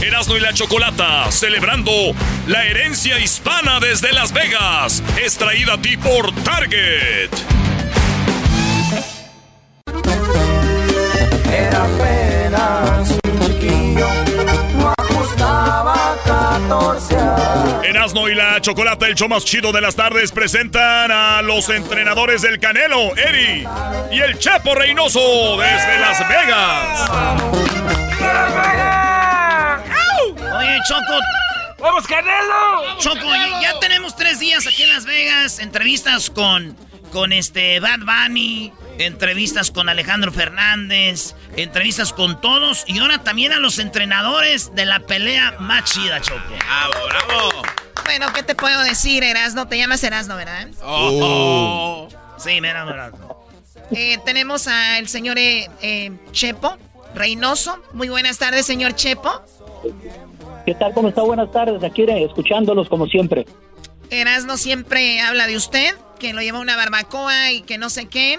Erasmo y la Chocolata, celebrando la herencia hispana desde Las Vegas, es traída a ti por Target. Era apenas un chiquillo, Erasmo y la Chocolata, el show más chido de las tardes, presentan a los entrenadores del Canelo, Eri, y el Chapo Reynoso desde Las Vegas. Oye, Choco. ¡Vamos, Canelo! Choco, ya tenemos tres días aquí en Las Vegas. Entrevistas con, con este Bad Bunny, entrevistas con Alejandro Fernández, entrevistas con todos y ahora también a los entrenadores de la pelea más chida, Choco. ¡Bravo, bravo! Bueno, ¿qué te puedo decir, Erasno? Te llamas Erasno, ¿verdad? Oh. Sí, me llamo Erasno. Eh, tenemos al señor eh, eh, Chepo Reynoso. Muy buenas tardes, señor Chepo. ¿Qué tal? ¿Cómo está? Buenas tardes. Aquí escuchándolos como siempre. Erasno siempre habla de usted, que lo lleva a una barbacoa y que no sé qué.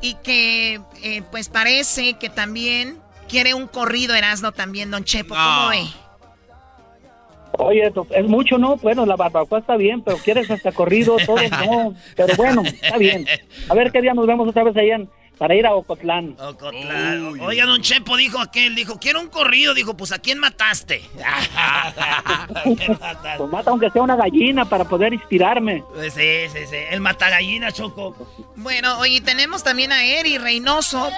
Y que eh, pues parece que también quiere un corrido Erasno también, don Chepo. ¿Cómo ve? Oye, es mucho, ¿no? Bueno, la barbacoa está bien, pero quieres hasta corrido, todo, no. Pero bueno, está bien. A ver qué día nos vemos otra vez allá en, para ir a Ocotlán. Ocotlán. Oiga, don Chepo dijo aquel, dijo, quiero un corrido. Dijo, pues, ¿a quién mataste? pues mata aunque sea una gallina para poder inspirarme. Pues sí, sí, sí. El mata gallina, Choco. Bueno, oye, tenemos también a Eri Reynoso.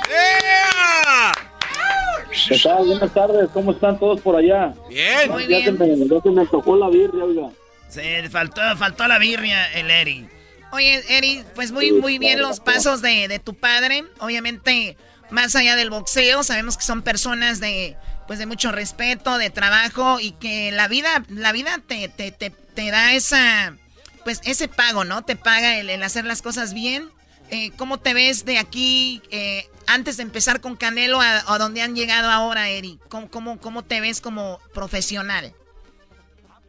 ¿Qué tal? Buenas tardes. ¿Cómo están todos por allá? Bien. Muy Ya bien. se me, ya se me tocó la birria, oiga. Sí, faltó, faltó la birria, el Eri. Oye, Eri, pues muy, muy bien los pasos de, de tu padre. Obviamente, más allá del boxeo, sabemos que son personas de, pues de mucho respeto, de trabajo y que la vida, la vida te, te, te, te da esa, pues ese pago, ¿no? Te paga el, hacer las cosas bien. Eh, ¿Cómo te ves de aquí, eh, antes de empezar con Canelo, a, a donde han llegado ahora, Eri? ¿Cómo, cómo, cómo te ves como profesional?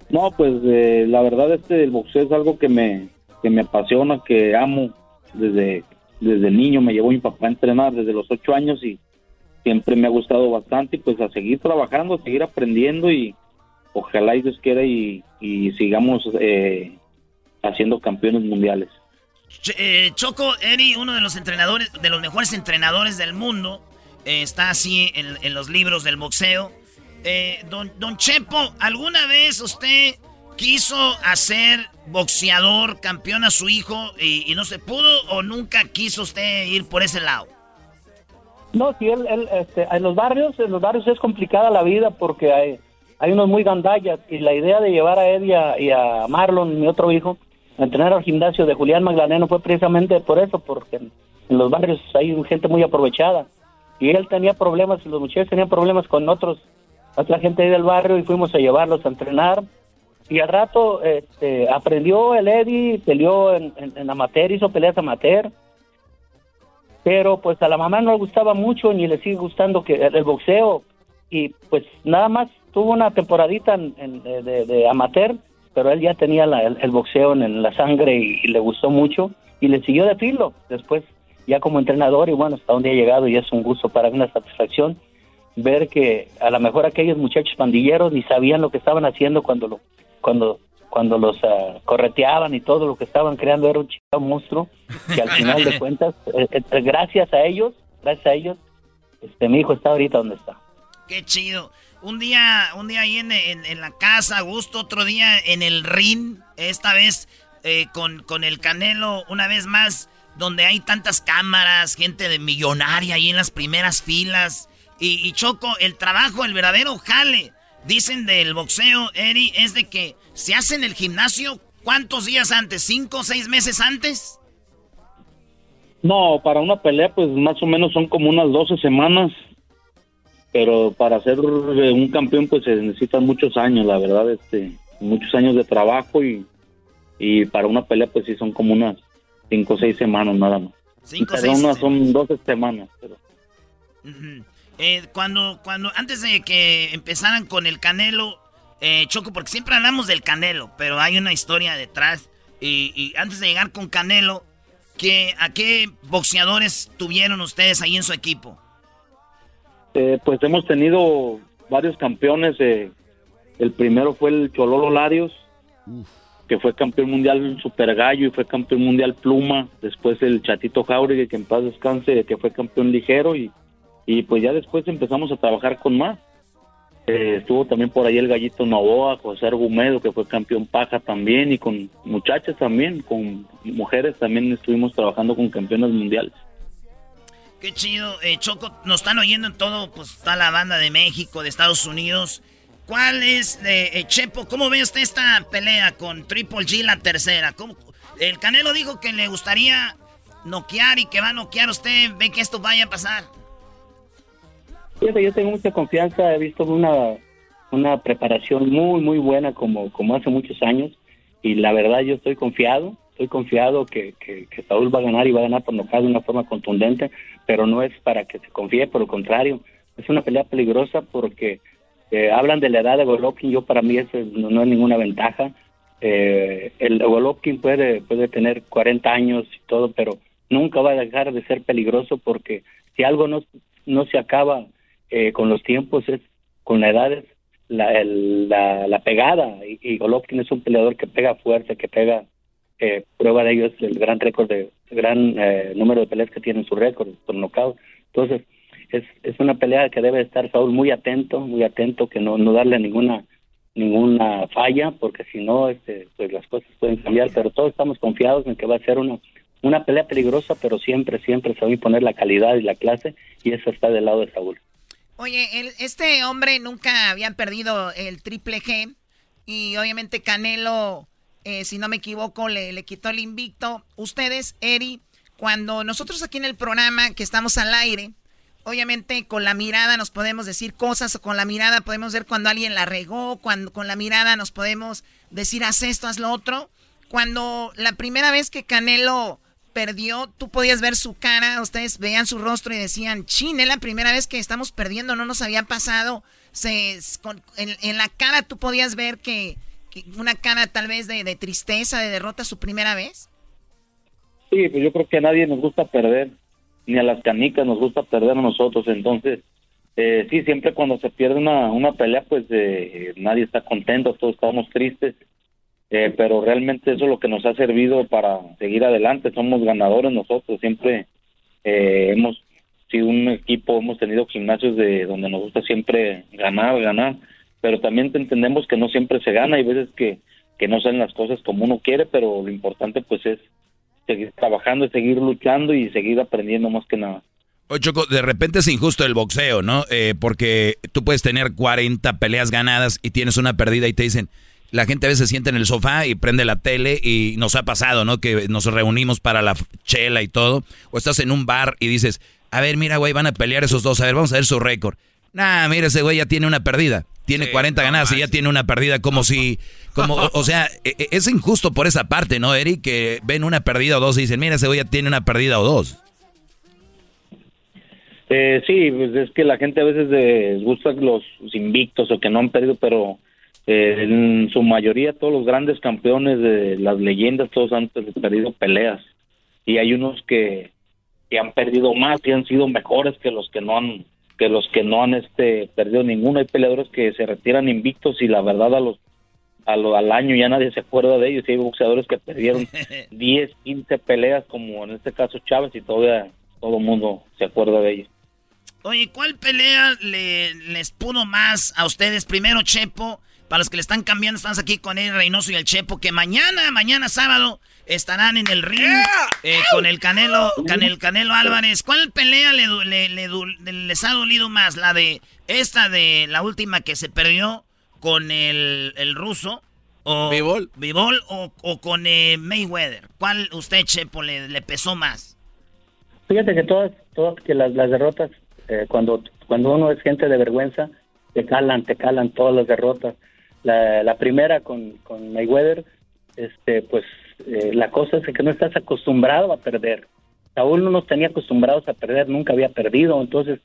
No, pues eh, la verdad este el boxeo es algo que me que me apasiona, que amo desde desde niño. Me llevó mi papá a entrenar desde los ocho años y siempre me ha gustado bastante. Y pues a seguir trabajando, a seguir aprendiendo y ojalá y Dios quiera y, y sigamos eh, haciendo campeones mundiales. Eh, Choco, Eri, uno de los entrenadores, de los mejores entrenadores del mundo, eh, está así en, en los libros del boxeo. Eh, don, don Chepo, ¿alguna vez usted quiso hacer boxeador, campeón a su hijo y, y no se pudo o nunca quiso usted ir por ese lado? No, sí, él, él, este, en los barrios, en los barrios es complicada la vida porque hay, hay unos muy gandallas y la idea de llevar a Ed y a, y Marlon, mi otro hijo, a entrenar al gimnasio de Julián Magdaleno fue precisamente por eso, porque en, los barrios hay gente muy aprovechada y él tenía problemas, los muchachos tenían problemas con otros, otra gente ahí del barrio y fuimos a llevarlos a entrenar y al rato este, aprendió el Eddie, peleó en, amateur, hizo peleas amateur. Pero pues a la mamá no le gustaba mucho ni le sigue gustando que el, boxeo. Y pues nada más tuvo una temporadita en- de, amateur pero él ya tenía la- el, boxeo en, la sangre y, y le gustó mucho. Y le siguió de filo después ya como entrenador. Y bueno hasta donde ha llegado y es un gusto para mí una satisfacción ver que a lo mejor aquellos muchachos pandilleros ni sabían lo que estaban haciendo cuando lo cuando cuando los ah, correteaban y todo lo que estaban creando era un chico monstruo que al final de cuentas eh, eh, gracias a ellos gracias a ellos este mi hijo está ahorita donde está Qué chido. Un día, un día ahí en, en, la casa, gusto, otro día en el ring, esta vez eh, con, con el Canelo, una vez más, donde hay tantas cámaras, gente de millonaria ahí en las primeras filas. Y, Choco, el trabajo, el verdadero jale, dicen del boxeo, Eri, es de que se hace en el gimnasio, ¿cuántos días antes? ¿Cinco o seis meses antes? No, para una pelea, pues más o menos son como unas 12 semanas. Pero para ser un campeón, pues se necesitan muchos años, la verdad, este, muchos años de trabajo y, y para una pelea, pues sí son como unas cinco o seis semanas nada más. Cinco, seis son 12 semanas. Pero... Eh, cuando, cuando, antes de que empezaran con el Canelo, eh, Choco, porque siempre hablamos del Canelo, pero hay una historia detrás. Y, antes de llegar con Canelo, ¿qué, ¿a qué boxeadores tuvieron ustedes ahí en su equipo? Eh, pues hemos tenido varios campeones. el primero fue el Chololo Larios, que fue campeón mundial Super Gallo y fue campeón mundial Pluma. Después el Chatito Jauregui, que en paz descanse, que fue campeón ligero. Y, y pues ya después empezamos a trabajar con más. Eh, estuvo también por ahí el Gallito Novoa, José Argumedo, que fue campeón paja también, y con muchachas también, con mujeres también estuvimos trabajando con campeones mundiales. Qué chido. Eh, Choco, nos están oyendo en todo, pues está la banda de México, de Estados Unidos. ¿Cuál es, de eh, Chepo, cómo ve usted esta pelea con Triple G la tercera? ¿Cómo, el Canelo dijo que le gustaría noquear y que va a noquear. ¿Usted ve que esto vaya a pasar? Yo tengo mucha confianza. He visto una, una preparación muy, muy buena como, como hace muchos años. Y la verdad yo estoy confiado estoy confiado que, que, Saúl va a ganar y va a ganar por nocaut de una forma contundente, pero no es para que se confíe, por lo contrario, es una pelea peligrosa porque eh, hablan de la edad de Golovkin, yo para mí eso no, es ninguna ventaja. Eh, el Golovkin puede, puede tener 40 años y todo, pero nunca va a dejar de ser peligroso porque si algo no, no se acaba eh, con los tiempos es con la edad es la, la, la pegada y, y, Golovkin es un peleador que pega fuerte, que pega prueba de ello es el gran récord de gran eh, número de peleas que tiene en su récord por nocaut. Entonces, es, es una pelea que debe estar Saúl muy atento, muy atento, que no, no darle ninguna ninguna falla, porque si no, este, pues las cosas pueden cambiar, pero todos estamos confiados en que va a ser una, una pelea peligrosa, pero siempre, siempre se va a imponer la calidad y la clase, y eso está del lado de Saúl. Oye, este hombre nunca había perdido el triple G, y obviamente Canelo eh, si no me equivoco, le, le quitó el invicto. Ustedes, Eri, cuando nosotros aquí en el programa que estamos al aire, obviamente con la mirada nos podemos decir cosas o con la mirada podemos ver cuando alguien la regó, cuando con la mirada nos podemos decir haz esto, haz lo otro. Cuando la primera vez que Canelo perdió, tú podías ver su cara, ustedes veían su rostro y decían, chin, es la primera vez que estamos perdiendo, no nos había pasado. Se, en, en la cara tú podías ver que una cara tal vez de, tristeza, de derrota su primera vez? Sí, pues yo creo que a nadie nos gusta perder, ni a las canicas nos gusta perder a nosotros, entonces eh, sí, siempre cuando se pierde una, una pelea, pues eh, nadie está contento, todos estamos tristes, eh, pero realmente eso es lo que nos ha servido para seguir adelante, somos ganadores nosotros, siempre hemos sido un equipo, hemos tenido gimnasios de donde nos gusta siempre ganar, ganar, pero también entendemos que no siempre se gana, hay veces que, que no salen las cosas como uno quiere, pero lo importante pues es seguir trabajando, seguir luchando y seguir aprendiendo más que nada. Oye, Choco, de repente es injusto el boxeo, ¿no? Eh, porque tú puedes tener 40 peleas ganadas y tienes una perdida y te dicen, la gente a veces se sienta en el sofá y prende la tele y nos ha pasado, ¿no? Que nos reunimos para la chela y todo. O estás en un bar y dices, a ver, mira, güey, van a pelear esos dos, a ver, vamos a ver su récord. Nah, mira, ese güey ya tiene una perdida. Tiene 40 ganadas y ya tiene una perdida como si... como O sea, e, e, es injusto por esa parte, ¿no, Eric? Que ven una perdida o dos y dicen, mira, ese güey ya tiene una perdida o dos. Eh, sí, pues es que la gente a veces les gusta los invictos o que no han perdido, pero eh, en su mayoría todos los grandes campeones de las leyendas, todos han perdido peleas. Y hay unos que, que han perdido más y han sido mejores que los que no han que los que no han este perdido ninguno. Hay peleadores que se retiran invictos y la verdad a los a lo, al año ya nadie se acuerda de ellos. hay boxeadores que perdieron 10, 15 peleas, como en este caso Chávez, y todavía todo el mundo se acuerda de ellos. Oye, ¿cuál pelea le, les pudo más a ustedes? Primero, Chepo, para los que le están cambiando, estamos aquí con el Reynoso y el Chepo, que mañana, mañana sábado, estarán en el ring eh, con el Canelo, con el Canelo Álvarez. ¿Cuál pelea le, les ha dolido más? ¿La de esta de la última que se perdió con el, el ruso? O, ¿Bivol? o, con eh, Mayweather. ¿Cuál usted, Chepo, le, le, pesó más? Fíjate que todas, todas que las, las derrotas, eh, cuando, cuando uno es gente de vergüenza, te calan, te calan todas las derrotas. La, la primera con, con Mayweather, este, pues eh, la cosa es que no estás acostumbrado a perder. Saúl no nos tenía acostumbrados a perder, nunca había perdido, entonces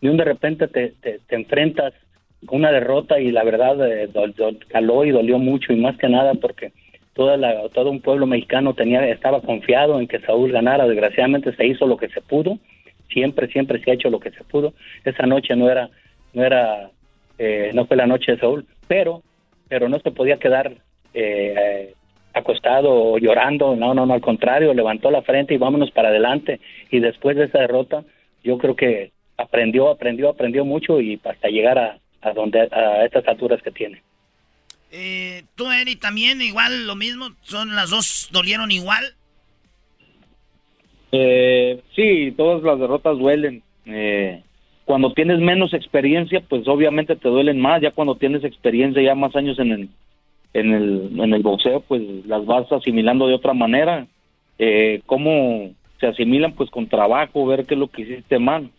de un de repente te, te, enfrentas una derrota y la verdad eh, caló y dolió mucho y más que nada porque toda la, todo un pueblo mexicano tenía estaba confiado en que Saúl ganara. Desgraciadamente se hizo lo que se pudo. Siempre siempre se ha hecho lo que se pudo. Esa noche no era no era eh, no fue la noche de Saúl pero pero no se podía quedar eh, acostado o llorando no no no al contrario levantó la frente y vámonos para adelante y después de esa derrota yo creo que aprendió aprendió aprendió mucho y hasta llegar a a donde a estas alturas que tiene. Eh, ¿Tú, Eri, también igual lo mismo? ¿Son las dos dolieron igual? Eh, sí, todas las derrotas duelen. Eh, cuando tienes menos experiencia, pues obviamente te duelen más. Ya cuando tienes experiencia, ya más años en el, en el, en el boxeo, pues las vas asimilando de otra manera. Eh, ¿Cómo se asimilan? Pues con trabajo, ver qué es lo que hiciste mal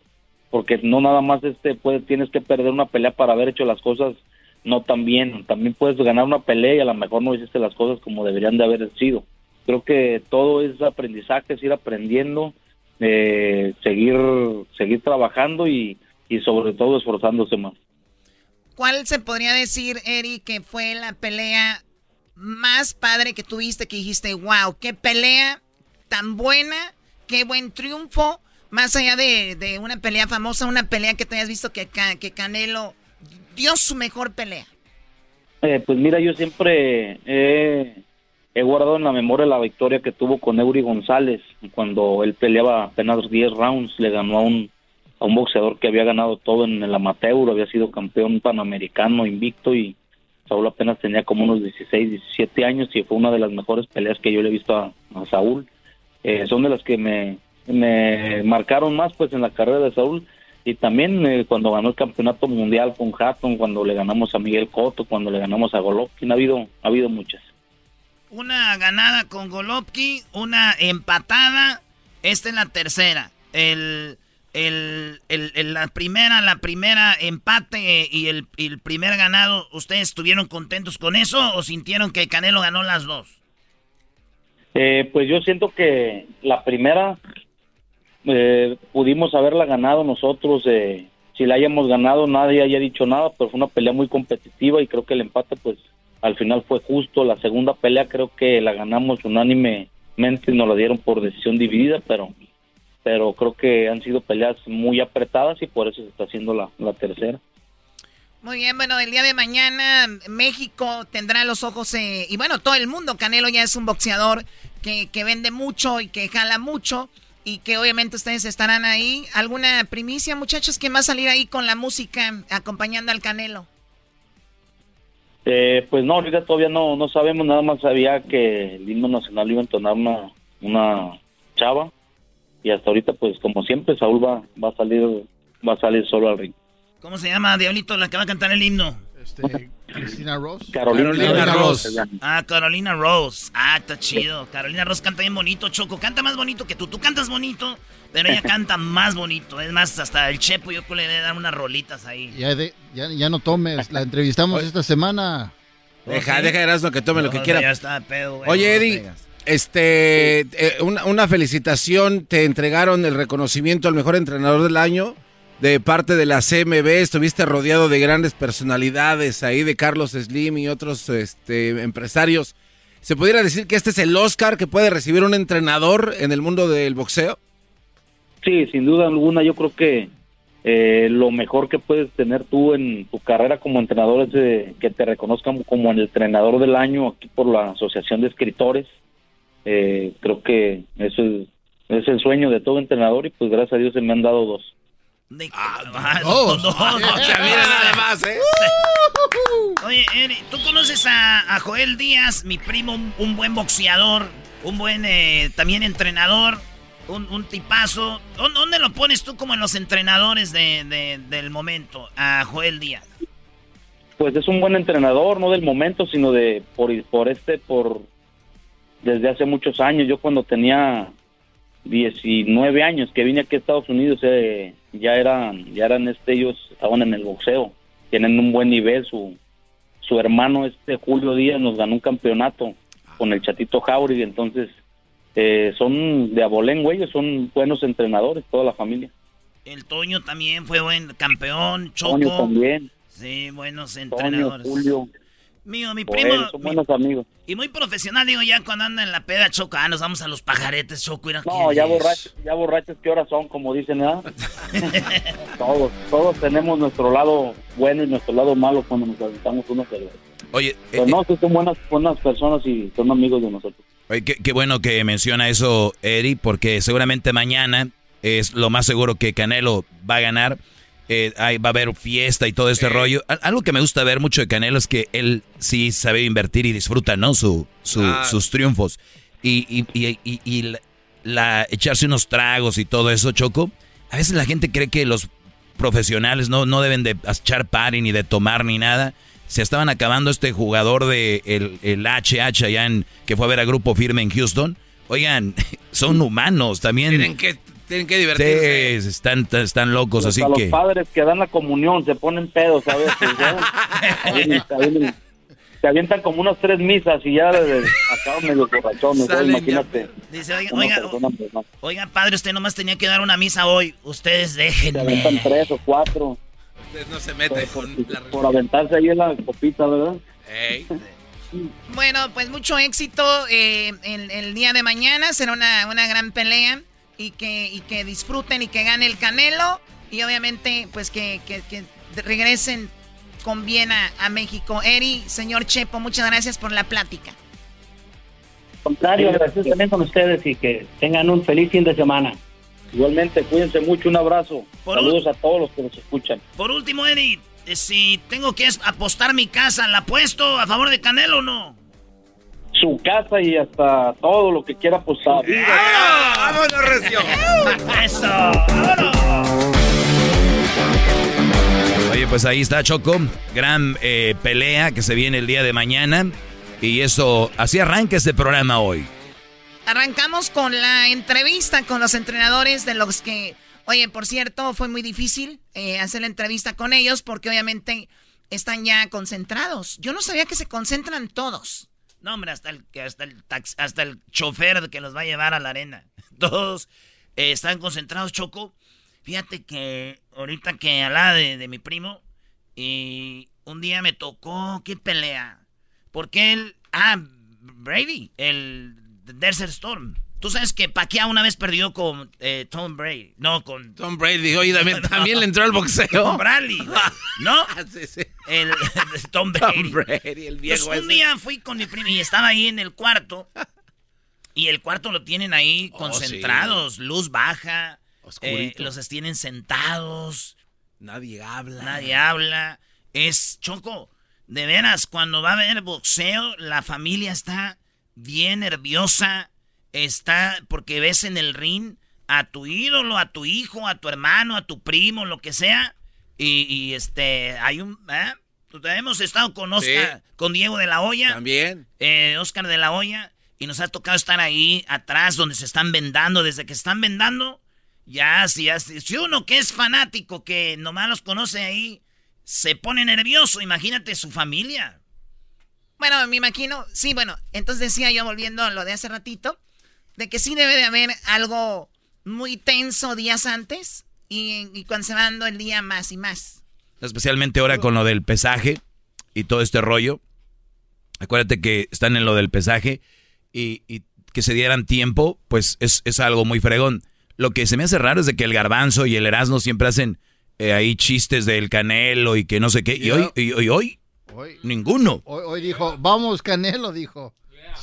porque no nada más este puede, tienes que perder una pelea para haber hecho las cosas no tan bien, también puedes ganar una pelea y a lo mejor no hiciste las cosas como deberían de haber sido. Creo que todo es aprendizaje, es ir aprendiendo, eh, seguir, seguir trabajando y, y sobre todo esforzándose más. ¿Cuál se podría decir, Eri, que fue la pelea más padre que tuviste, que dijiste, wow, qué pelea tan buena, qué buen triunfo? Más allá de, una pelea famosa, una pelea que te hayas visto que, que Canelo dio su mejor pelea. Eh, pues mira, yo siempre he, guardado en la memoria la victoria que tuvo con Eury González cuando él peleaba apenas 10 rounds, le ganó a un, a un boxeador que había ganado todo en el amateur, había sido campeón panamericano invicto y Saúl apenas tenía como unos 16, 17 años y fue una de las mejores peleas que yo le he visto a, Saúl. Eh, son de las que me, me marcaron más pues en la carrera de Saúl y también eh, cuando ganó el campeonato mundial con Hatton, cuando le ganamos a Miguel Cotto, cuando le ganamos a Golovkin, ha habido, ha habido muchas. Una ganada con Golovkin, una empatada, esta es la tercera. El, el, el, la primera, la primera empate y el, el primer ganado, ¿ustedes estuvieron contentos con eso o sintieron que Canelo ganó las dos? Eh, pues yo siento que la primera eh, pudimos haberla ganado nosotros. Eh, si la hayamos ganado, nadie haya dicho nada, pero fue una pelea muy competitiva y creo que el empate, pues al final fue justo. La segunda pelea creo que la ganamos unánimemente, nos la dieron por decisión dividida, pero pero creo que han sido peleas muy apretadas y por eso se está haciendo la, la tercera. Muy bien, bueno, el día de mañana México tendrá los ojos, eh, y bueno, todo el mundo, Canelo ya es un boxeador que, que vende mucho y que jala mucho y que obviamente ustedes estarán ahí. ¿Alguna primicia, muchachos? ¿Quién va a salir ahí con la música acompañando al Canelo? Eh, pues no, ahorita todavía no, no sabemos, nada más sabía que el himno nacional iba a entonar una, una chava y hasta ahorita pues como siempre Saúl va, va a salir va a salir solo al ring. ¿Cómo se llama, Diablito, la que va a cantar el himno? Este, Cristina Rose. Carolina, Rose. Ah, Carolina Rose. Ah, está chido. Carolina Rose canta bien bonito, Choco. Canta más bonito que tú. Tú cantas bonito, pero ella canta más bonito. Es más, hasta el Chepo yo le voy a dar unas rolitas ahí. Ya, ya, no tomes. La entrevistamos esta semana. Deja, deja Erasmo que tome lo que quiera. Oye, Eddie. Este, eh, una, una felicitación, te entregaron el reconocimiento al mejor entrenador del año de parte de la CMB, estuviste rodeado de grandes personalidades ahí, de Carlos Slim y otros este, empresarios. ¿Se pudiera decir que este es el Oscar que puede recibir un entrenador en el mundo del boxeo? Sí, sin duda alguna, yo creo que eh, lo mejor que puedes tener tú en tu carrera como entrenador es que te reconozcan como el entrenador del año aquí por la Asociación de Escritores. Eh, creo que eso es, es el sueño de todo entrenador y pues gracias a Dios se me han dado dos. De, ah, no, no, no, mira nada más, ¿eh? Oye, Eri, ¿tú conoces a, Joel Díaz, mi primo, un, buen boxeador, un buen eh, también entrenador, un, tipazo? ¿Dónde lo pones tú como en los entrenadores de, del momento, a Joel Díaz? Pues es un buen entrenador, no del momento, sino de por, por este, por desde hace muchos años. Yo cuando tenía 19 años que vine aquí a Estados Unidos, eh, ya eran, ya eran este, ellos estaban en el boxeo, tienen un buen nivel, su, su hermano este Julio Díaz nos ganó un campeonato con el Chatito Jauregui, entonces eh, son de Abolén, güey, son buenos entrenadores, toda la familia. El Toño también fue buen campeón, Choco. Toño también. Sí, buenos entrenadores. Julio. Mío, mi primo. son buenos amigos. Y muy profesional, digo, ya cuando anda en la peda, Choco, ah, nos vamos a los pajaretes, Choco. no, ya borrachos, ya borrachos, ¿qué horas son? Como dicen, ¿verdad? todos, todos tenemos nuestro lado bueno y nuestro lado malo cuando nos aventamos unos cerveza. Oye, Pero no, eh, son buenas, buenas personas y son amigos de nosotros. Oye, qué, qué bueno que menciona eso, Eri, porque seguramente mañana es lo más seguro que Canelo va a ganar eh, va a haber fiesta y todo este rollo. Algo que me gusta ver mucho de Canelo es que él sí sabe invertir y disfruta, ¿no? Su, sus triunfos. Y, y, y, la, echarse unos tragos y todo eso, Choco. A veces la gente cree que los profesionales no, no deben de echar party ni de tomar ni nada. Se estaban acabando este jugador de el, el HH allá en, que fue a ver a Grupo Firme en Houston. Oigan, son humanos también. Tienen que tienen que divertirse. Sí, están, están locos, así que... los padres que dan la comunión se ponen pedos, ¿sabes? se avientan como unas tres misas y ya acaban medio borrachones, imagínate. Dice, oiga, oiga, padre, usted nomás tenía que dar una misa hoy. Ustedes déjenme. Se aventan tres o cuatro. Ustedes no se meten con la Por aventarse ahí en la copita, ¿verdad? Bueno, pues mucho éxito eh, el, el, día de mañana. Será una, una gran pelea y que, y que disfruten y que gane el Canelo y obviamente pues que, regresen con bien a, México. Eri, señor Chepo, muchas gracias por la plática. Contrario, gracias también con ustedes y que tengan un feliz fin de semana. Igualmente, cuídense mucho, un abrazo. Saludos a todos los que nos escuchan. Por último, Eri, eh, si tengo que apostar mi casa, ¿la apuesto a favor de Canelo o no? Su casa y hasta todo lo que quiera apostar. ¡Vámonos, Recio! ¡Eso! Oye, pues ahí está Choco. Gran eh, pelea que se viene el día de mañana. Y eso, así arranca este programa hoy. Arrancamos con la entrevista con los entrenadores de los que, oye, por cierto, fue muy difícil eh, hacer la entrevista con ellos porque obviamente están ya concentrados. Yo no sabía que se concentran todos. No, hombre, hasta el, hasta el, hasta el chofer que los va a llevar a la arena. Todos eh, están concentrados, Choco. Fíjate que ahorita que hablaba de, de mi primo, y un día me tocó, ¿qué pelea? Porque él, ah, Brady, el Desert Storm. Tú sabes que Pacquiao una vez perdió con eh, Tom Brady. No, con... Tom Brady. Oye, también, le entró al boxeo. Tom Bradley, ¿no? sí, sí. El, Tom Brady. Tom Brady, el viejo pues un día fui con mi primo y estaba ahí en el cuarto. Y el cuarto lo tienen ahí oh, concentrados. Luz baja. Eh, los tienen sentados. Nadie habla. Nadie habla. Es, Choco, de veras, cuando va a haber boxeo, la familia está bien nerviosa está porque ves en el ring a tu ídolo, a tu hijo, a tu hermano, a tu primo, lo que sea. Y, este, hay un... ¿eh? Hemos estado con Oscar, con Diego de la Hoya. También. Eh, Oscar de la Hoya. Y nos ha tocado estar ahí atrás donde se están vendando. Desde que están vendando, ya si, si uno que es fanático, que nomás los conoce ahí, se pone nervioso, imagínate su familia. Bueno, me imagino, sí, bueno, entonces decía yo volviendo a lo de hace ratito, de que sí debe de haber algo muy tenso días antes y, cuando se va dando el día más y más. Especialmente ahora con lo del pesaje y todo este rollo. Acuérdate que están en lo del pesaje y, que se dieran tiempo, pues es, algo muy fregón. Lo que se me hace raro es de que el garbanzo y el erasno siempre hacen eh, ahí chistes del canelo y que no sé qué. Y, hoy, y, hoy, hoy, ninguno. Hoy, hoy dijo, vamos canelo, dijo.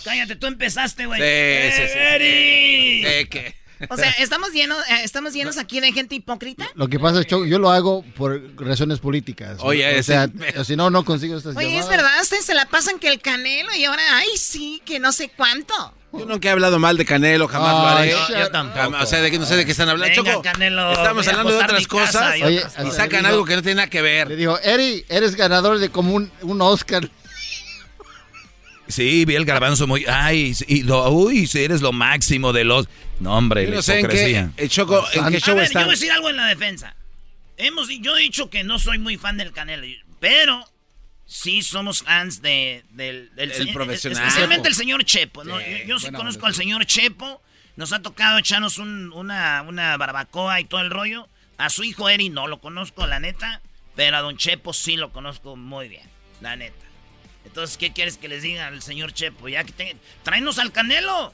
Cállate, tú empezaste, güey. Sí, sí, sí. ¡Eri! Sí, que... O sea, ¿estamos llenos, eh, ¿estamos llenos aquí de gente hipócrita? Lo que pasa es que yo lo hago por razones políticas. Oye, o sea, si no, no consigo estas Oye, es verdad, ustedes se la pasan que el canelo y ahora, ay, sí, que no sé cuánto. Yo nunca he hablado mal de Canelo, jamás lo haré. Yo, tampoco. O sea, de que no sé de qué están hablando. Venga, Choco, Canelo, estamos hablando de otras cosas y Oye, otras y cosas. sacan Le algo digo- que no tiene nada que ver. Le dijo, Eri, eres ganador de como un, un Oscar. Sí, vi el garbanzo muy. Ay, y lo, uy, si eres lo máximo de los. No, hombre, Yo la no sé en qué, hipocresía. eh, Choco, en qué A ver, yo voy a decir algo en la defensa. Hemos, yo he dicho que no soy muy fan del Canelo, pero sí somos fans de, del, del El señor- profesional. Especialmente el señor Chepo. ¿no? Sí, yo yo sí conozco al señor Chepo. Nos ha tocado echarnos un- una, una barbacoa y todo el rollo. A su hijo Eri no lo conozco, la neta. Pero a don Chepo sí lo conozco muy bien, la neta. Entonces, ¿qué quieres que les diga al señor Chepo? Ya que te... tráenos al Canelo.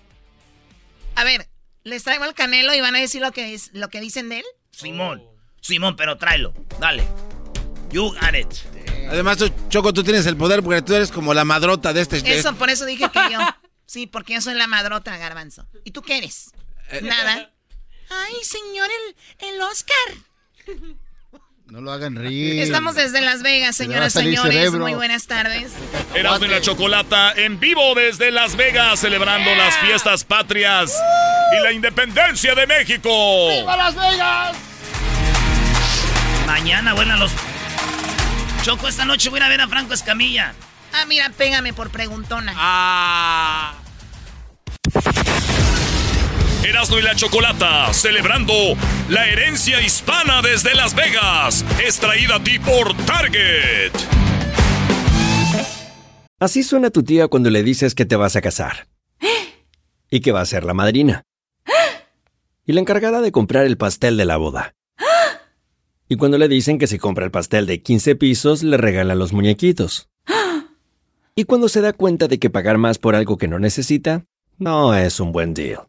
A ver, ¿les traigo el canelo y van a decir lo que, es, lo que dicen de él? Simón. Simón, pero tráelo. Dale. You got it. Además, tú, Choco, tú tienes el poder porque tú eres como la madrota de este. Eso, por eso dije que yo. Sí, porque yo soy la madrota, garbanzo. ¿Y tú qué eres? Eh, Nada. Ay, señor, el, el Oscar. No lo hagan reír. Estamos desde Las Vegas, Se señoras, salir señores. cerebro. Muy buenas tardes. Erasmo y la Chocolata en vivo desde Las Vegas, celebrando las fiestas patrias y la independencia de México. Las Vegas! Mañana vuelan los. Choco, esta noche voy a ir a ver a Franco Escamilla. Ah, mira, pégame por preguntona. Ah. Erasmo y la Chocolata, celebrando la herencia hispana desde Las Vegas, es traída a ti por Target. Así suena tu tía cuando le dices que te vas a casar. Y que va a ser la madrina. Y la encargada de comprar el pastel de la boda. Y cuando le dicen que si compra el pastel de 15 pisos, le regalan los muñequitos. Y cuando se da cuenta de que pagar más por algo que no necesita, no es un buen deal.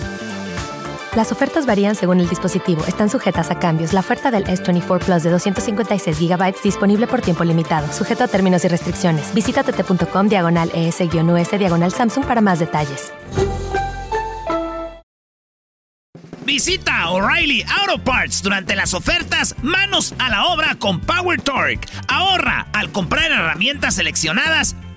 Las ofertas varían según el dispositivo. Están sujetas a cambios. La oferta del S24 Plus de 256 GB disponible por tiempo limitado, sujeto a términos y restricciones. Visita tt.com diagonal ES-US diagonal Samsung para más detalles. Visita O'Reilly Auto Parts durante las ofertas Manos a la obra con Power Torque. Ahorra al comprar herramientas seleccionadas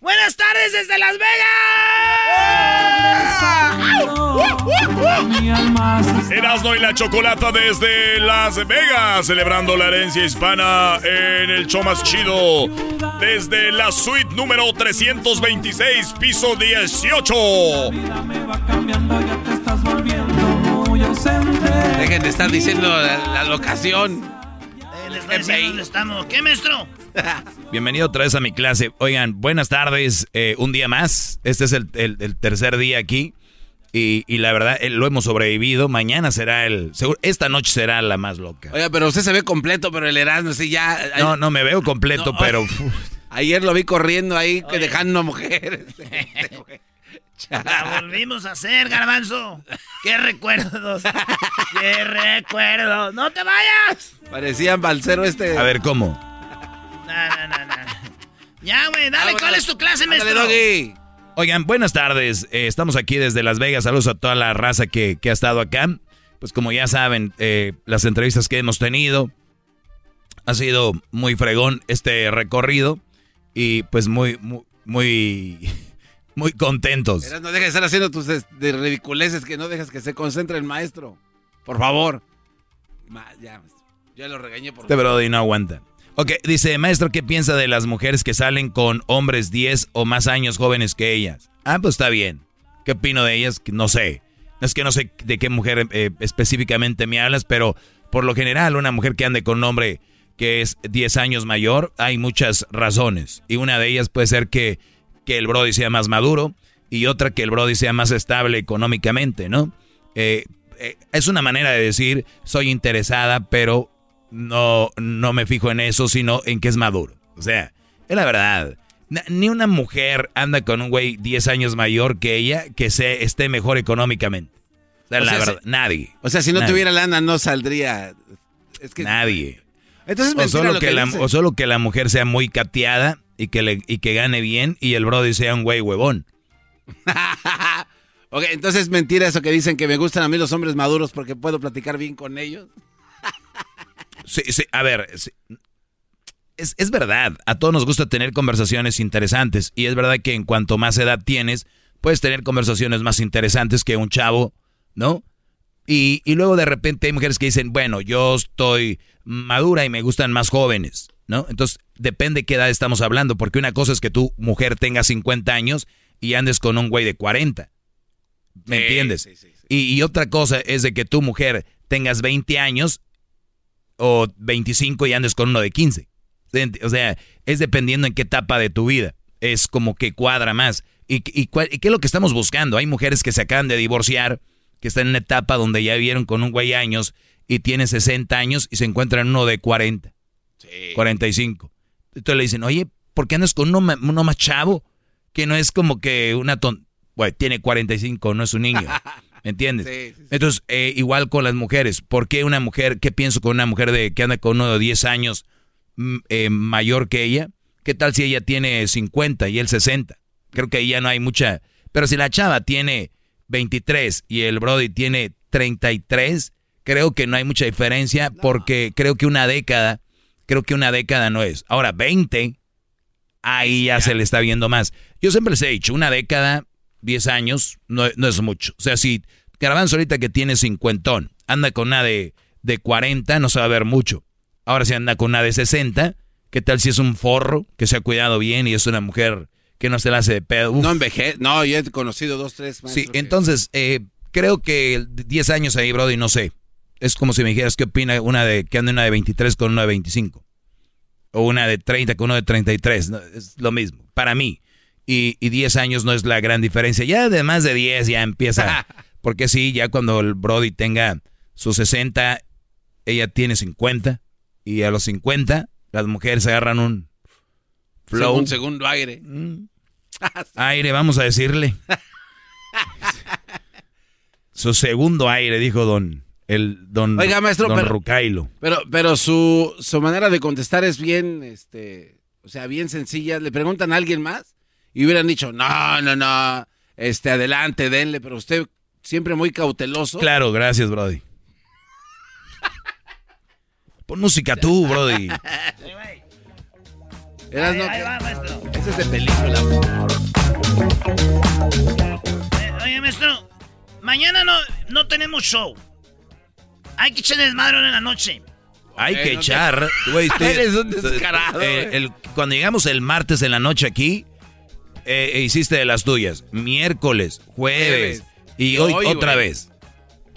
Buenas tardes desde Las Vegas. Erasmo y la Chocolata desde Las Vegas, celebrando la herencia hispana en el show más chido. Desde la suite número 326, piso 18. Dejen de estar diciendo la, la locación. Eh, les voy a decir dónde estamos. ¿Qué, maestro? Bienvenido otra vez a mi clase. Oigan, buenas tardes. eh, un día más. Este es el, el- el tercer día aquí. Y, y, la verdad, eh, lo hemos sobrevivido. Mañana será el. esta noche será la más loca. Oiga, pero usted se ve completo, pero el Erasmo, sí, ya. No, no me veo completo, pero. Ayer lo vi corriendo ahí, que dejando mujeres. La volvimos a hacer, garbanzo. ¡Qué recuerdos! ¡Qué recuerdos! ¡No te vayas! Parecían balcero este. A ver, ¿cómo? No, no, no, no. Ya, güey, dale, ¿cuál es tu clase, maestro? Oigan, buenas tardes. Eh, estamos aquí desde Las Vegas. Saludos a toda la raza que, ha estado acá. Pues como ya saben, eh, las entrevistas que hemos tenido ha sido muy fregón este recorrido y pues muy, muy, muy muy contentos. no dejes de estar haciendo tus de ridiculeces que no dejas que se concentre el maestro. Por favor. ya, ya lo regañé por Este Brody no aguanta. Ok, dice, maestro, ¿qué piensa de las mujeres que salen con hombres 10 o más años jóvenes que ellas? Ah, pues está bien. ¿Qué opino de ellas? No sé. Es que no sé de qué mujer eh, específicamente me hablas, pero por lo general una mujer que ande con un hombre que es 10 años mayor, hay muchas razones. Y una de ellas puede ser que que el Brody sea más maduro y otra que el Brody sea más estable económicamente, ¿no? Eh, eh, es una manera de decir, soy interesada, pero no, no me fijo en eso, sino en que es maduro. O sea, es la verdad. Ni una mujer anda con un güey 10 años mayor que ella que se, esté mejor económicamente. O sea, la verdad, nadie. O sea, si no tuviera lana no saldría. Es que, nadie. Entonces o solo, que, la, o solo que la mujer sea muy cateada y que, le, y que gane bien y el Brody sea un güey huevón. ok, entonces es mentira eso que dicen que me gustan a mí los hombres maduros porque puedo platicar bien con ellos. Sí, sí, a ver, es, es, verdad, a todos nos gusta tener conversaciones interesantes y es verdad que en cuanto más edad tienes, puedes tener conversaciones más interesantes que un chavo, ¿no? Y, y luego de repente hay mujeres que dicen, bueno, yo estoy madura y me gustan más jóvenes. ¿no? Entonces, depende qué edad estamos hablando, porque una cosa es que tu mujer tenga 50 años y andes con un güey de 40. ¿Me entiendes? y, otra cosa es de que tu mujer tengas 20 años o 25 y andes con uno de 15. O sea, es dependiendo en qué etapa de tu vida. Es como que cuadra más. ¿Y, y, qué es lo que estamos buscando? Hay mujeres que se acaban de divorciar, que están en una etapa donde ya vivieron con un güey años y tiene 60 años y se encuentran uno de 40. 45. Entonces le dicen, oye, ¿por qué andas con uno, más chavo? Que no es como que una ton... Bueno, tiene 45, no es un niño. ¿Me entiendes? Entonces, eh, igual con las mujeres. ¿Por qué una mujer, qué pienso con una mujer de que anda con uno de 10 años mm, eh, mayor que ella? ¿Qué tal si ella tiene 50 y él 60? Creo que ahí ya no hay mucha... Pero si la chava tiene 23 y el Brody tiene 33, creo que no hay mucha diferencia porque creo que una década creo que una década no es. Ahora, 20, ahí ya se le está viendo más. Yo siempre les he dicho, una década, 10 años, no, es mucho. O sea, si Garbanzo ahorita que tiene cincuentón, anda con una de, de 40, no se va a ver mucho. Ahora si anda con una de 60, ¿qué tal si es un forro que se ha cuidado bien y es una mujer que no se la hace de pedo? No envejece, no, yo he conocido dos, tres. Sí, entonces, eh, creo que 10 años ahí, Brody, no sé es como si me dijeras qué opina una de que anda una de 23 con una de 25. O una de 30 con una de 33. es lo mismo, para mí. Y, y 10 años no es la gran diferencia. Ya de más de 10 ya empieza. Porque sí, ya cuando el Brody tenga sus 60, ella tiene 50. Y a los 50, las mujeres agarran un flow. Un segundo aire. Mm. aire, vamos a decirle. Su segundo aire, dijo don el don, Oiga, maestro, pero, Rucailo. Pero, pero su, su manera de contestar es bien, este, o sea, bien sencilla. Le preguntan a alguien más y hubieran dicho, no, no, no, este, adelante, denle, pero usted siempre muy cauteloso. Claro, gracias, Brody. Pon música tú, Brody. Eras no, Ese es de película. Eh, oye, maestro, mañana no, no tenemos show. Hay que echar desmadre en la noche. Hay que echar. Eres un descarado. Eh, cuando llegamos el martes en la noche aquí, eh, eh, hiciste de las tuyas. Miércoles, jueves. Y hoy, otra vez.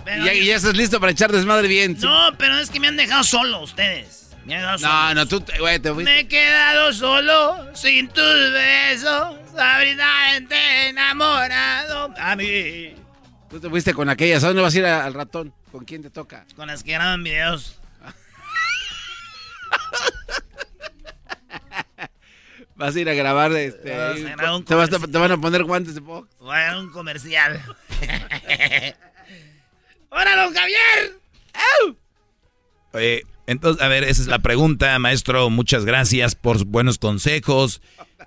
y ya, estás listo para echar desmadre bien. No, pero es que me han dejado solo ustedes. Me han dejado no, no, tú, güey, te fuiste. Me he quedado solo, sin tus besos, abridamente enamorado. A mí Tú te fuiste con aquellas. ¿A dónde vas a ir al ratón? ¿Con quién te toca? Con las que graban videos. Vas a ir a grabar este. te, vas te, van a poner guantes de box. Voy a un comercial. ¡Hola, don Javier! Oye, entonces, a ver, esa es la pregunta, maestro. Muchas gracias por buenos consejos.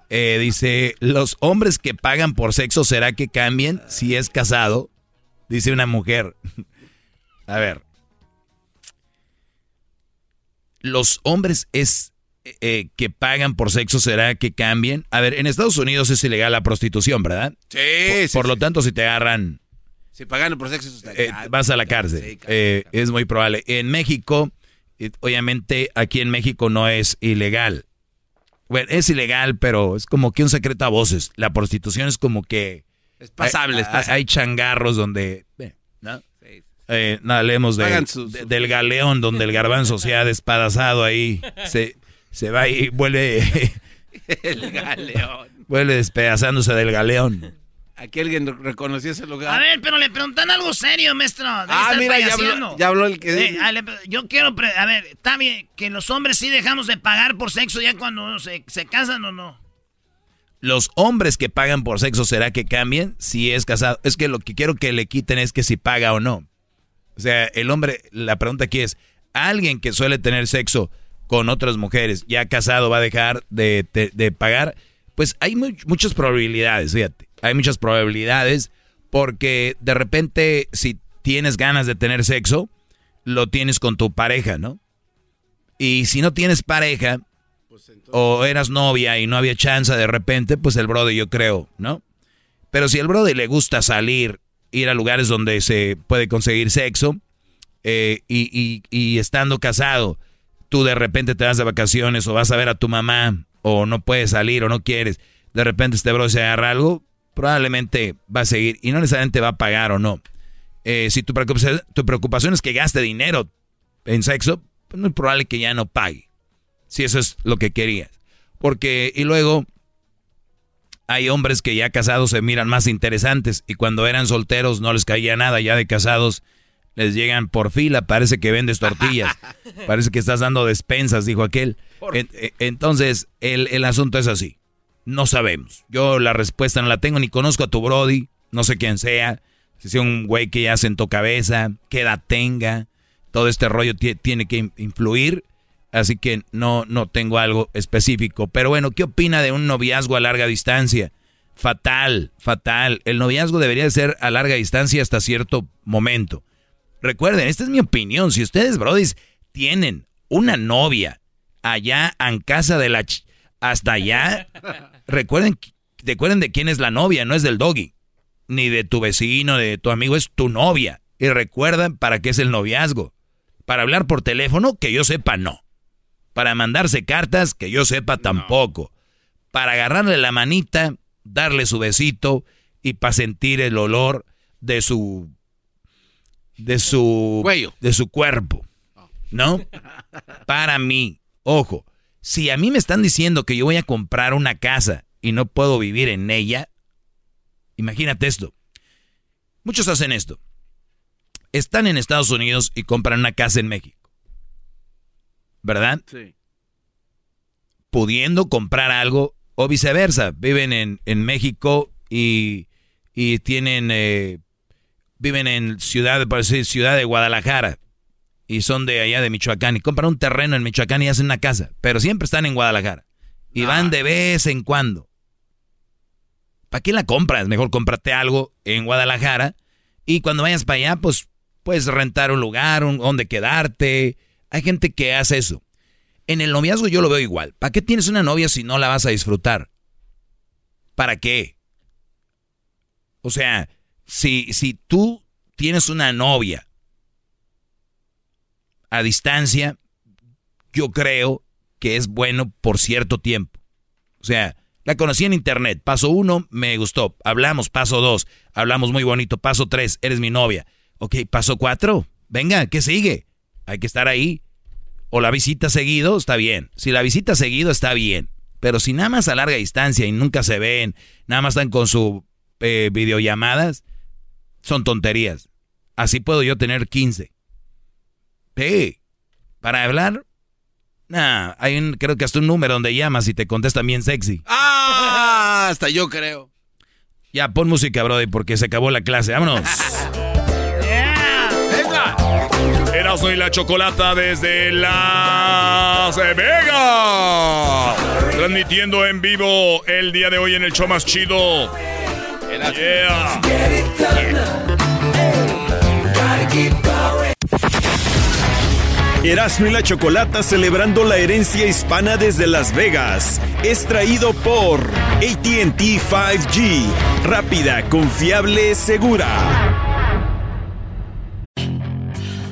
Eh, dice, ¿los hombres que pagan por sexo será que cambien si es casado? Dice una mujer. A ver. Los hombres es eh, que pagan por sexo será que cambien. A ver, en Estados Unidos es ilegal la prostitución, ¿verdad? Sí. Por, sí, por lo tanto, si te agarran... Si pagan por sexo, eh, vas a la cárcel. Eh, es muy probable. En México, obviamente aquí en México no es ilegal. Bueno, es ilegal, pero es como que un secreto a voces. La prostitución es como que... Es pasable, hay, es pasable. hay changarros donde... ¿no? Eh, nada, leemos de, de, del galeón donde el garbanzo se ha despedazado ahí. Se, se va y vuelve... el galeón. Vuelve despedazándose del galeón. Aquí alguien reconoció ese lugar. A ver, pero le preguntan algo serio, maestro. Ah, mira, ya habló, ya habló, el que... Eh, a, le, yo quiero... a ver, está bien que los hombres sí dejamos de pagar por sexo ya cuando se, se casan o no. Los hombres que pagan por sexo, ¿será que cambien si es casado? Es que lo que quiero que le quiten es que si paga o no. O sea, el hombre, la pregunta aquí es, ¿alguien que suele tener sexo con otras mujeres, ya casado, va a dejar de, de, de pagar? Pues hay muy, muchas probabilidades, fíjate. Hay muchas probabilidades porque de repente si tienes ganas de tener sexo, lo tienes con tu pareja, ¿no? Y si no tienes pareja pues entonces... o eras novia y no había chance de repente, pues el brother yo creo, ¿no? Pero si al brother le gusta salir, ir a lugares donde se puede conseguir sexo eh, y, y, y estando casado, tú de repente te vas de vacaciones o vas a ver a tu mamá o no puedes salir o no quieres, de repente este brother se agarra algo, probablemente va a seguir y no necesariamente va a pagar o no. Eh, si tu preocupación, tu preocupación, es que gaste dinero en sexo, pues no es probable que ya no pague. Si eso es lo que querías. Porque, y luego, hay hombres que ya casados se miran más interesantes y cuando eran solteros no les caía nada, ya de casados les llegan por fila, parece que vendes tortillas, parece que estás dando despensas, dijo aquel. Entonces, el, el asunto es así. No sabemos. Yo la respuesta no la tengo, ni conozco a tu Brody, no sé quién sea, si sea un güey que ya sentó cabeza, qué edad tenga, todo este rollo tiene que influir, así que no, no tengo algo específico. Pero bueno, ¿qué opina de un noviazgo a larga distancia? Fatal, fatal. El noviazgo debería ser a larga distancia hasta cierto momento. Recuerden, esta es mi opinión. Si ustedes, brodis, tienen una novia allá en casa de la... Ch hasta allá, recuerden, recuerden de quién es la novia, no es del doggy, ni de tu vecino, de tu amigo, es tu novia. Y recuerden para qué es el noviazgo. Para hablar por teléfono, que yo sepa, no. Para mandarse cartas, que yo sepa, tampoco. Para agarrarle la manita, darle su besito y para sentir el olor de su de su cuello, de su cuerpo. ¿No? Para mí, ojo, si a mí me están diciendo que yo voy a comprar una casa y no puedo vivir en ella, imagínate esto. Muchos hacen esto. Están en Estados Unidos y compran una casa en México. ¿Verdad? Sí. Pudiendo comprar algo o viceversa. Viven en, en México y, y tienen... Eh, viven en ciudad, por decir, ciudad de Guadalajara y son de allá de Michoacán y compran un terreno en Michoacán y hacen una casa, pero siempre están en Guadalajara y ah. van de vez en cuando. ¿Para qué la compras? Mejor cómprate algo en Guadalajara y cuando vayas para allá, pues puedes rentar un lugar, un, donde quedarte. Hay gente que hace eso. En el noviazgo yo lo veo igual. ¿Para qué tienes una novia si no la vas a disfrutar? ¿Para qué? O sea, si, si tú tienes una novia a distancia, yo creo que es bueno por cierto tiempo. O sea, la conocí en internet, paso uno, me gustó, hablamos, paso dos, hablamos muy bonito, paso tres, eres mi novia. Ok, paso cuatro, venga, ¿qué sigue? Hay que estar ahí. O la visita seguido, está bien. Si la visita seguido, está bien. Pero si nada más a larga distancia y nunca se ven, nada más están con sus eh, videollamadas, son tonterías. Así puedo yo tener 15. Sí. Para hablar, nah, hay un, creo que hasta un número donde llamas y te contestan bien sexy. Ah, hasta yo creo. Ya, pon música, Brody, porque se acabó la clase. Vámonos. Erasmo y la Chocolata desde Las Vegas. Transmitiendo en vivo el día de hoy en el show más chido. Yeah. Erasmo y la Chocolata celebrando la herencia hispana desde Las Vegas. Es traído por ATT 5G. Rápida, confiable, segura.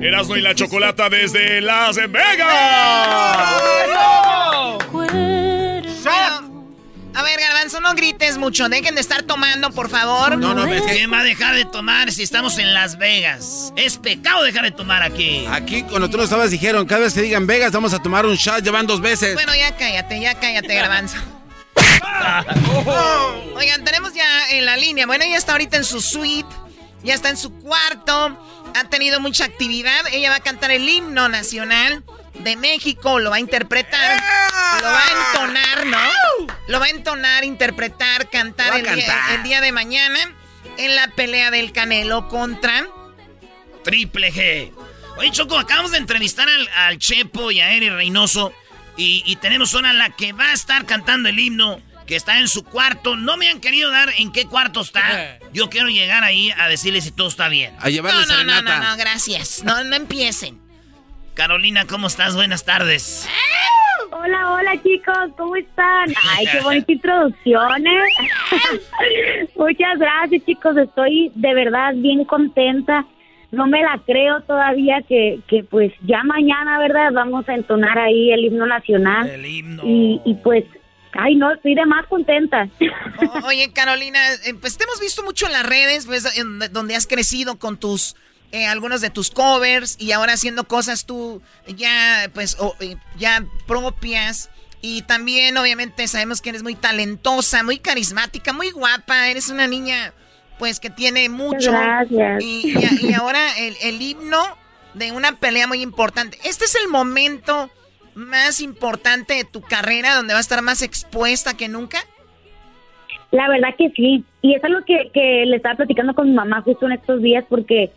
Erasmo y la Chocolata desde Las Vegas. A ver, Garbanzo, no grites mucho. Dejen de estar tomando, por favor. No, no, es que ¿quién va a dejar de tomar si estamos en Las Vegas? Es pecado dejar de tomar aquí. Aquí, cuando tú no estabas, dijeron, cada vez que digan Vegas, vamos a tomar un shot, llevan dos veces. Bueno, ya cállate, ya cállate, Garbanzo. Oigan, tenemos ya en la línea. Bueno, ella está ahorita en su suite, ya está en su cuarto, ha tenido mucha actividad. Ella va a cantar el himno nacional de México, lo va a interpretar, lo va a entonar, ¿no? Lo va a entonar, interpretar, cantar, el, día- cantar. el día de mañana en la pelea del Canelo contra... Triple G. Oye, Choco, acabamos de entrevistar al, al Chepo y a Eri Reynoso. Y, y tenemos una la que va a estar cantando el himno, que está en su cuarto. No me han querido dar en qué cuarto está. Yo quiero llegar ahí a decirle si todo está bien. A llevarle No, no, no, serenata. no, no, gracias. No, no empiecen. Carolina, ¿cómo estás? Buenas tardes. Hola, hola chicos, ¿cómo están? Ay, qué bonita introducción, ¿eh? Muchas gracias chicos, estoy de verdad bien contenta. No me la creo todavía que, que pues ya mañana, ¿verdad? Vamos a entonar ahí el himno nacional. El himno. Y, y pues, ay no, estoy de más contenta. O- oye, Carolina, eh, pues te hemos visto mucho en las redes, pues, en- donde has crecido con tus, eh, algunos de tus covers y ahora haciendo cosas tú ya, pues, eh, ya propias. Y también, obviamente, sabemos que eres muy talentosa, muy carismática, muy guapa. Eres una niña, pues, que tiene mucho. Gracias. Y, y- y ahora el, el himno de una pelea muy importante. Este es el momento más importante de tu carrera, donde va a estar más expuesta que nunca. La verdad que sí. Y es algo que, que le estaba platicando con mi mamá justo en estos días porque,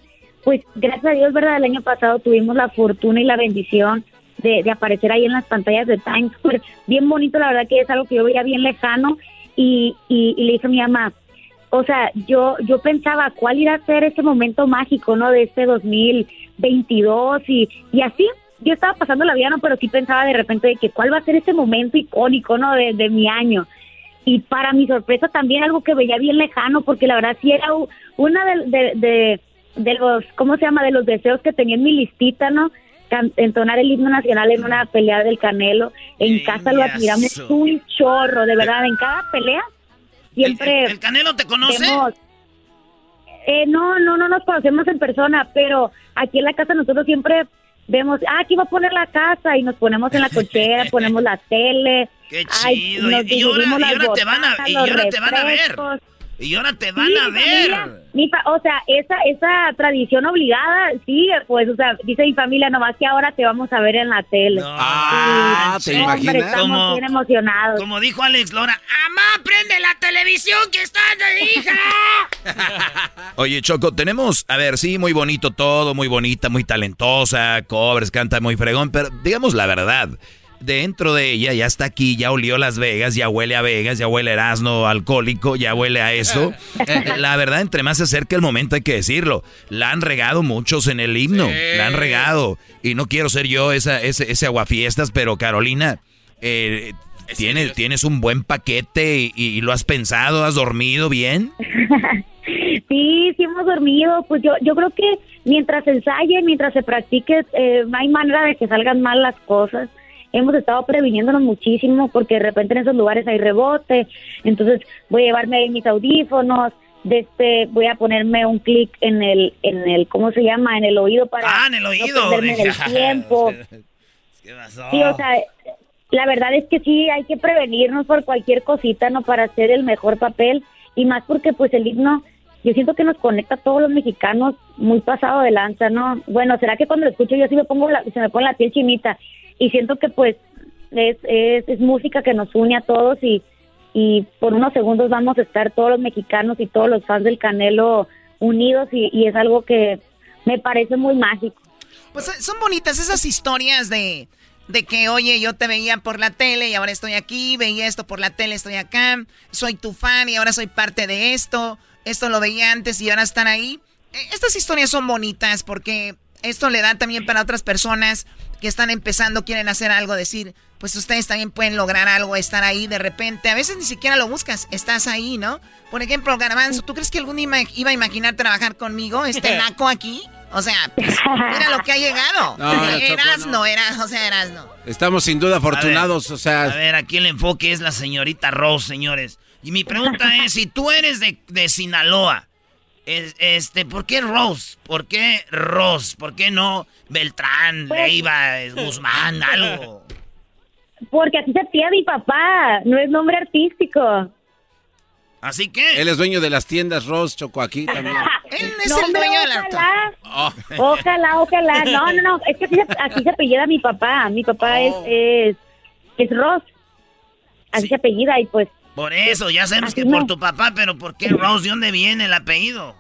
pues, gracias a Dios, ¿verdad? El año pasado tuvimos la fortuna y la bendición de, de aparecer ahí en las pantallas de Times Square. Bien bonito, la verdad que es algo que yo veía bien lejano y, y, y le dije a mi mamá, o sea, yo, yo pensaba cuál irá a ser ese momento mágico, ¿no? De este 2022 y, y así. Yo estaba pasando la vida, ¿no? Pero sí pensaba de repente de que cuál va a ser ese momento icónico, ¿no? De, de mi año y para mi sorpresa también algo que veía bien lejano porque la verdad sí era una de, de, de, de los cómo se llama de los deseos que tenía en mi listita no entonar el himno nacional en una pelea del Canelo en casa lo admiramos un chorro de verdad en cada pelea siempre ¿El Canelo te conoce? eh, no no no nos conocemos en persona pero aquí en la casa nosotros siempre vemos ah aquí va a poner la casa y nos ponemos en la cochera ponemos la tele Qué Ay, chido. nos y, y ahora, y te van a, y ahora te van a ver. Y ahora te van a ver. o sea, esa, esa tradición obligada sigue, pues, o sea, dice mi familia, nomás que ahora te vamos a ver en la tele. ah, ¿te imaginas? Estamos bien emocionados. Como dijo Alex Lora, ¡Amá, prende la televisión que está de hija! Oye, Choco, tenemos, a ver, sí, muy bonito todo, muy bonita, muy talentosa, cobres, canta muy fregón, pero digamos la verdad dentro de ella ya está aquí, ya olió Las Vegas, ya huele a Vegas, ya huele a Erasmo alcohólico, ya huele a eso. La verdad, entre más se acerca el momento hay que decirlo. La han regado muchos en el himno, la han regado. Y no quiero ser yo esa, ese, ese aguafiestas, pero Carolina, eh, ¿tienes, tienes un buen paquete y, lo has pensado, has dormido bien. Sí, sí hemos dormido. Pues yo, yo creo que mientras ensaye, mientras se practique, eh, no hay manera de que salgan mal las cosas hemos estado previniéndonos muchísimo porque de repente en esos lugares hay rebote, entonces voy a llevarme mis audífonos, este voy a ponerme un clic en el en el ¿cómo se llama? en el oído para ah, en el oído. No el tiempo. Sí, o sea, la verdad es que sí hay que prevenirnos por cualquier cosita, no para hacer el mejor papel y más porque pues el himno yo siento que nos conecta a todos los mexicanos muy pasado de lanza, ¿no? Bueno, será que cuando lo escucho yo sí me pongo se me pone la piel chinita y siento que pues es, es, música que nos une a todos y, y por unos segundos vamos a estar todos los mexicanos y todos los fans del Canelo unidos y, es algo que me parece muy mágico. Pues eh, son bonitas esas historias de, de que, oye, yo te veía por la tele y ahora estoy aquí, veía esto por la tele, estoy acá, soy tu fan y ahora soy parte de esto, esto lo veía antes y ahora están ahí. E, estas historias son bonitas porque esto le da también para otras personas que están empezando, quieren hacer algo, decir, pues ustedes también pueden lograr algo, estar ahí de repente. A veces ni siquiera lo buscas, estás ahí, ¿no? Por ejemplo, Garbanzo, ¿tú crees que algún día iba a imaginar trabajar conmigo, este naco aquí? O sea, pues, mira lo que ha llegado. No, eras, no. eras, o sea, eras, no. Estamos sin duda afortunados, o sea. A ver, aquí el enfoque es la señorita Rose, señores. Y mi pregunta es, si tú eres de, de Sinaloa, este, ¿por qué Rose? ¿Por qué Rose? ¿Por qué no Beltrán, pues, Leiva, Guzmán, algo? Porque así se pide mi papá, no es nombre artístico. Así que. Él es dueño de las tiendas Rose Choco aquí también. Él es el dueño de la oh. Ojalá, ojalá. No, no, no. Es que así se, apellida mi papá. Mi papá es, oh. es, es Ross. Así se apellida y pues por eso, ya sabemos que por tu papá, pero ¿por qué Rose? ¿De dónde viene el apellido?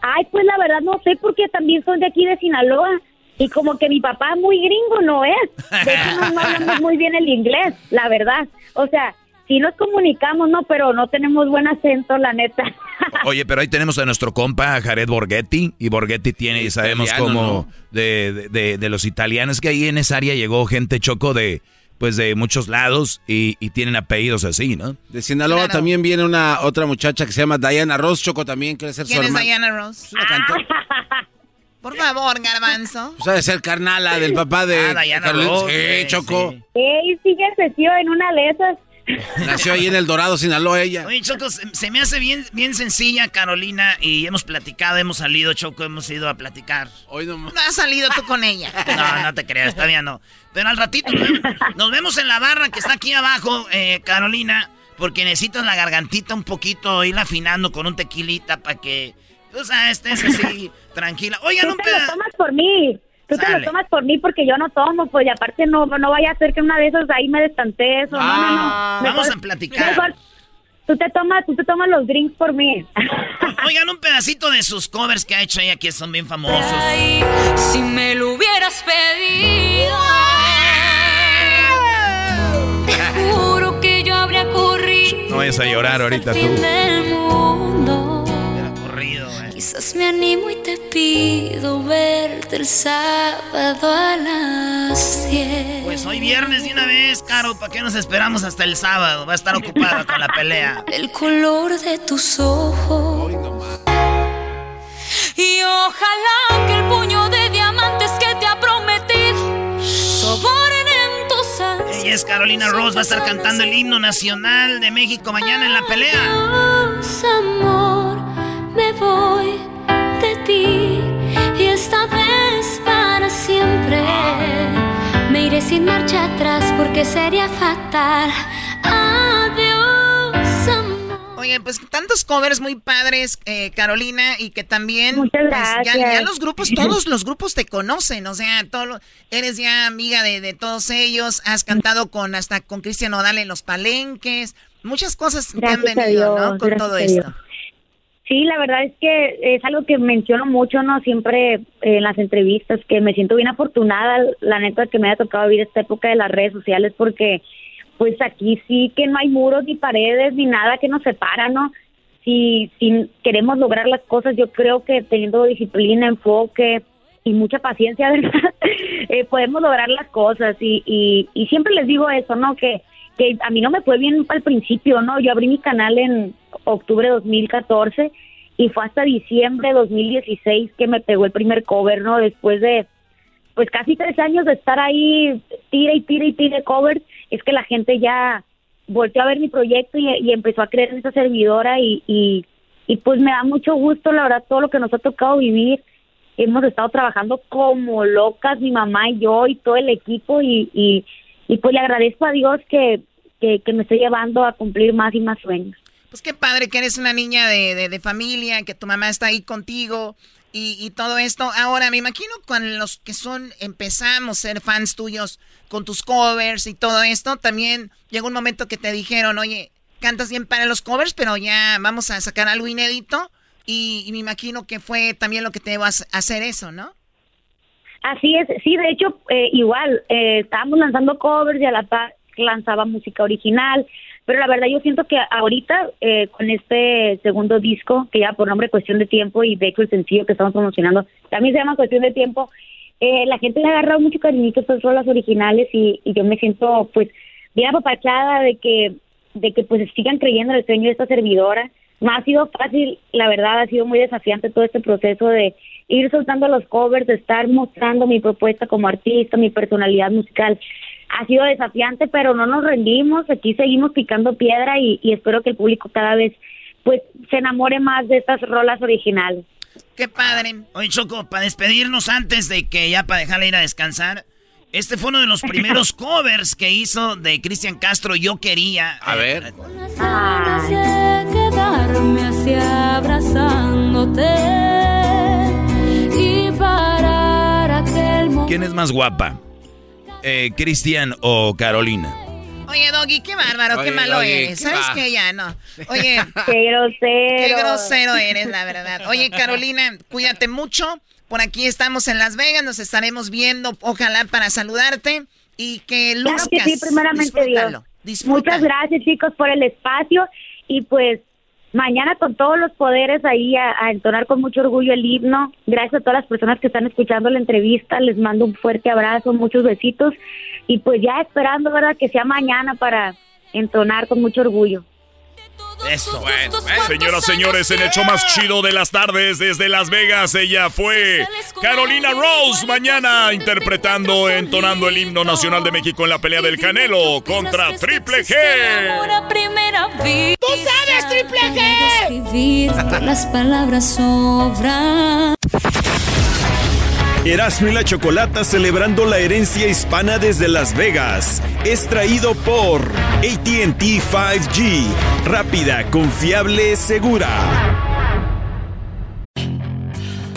Ay, pues la verdad no sé, porque también son de aquí de Sinaloa. Y como que mi papá muy gringo no es. De hecho, no, hablamos muy bien el inglés, la verdad. O sea, sí nos comunicamos, ¿no? Pero no tenemos buen acento, la neta. Oye, pero ahí tenemos a nuestro compa Jared Borghetti. Y Borghetti tiene, y sabemos como de, de, de, los italianos, que ahí en esa área llegó gente choco de pues de muchos lados y, tienen apellidos así, ¿no? De Sinaloa también viene una otra muchacha que se llama Diana Ross, Choco también quiere ser ¿Quién es Diana Ross? Por favor, garbanzo. Pues de ser carnala del papá de... Ah, Diana Ross. Sí, Choco. Sí, sigue tío en una de esas. Nació ahí en El Dorado, Sinaloa, ella. Oye, Choco, se me hace bien, bien sencilla, Carolina, y hemos platicado, hemos salido, Choco, hemos ido a platicar. Hoy no... no has salido tú con ella. No, no te creas, todavía no. Pero al ratito nos vemos en la barra que está aquí abajo, eh, Carolina, porque necesitas la gargantita un poquito, ir afinando con un tequilita para que, o sea, estés así, tranquila. Oigan, un pedazo. tomas por mí. Tú te lo tomas por mí porque yo no tomo, pues y aparte no, no vaya a ser que una de esas ahí me destante eso. no, no, no. Ah, vamos a platicar. tú te tomas, tú te tomas los drinks por mí. Oigan un pedacito de sus covers que ha hecho ella que son bien famosos. si me lo hubieras pedido, te juro que yo habría corrido. No vayas a llorar ahorita tú. Quizás me animo y te pido verte el sábado a las 10. Pues hoy viernes de una vez, Caro, ¿para qué nos esperamos hasta el sábado? Va a estar ocupada con la pelea. El color de tus ojos. Y ojalá que el puño de diamantes que te ha prometido soboren en tus ansias. Ella es Carolina Ross, va a estar cantando el himno nacional de México mañana en la pelea. amor, me voy de ti y esta vez para siempre. Me iré sin marcha atrás porque sería fatal. Adiós, amor. Oye, pues tantos covers muy padres, eh, Carolina, y que también Muchas pues, gracias. ya, ya los grupos, todos los grupos te conocen, o sea, todo, eres ya amiga de, de todos ellos, has cantado con hasta con Cristian Odal en los palenques, muchas cosas que han Gracias venido, Dios, ¿no? Con gracias todo esto. Sí, la verdad es que es algo que menciono mucho, ¿no? Siempre eh, en las entrevistas, que me siento bien afortunada, la neta, que me haya tocado vivir esta época de las redes sociales, porque pues aquí sí que no hay muros ni paredes ni nada que nos separa, ¿no? Si, si queremos lograr las cosas, yo creo que teniendo disciplina, enfoque y mucha paciencia, ¿verdad? Eh, podemos lograr las cosas y, y, y siempre les digo eso, ¿no? Que, que a mí no me fue bien al principio, ¿no? Yo abrí mi canal en octubre de 2014 y fue hasta diciembre de 2016 que me pegó el primer cover, ¿no? Después de pues casi tres años de estar ahí, tira y tira y tira covers, es que la gente ya volteó a ver mi proyecto y, empezó a creer en esa servidora y, y, y pues me da mucho gusto, la verdad, todo lo que nos ha tocado vivir. Hemos estado trabajando como locas, mi mamá y yo y todo el equipo y, y, y pues le agradezco a Dios que, que, me esté llevando a cumplir más y más sueños. Pues qué padre que eres una niña de, de, familia, que tu mamá está ahí contigo y, y todo esto. Ahora, me imagino con los que son, empezamos a ser fans tuyos con tus covers y todo esto, también llegó un momento que te dijeron, oye, cantas bien para los covers, pero ya vamos a sacar algo inédito. Y, y me imagino que fue también lo que te vas a hacer eso, ¿no? Así es, sí, de hecho, eh, igual, eh, estábamos lanzando covers y a la par lanzaba música original, pero la verdad yo siento que ahorita eh, con este segundo disco, que ya por nombre Cuestión de Tiempo y de hecho el sencillo que estamos promocionando también se llama Cuestión de Tiempo, eh, la gente le ha agarrado mucho cariñito a estas rolas originales y, y yo me siento pues bien apapachada de que, de que pues sigan creyendo en el sueño de esta servidora. No ha sido fácil, la verdad, ha sido muy desafiante todo este proceso de ir soltando los covers, estar mostrando mi propuesta como artista, mi personalidad musical. Ha sido desafiante, pero no nos rendimos, aquí seguimos picando piedra y, y espero que el público cada vez pues se enamore más de estas rolas originales. Qué padre. Oye, Choco, para despedirnos antes de que ya para dejarle ir a descansar, este fue uno de los primeros covers que hizo de Cristian Castro, Yo Quería. A ver. de ¿Quién es más guapa? Eh, ¿Cristian o Carolina? Oye, Doggy, qué bárbaro, qué Oye, malo Doggy, eres. qué ¿Sabes qué? Ya, no. Oye. Qué grosero. Qué grosero eres, la verdad. Oye, Carolina, cuídate mucho. Por aquí estamos en Las Vegas, nos estaremos viendo, ojalá para saludarte y que Claro luzcas. que sí, primeramente Disfrútalo, Dios. Muchas gracias chicos por el espacio y pues mañana con todos los poderes ahí a, a entonar con mucho orgullo el himno. Gracias a todas las personas que están escuchando la entrevista, les mando un fuerte abrazo, muchos besitos y pues ya esperando, ¿verdad? Que sea mañana para entonar con mucho orgullo. Eso. Señoras, señores, en el show más chido de las tardes desde Las Vegas, ella fue Carolina Rose. Mañana interpretando, entonando el himno nacional de México en la pelea del Canelo contra Triple G. ¡Tú sabes, Triple G! Las palabras sobran. Erasmo y la Chocolata celebrando la herencia hispana desde Las Vegas. Es traído por ATT 5G. Rápida, confiable, segura.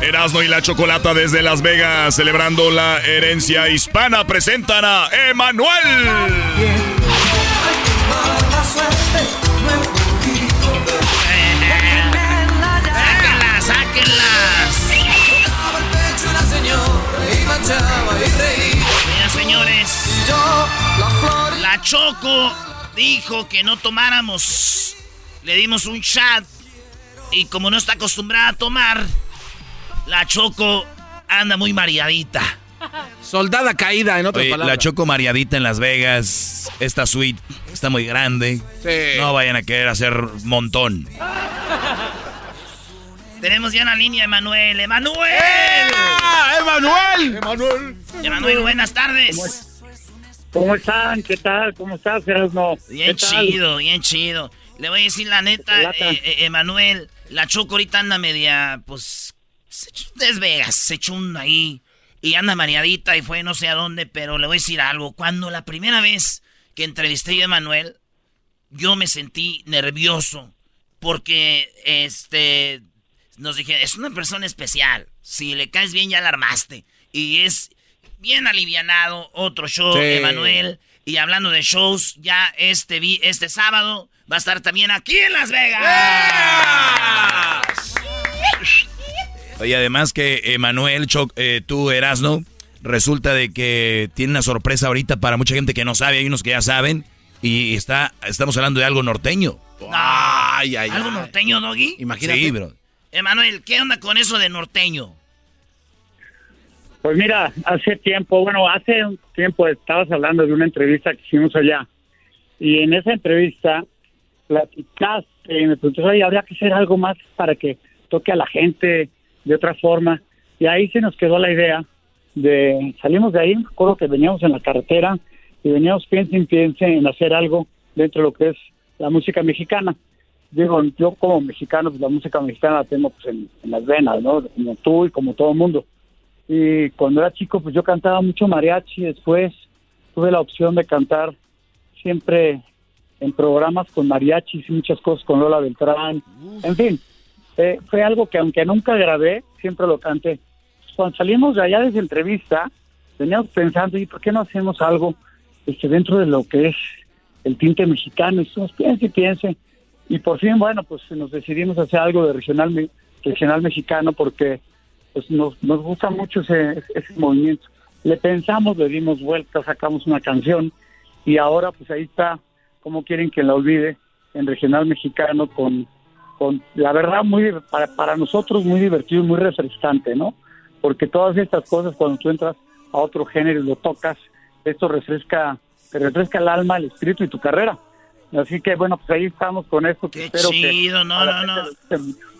Erasmo y la Chocolata desde Las Vegas, celebrando la herencia hispana, presentan a Emanuel. ¡Sáquenlas, sáquenlas! Señores. La Choco dijo que no tomáramos. Le dimos un chat. Y como no está acostumbrada a tomar, la Choco anda muy mareadita. Soldada caída, en otras palabras. La Choco mareadita en Las Vegas. Esta suite está muy grande. No vayan a querer hacer montón. Tenemos ya en la línea Emanuel. ¡Emanuel! ¡Emanuel! ¡Emanuel! Emanuel, buenas tardes. ¿Cómo están? ¿Qué tal? ¿Cómo estás, Erasmo? Bien chido, bien chido. Le voy a decir la neta, eh, eh, Emanuel, la Choco ahorita anda media, pues, se echó Vegas, se echó un ahí y anda mareadita y fue no sé a dónde, pero le voy a decir algo. Cuando la primera vez que entrevisté a Emanuel, yo me sentí nervioso porque, este, nos dije, es una persona especial. Si le caes bien, ya la armaste. Y es bien alivianado. Otro show, Emanuel. Y hablando de shows, ya este, este sábado va a estar también aquí en Las Vegas. Y además que Emanuel, eh, tú Erasno, resulta de que tiene una sorpresa ahorita para mucha gente que no sabe, hay unos que ya saben, y está, estamos hablando de algo norteño. Ay, ay, ¿Algo norteño, Doggy? Imagínate. Sí, bro. Emanuel, ¿qué onda con eso de norteño? Pues mira, hace tiempo, bueno, hace un tiempo estabas hablando de una entrevista que hicimos allá. Y en esa entrevista platicaste y me preguntaste, oye, habría que hacer algo más para que toque a la gente de otra forma. Y ahí se nos quedó la idea de, salimos de ahí, recuerdo que veníamos en la carretera y veníamos piense y piense en hacer algo dentro de lo que es la música mexicana digo, yo como mexicano, pues la música mexicana la tengo pues en, las venas, ¿no? Como tú y como todo el mundo. Y cuando era chico, pues yo cantaba mucho mariachi, después tuve la opción de cantar siempre en programas con mariachis y muchas cosas con Lola Beltrán, en fin, eh, fue algo que aunque nunca grabé, siempre lo canté. Cuando salimos de allá de esa entrevista, veníamos pensando, ¿y por qué no hacemos algo este, dentro de lo que es el tinte mexicano? Y estamos, piense piense, y por fin, bueno, pues nos decidimos hacer algo de regional, regional mexicano porque pues nos, nos gusta mucho ese, ese movimiento. Le pensamos, le dimos vuelta, sacamos una canción y ahora pues ahí está, como quieren que la olvide, en regional mexicano con, con la verdad muy para, para nosotros muy divertido y muy refrescante, ¿no? Porque todas estas cosas cuando tú entras a otro género y lo tocas, esto refresca, te refresca el alma, el espíritu y tu carrera. Así que bueno, pues ahí estamos con esto. Qué chido, no, no, no.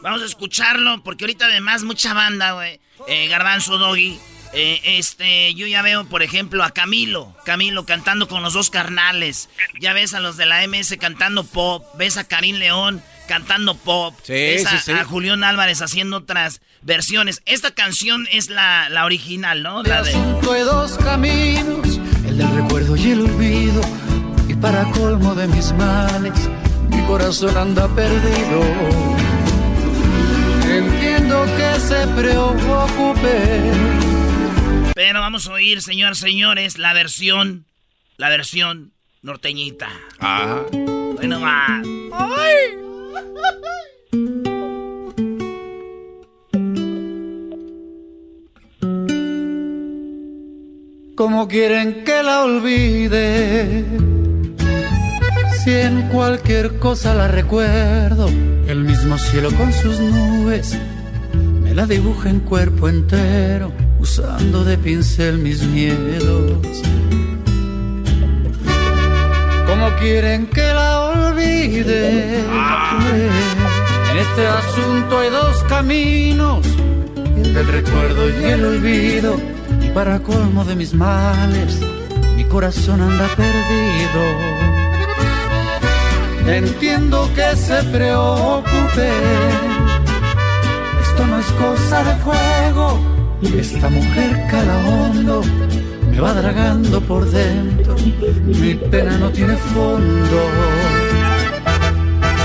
Vamos a escucharlo, porque ahorita además mucha banda, güey. Eh, Garbanzo Doggy. Eh, este, yo ya veo, por ejemplo, a Camilo, Camilo cantando con los dos carnales. Ya ves a los de la MS cantando pop, ves a Karim León cantando pop, sí, ves a, Julián Álvarez haciendo otras versiones. Esta canción es la, la original, ¿no? La de... dos caminos, el del recuerdo y el olvido para colmo de mis males, mi corazón anda perdido. Entiendo que se preocupe. Pero vamos a oír, señor, señores, la versión, la versión norteñita. Ah. Bueno, va. ¡Ay! ¿Cómo quieren que la olvide? Si en cualquier cosa la recuerdo, el mismo cielo con sus nubes me la dibuja en cuerpo entero, usando de pincel mis miedos. ¿Cómo quieren que la olvide? En este asunto hay dos caminos, el del recuerdo y el olvido. Y para colmo de mis males, mi corazón anda perdido. Entiendo que se preocupe. Esto no es cosa de juego. Y esta mujer cala hondo. Me va dragando por dentro. Mi pena no tiene fondo.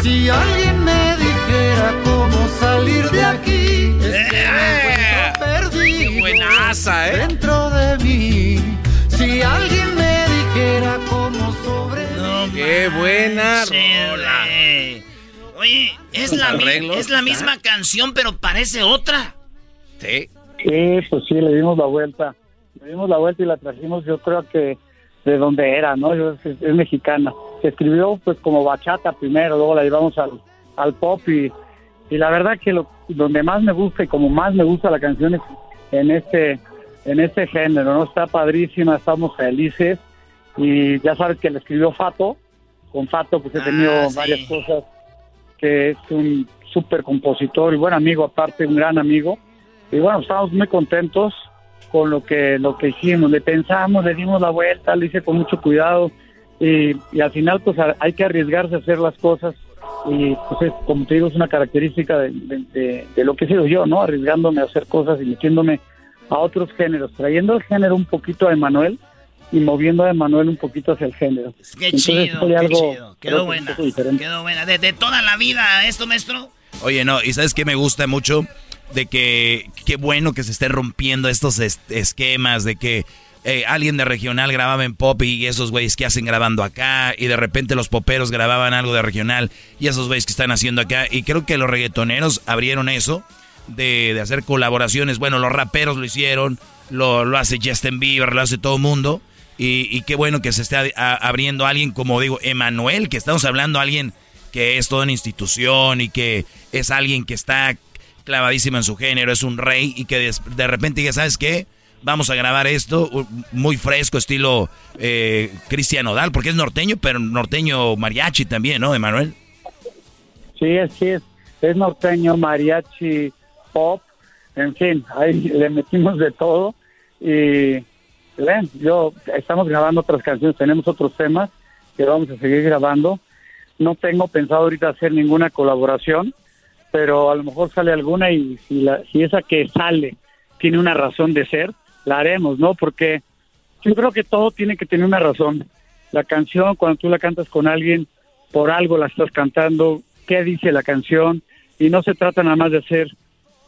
Si alguien me dijera cómo salir de aquí, es que me perdido buenaza, ¿eh? dentro de mí. Si alguien me dijera cómo sobre ¡Qué buena rola! Oye, es la, es la misma canción, pero parece otra. Sí. Sí, pues sí, le dimos la vuelta. Dimos la vuelta y la trajimos, yo creo que de donde era, ¿no? Es, mexicana. Se escribió pues como bachata primero, luego la llevamos al, al pop y, y la verdad que lo, donde más me gusta y como más me gusta la canción es en este en este género, ¿no? Está padrísima, estamos felices y ya sabes que le escribió Fato, con Fato pues he tenido Ah, varias cosas, que es un súper compositor y buen amigo, aparte un gran amigo, y bueno, estamos muy contentos con lo que lo que hicimos, le pensamos, le dimos la vuelta, lo hice con mucho cuidado y, y al final pues hay que arriesgarse a hacer las cosas y pues es, como te digo es una característica de, de- de- de lo que he sido yo, ¿no? Arriesgándome a hacer cosas y metiéndome a otros géneros, trayendo el género un poquito a Emanuel y moviendo a Emanuel un poquito hacia el género. Qué Entonces, chido, qué algo- chido. Quedó buena. Quedó buena. De, de toda la vida esto, maestro. Oye, no, y sabes qué me gusta mucho de que qué bueno que se esté rompiendo estos es- esquemas de que eh, alguien de regional grababa en pop y esos güeyes que hacen grabando acá y de repente los poperos grababan algo de regional y esos güeyes que están haciendo acá y creo que los reggaetoneros abrieron eso de, de hacer colaboraciones. Bueno, los raperos lo hicieron, lo, lo hace Justin Bieber, lo hace todo el mundo y, qué bueno que se esté abriendo alguien como digo, Emanuel, que estamos hablando alguien que es toda una institución y que es alguien que está clavadísimo en su género, es un rey y que de, repente diga, ¿sabes qué? Vamos a grabar esto muy fresco, estilo eh, Cristian porque es norteño, pero norteño mariachi también, ¿no, Emanuel? Sí, así es. Es norteño, mariachi, pop, en fin, ahí le metimos de todo. Y ven, yo estamos grabando otras canciones, tenemos otros temas que vamos a seguir grabando. No tengo pensado ahorita hacer ninguna colaboración, pero a lo mejor sale alguna y si, la, si esa que sale tiene una razón de ser, la haremos, ¿no? Porque yo creo que todo tiene que tener una razón. La canción, cuando tú la cantas con alguien, por algo la estás cantando, qué dice la canción, y no se trata nada más de hacer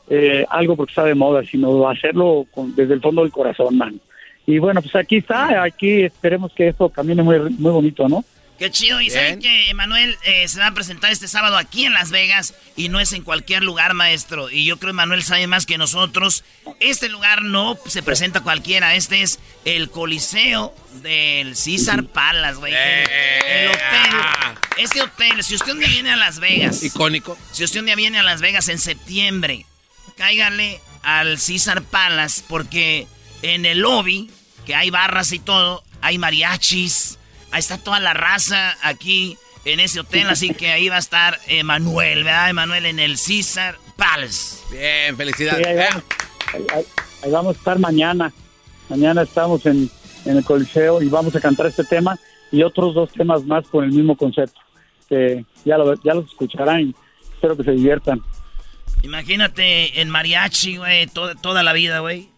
eh, algo porque está de moda, sino hacerlo con- desde el fondo del corazón, man. Y bueno, pues aquí está, aquí esperemos que esto camine muy, muy bonito, ¿no? Qué chido. Y saben que Emanuel eh, se va a presentar este sábado aquí en Las Vegas y no es en cualquier lugar, maestro. Y yo creo que Emanuel sabe más que nosotros. Este lugar no se presenta cualquiera. Este es el Coliseo del César Palace, güey. El, el hotel. Este hotel, si usted un día viene a Las Vegas. Icónico. Si usted un día viene a Las Vegas en septiembre, cáigale al César Palace porque en el lobby, que hay barras y todo, hay mariachis, ahí está toda la raza aquí en ese hotel, así que ahí va a estar Emanuel, ¿verdad? Emanuel en el César Palace. Bien, Sí, felicidades. ahí, vamos, ahí- ahí- vamos a estar mañana. Mañana estamos en, en el Coliseo y vamos a cantar este tema y otros dos temas más con el mismo concepto. Que ya, lo, ya los escucharán y espero que se diviertan. Imagínate en mariachi, güey, toda, toda la vida, güey.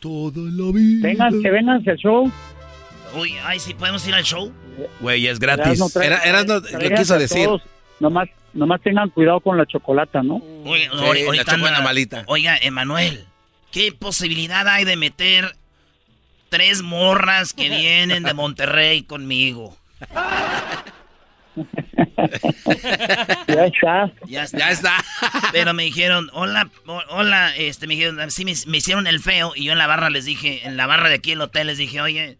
Toda la vida. Vengan, que vengan al show. Uy, ay, si podemos ir al show. Güey, es gratis. Erasmo, trae- Era- Erasmo tráiganse lo quiso decir. todos. Nomás, nomás tengan cuidado con la chocolata, ¿no? Oye, Sí, ahori- la ahorita choco en la anda- malita. Oiga, Emanuel, ¿qué posibilidad hay de meter tres morras que vienen de Monterrey conmigo? Ya está. Ya está. Ya está. Pero me dijeron, hola, ho- hola, este, me dijeron, sí, me, me hicieron el feo y yo en la barra les dije, en la barra de aquí del hotel les dije, oye,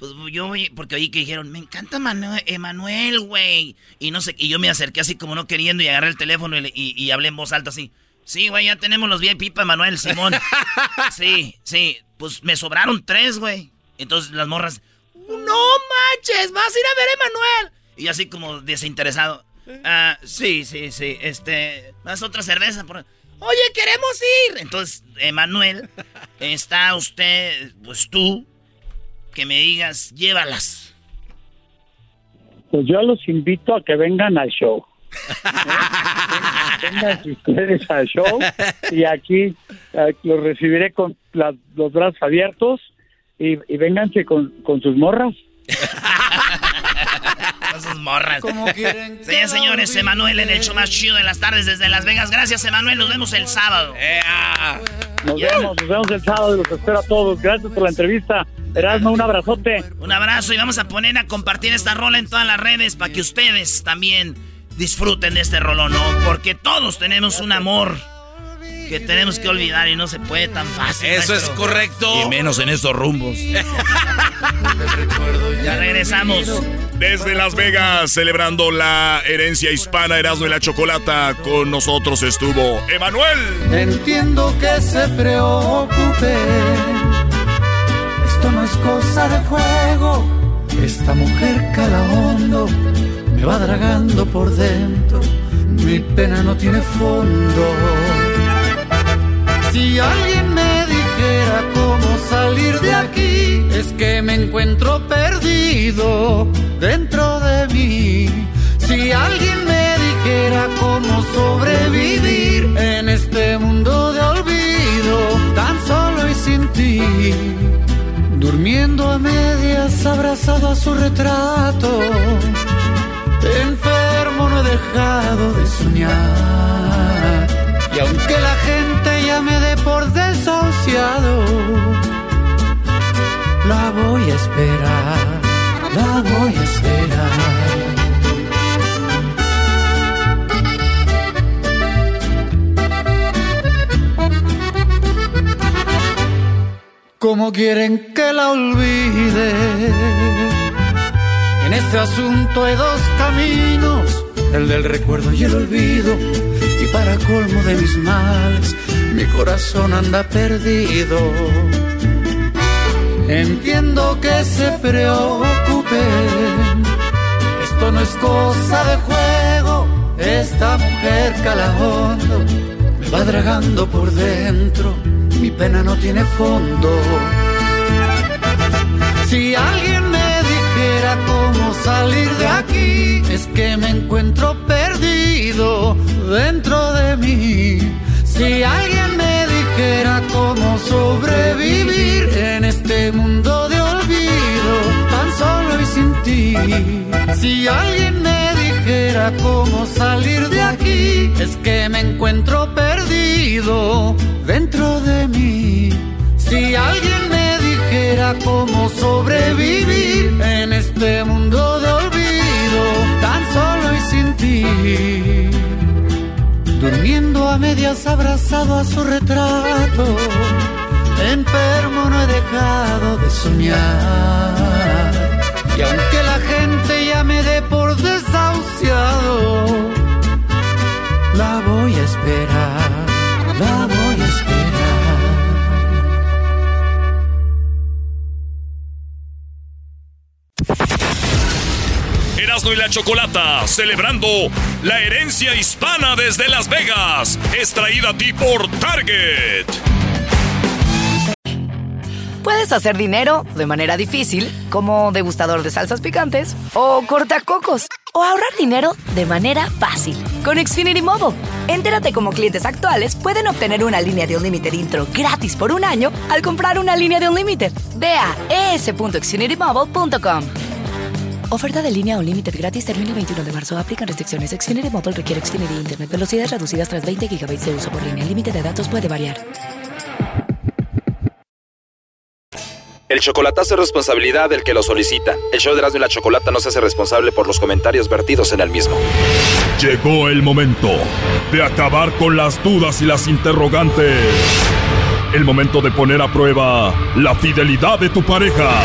pues yo voy, porque oí que dijeron, me encanta Manu- Emanuel, güey. Y no sé, y yo me acerqué así como no queriendo y agarré el teléfono y, le- y- y hablé en voz alta así. Sí, güey, ya tenemos los VIP para Manuel, Simón. sí, sí, pues me sobraron tres, güey. Entonces las morras, no manches, vas a ir a ver a Emanuel. Y así como desinteresado. Ah, sí, sí, sí, este, más otra cerveza. Por... Oye, queremos ir. Entonces, Emanuel, está usted, pues tú, que me digas, llévalas. Pues yo los invito a que vengan al show. vengan ustedes al show y aquí eh, los recibiré con las- los brazos abiertos y, y vénganse con, con sus morras. Esas morras. Como quieren que Señores, la Emanuel en el show más chido de las tardes desde Las Vegas. Gracias, Emanuel. Nos vemos el sábado. Nos vemos, nos vemos el sábado y los espero a todos. Gracias por la entrevista. Erasmo, un abrazote. Un abrazo y vamos a poner a compartir esta rola en todas las redes para que ustedes también disfruten de este rolón, ¿no? Porque todos tenemos un amor que tenemos que olvidar y no se puede tan fácil. Eso es correcto. Y menos en estos rumbos. Ya regresamos. Desde Las Vegas, celebrando la herencia hispana Erasmo y la Chocolata, con nosotros estuvo Emanuel. Entiendo que se preocupe juego. Esta mujer cala hondo, me va dragando por dentro. Mi pena no tiene fondo. Si alguien me dijera cómo salir de aquí, es que me encuentro perdido dentro de mí. Si alguien me dijera cómo sobrevivir en este mundo de olvido, tan solo y sin ti, durmiendo a medias, abrazado a su retrato, enfermo no he dejado de soñar. Y aunque la gente ya me dé por desahuciado, la voy a esperar, la voy a esperar. ¿Cómo quieren que la olvide? En este asunto hay dos caminos, el del recuerdo y el olvido. Y para colmo de mis males, mi corazón anda perdido. Entiendo que se preocupen, esto no es cosa de juego, esta mujer calahondo me va dragando por dentro mi pena no tiene fondo. Si alguien me dijera cómo salir de aquí, es que me encuentro perdido dentro de mí. Si alguien me dijera cómo sobrevivir en este mundo de olvido, tan solo y sin ti. Si alguien me dijera cómo salir de aquí, es que me encuentro perdido dentro de mí. Si alguien me dijera cómo sobrevivir en este mundo de olvido, tan solo y sin ti. Durmiendo a medias abrazado a su retrato, enfermo no he dejado de soñar. Y aunque la gente ya me dé por Erasmo y la Chocolata, celebrando la herencia hispana desde Las Vegas, es traída a ti por Target. Puedes hacer dinero de manera difícil, como degustador de salsas picantes, o cortacocos, o ahorrar dinero de manera fácil con Xfinity Mobile. Entérate cómo clientes actuales pueden obtener una línea de Unlimited intro gratis por un año al comprar una línea de Unlimited. Ve a es.xfinitymobile.com. Oferta de línea Unlimited gratis termina el 21 de marzo. Aplican restricciones. Xfinity Mobile requiere Xfinity Internet. Velocidades reducidas tras 20 GB de uso por línea. El límite de datos puede variar. El chocolatazo es responsabilidad del que lo solicita. El show de Erasmo y la Chocolata no se hace responsable por los comentarios vertidos en el mismo. Llegó el momento de acabar con las dudas y las interrogantes. El momento de poner a prueba la fidelidad de tu pareja.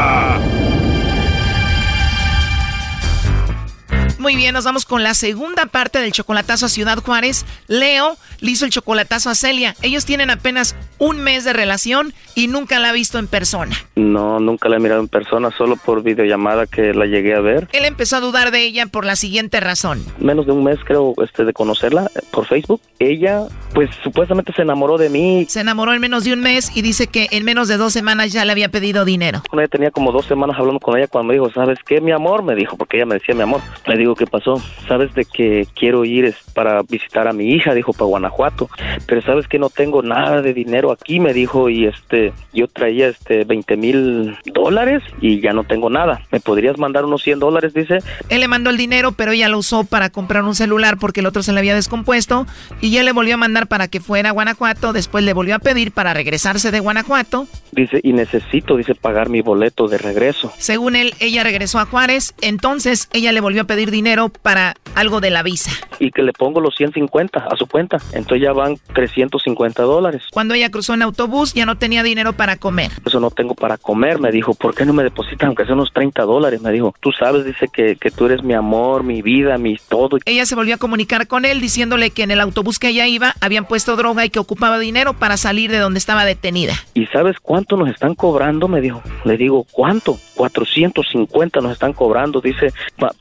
Muy bien, nos vamos con la segunda parte del chocolatazo a Ciudad Juárez. Leo le hizo el chocolatazo a Celia. Ellos tienen apenas un mes de relación y nunca la ha visto en persona. No, nunca la he mirado en persona, solo por videollamada que la llegué a ver. Él empezó a dudar de ella por la siguiente razón. Menos de un mes creo este de conocerla por Facebook. Ella pues supuestamente se enamoró de mí. Se enamoró en menos de un mes y dice que en menos de dos semanas ya le había pedido dinero. Ella tenía como dos semanas hablando con ella cuando me dijo, ¿sabes qué, mi amor? Me dijo, porque ella me decía mi amor. Le digo, ¿qué pasó? ¿Sabes de que quiero ir es para visitar a mi hija? Dijo, para Guanajuato. Pero ¿sabes que no tengo nada de dinero aquí? Me dijo, y este, yo traía este 20 mil dólares y ya no tengo nada. ¿Me podrías mandar unos 100 dólares? Dice. Él le mandó el dinero, pero ella lo usó para comprar un celular porque el otro se le había descompuesto y ya le volvió a mandar para que fuera a Guanajuato. Después le volvió a pedir para regresarse de Guanajuato. Dice, y necesito, dice, pagar mi boleto de regreso. Según él, ella regresó a Juárez. Entonces ella le volvió a pedir dinero dinero para algo de la visa. Y que le pongo los 150 a su cuenta. Entonces ya van 350 dólares. Cuando ella cruzó en autobús ya no tenía dinero para comer. Eso no tengo para comer, me dijo. ¿Por qué no me depositan aunque sea unos 30 dólares? Me dijo. Tú sabes, dice que, que tú eres mi amor, mi vida, mi todo. Ella se volvió a comunicar con él diciéndole que en el autobús que ella iba habían puesto droga y que ocupaba dinero para salir de donde estaba detenida. ¿Y sabes cuánto nos están cobrando? Me dijo. Le digo, ¿cuánto? 450 nos están cobrando, dice,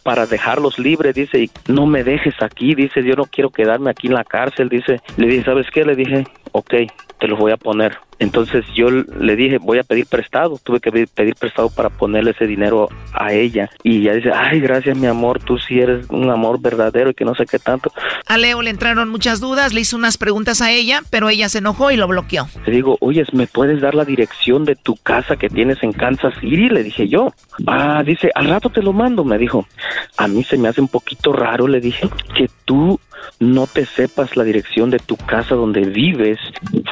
para dejarlos libres, dice, y no me dejes aquí, dice, yo no quiero quedarme aquí en la cárcel, dice. Le dije, ¿sabes qué? Le dije, ok, te los voy a poner. Entonces yo le dije, voy a pedir prestado. Tuve que pedir prestado para ponerle ese dinero a ella. Y ella dice, ay, gracias mi amor, tú sí eres un amor verdadero y que no sé qué tanto. A Leo le entraron muchas dudas, le hizo unas preguntas a ella, pero ella se enojó y lo bloqueó. Le digo, oye, ¿me puedes dar la dirección de tu casa que tienes en Kansas City? Le dije yo. Ah, dice, al rato te lo mando, me dijo. A mí se me hace un poquito raro, le dije, que tú no te sepas la dirección de tu casa donde vives.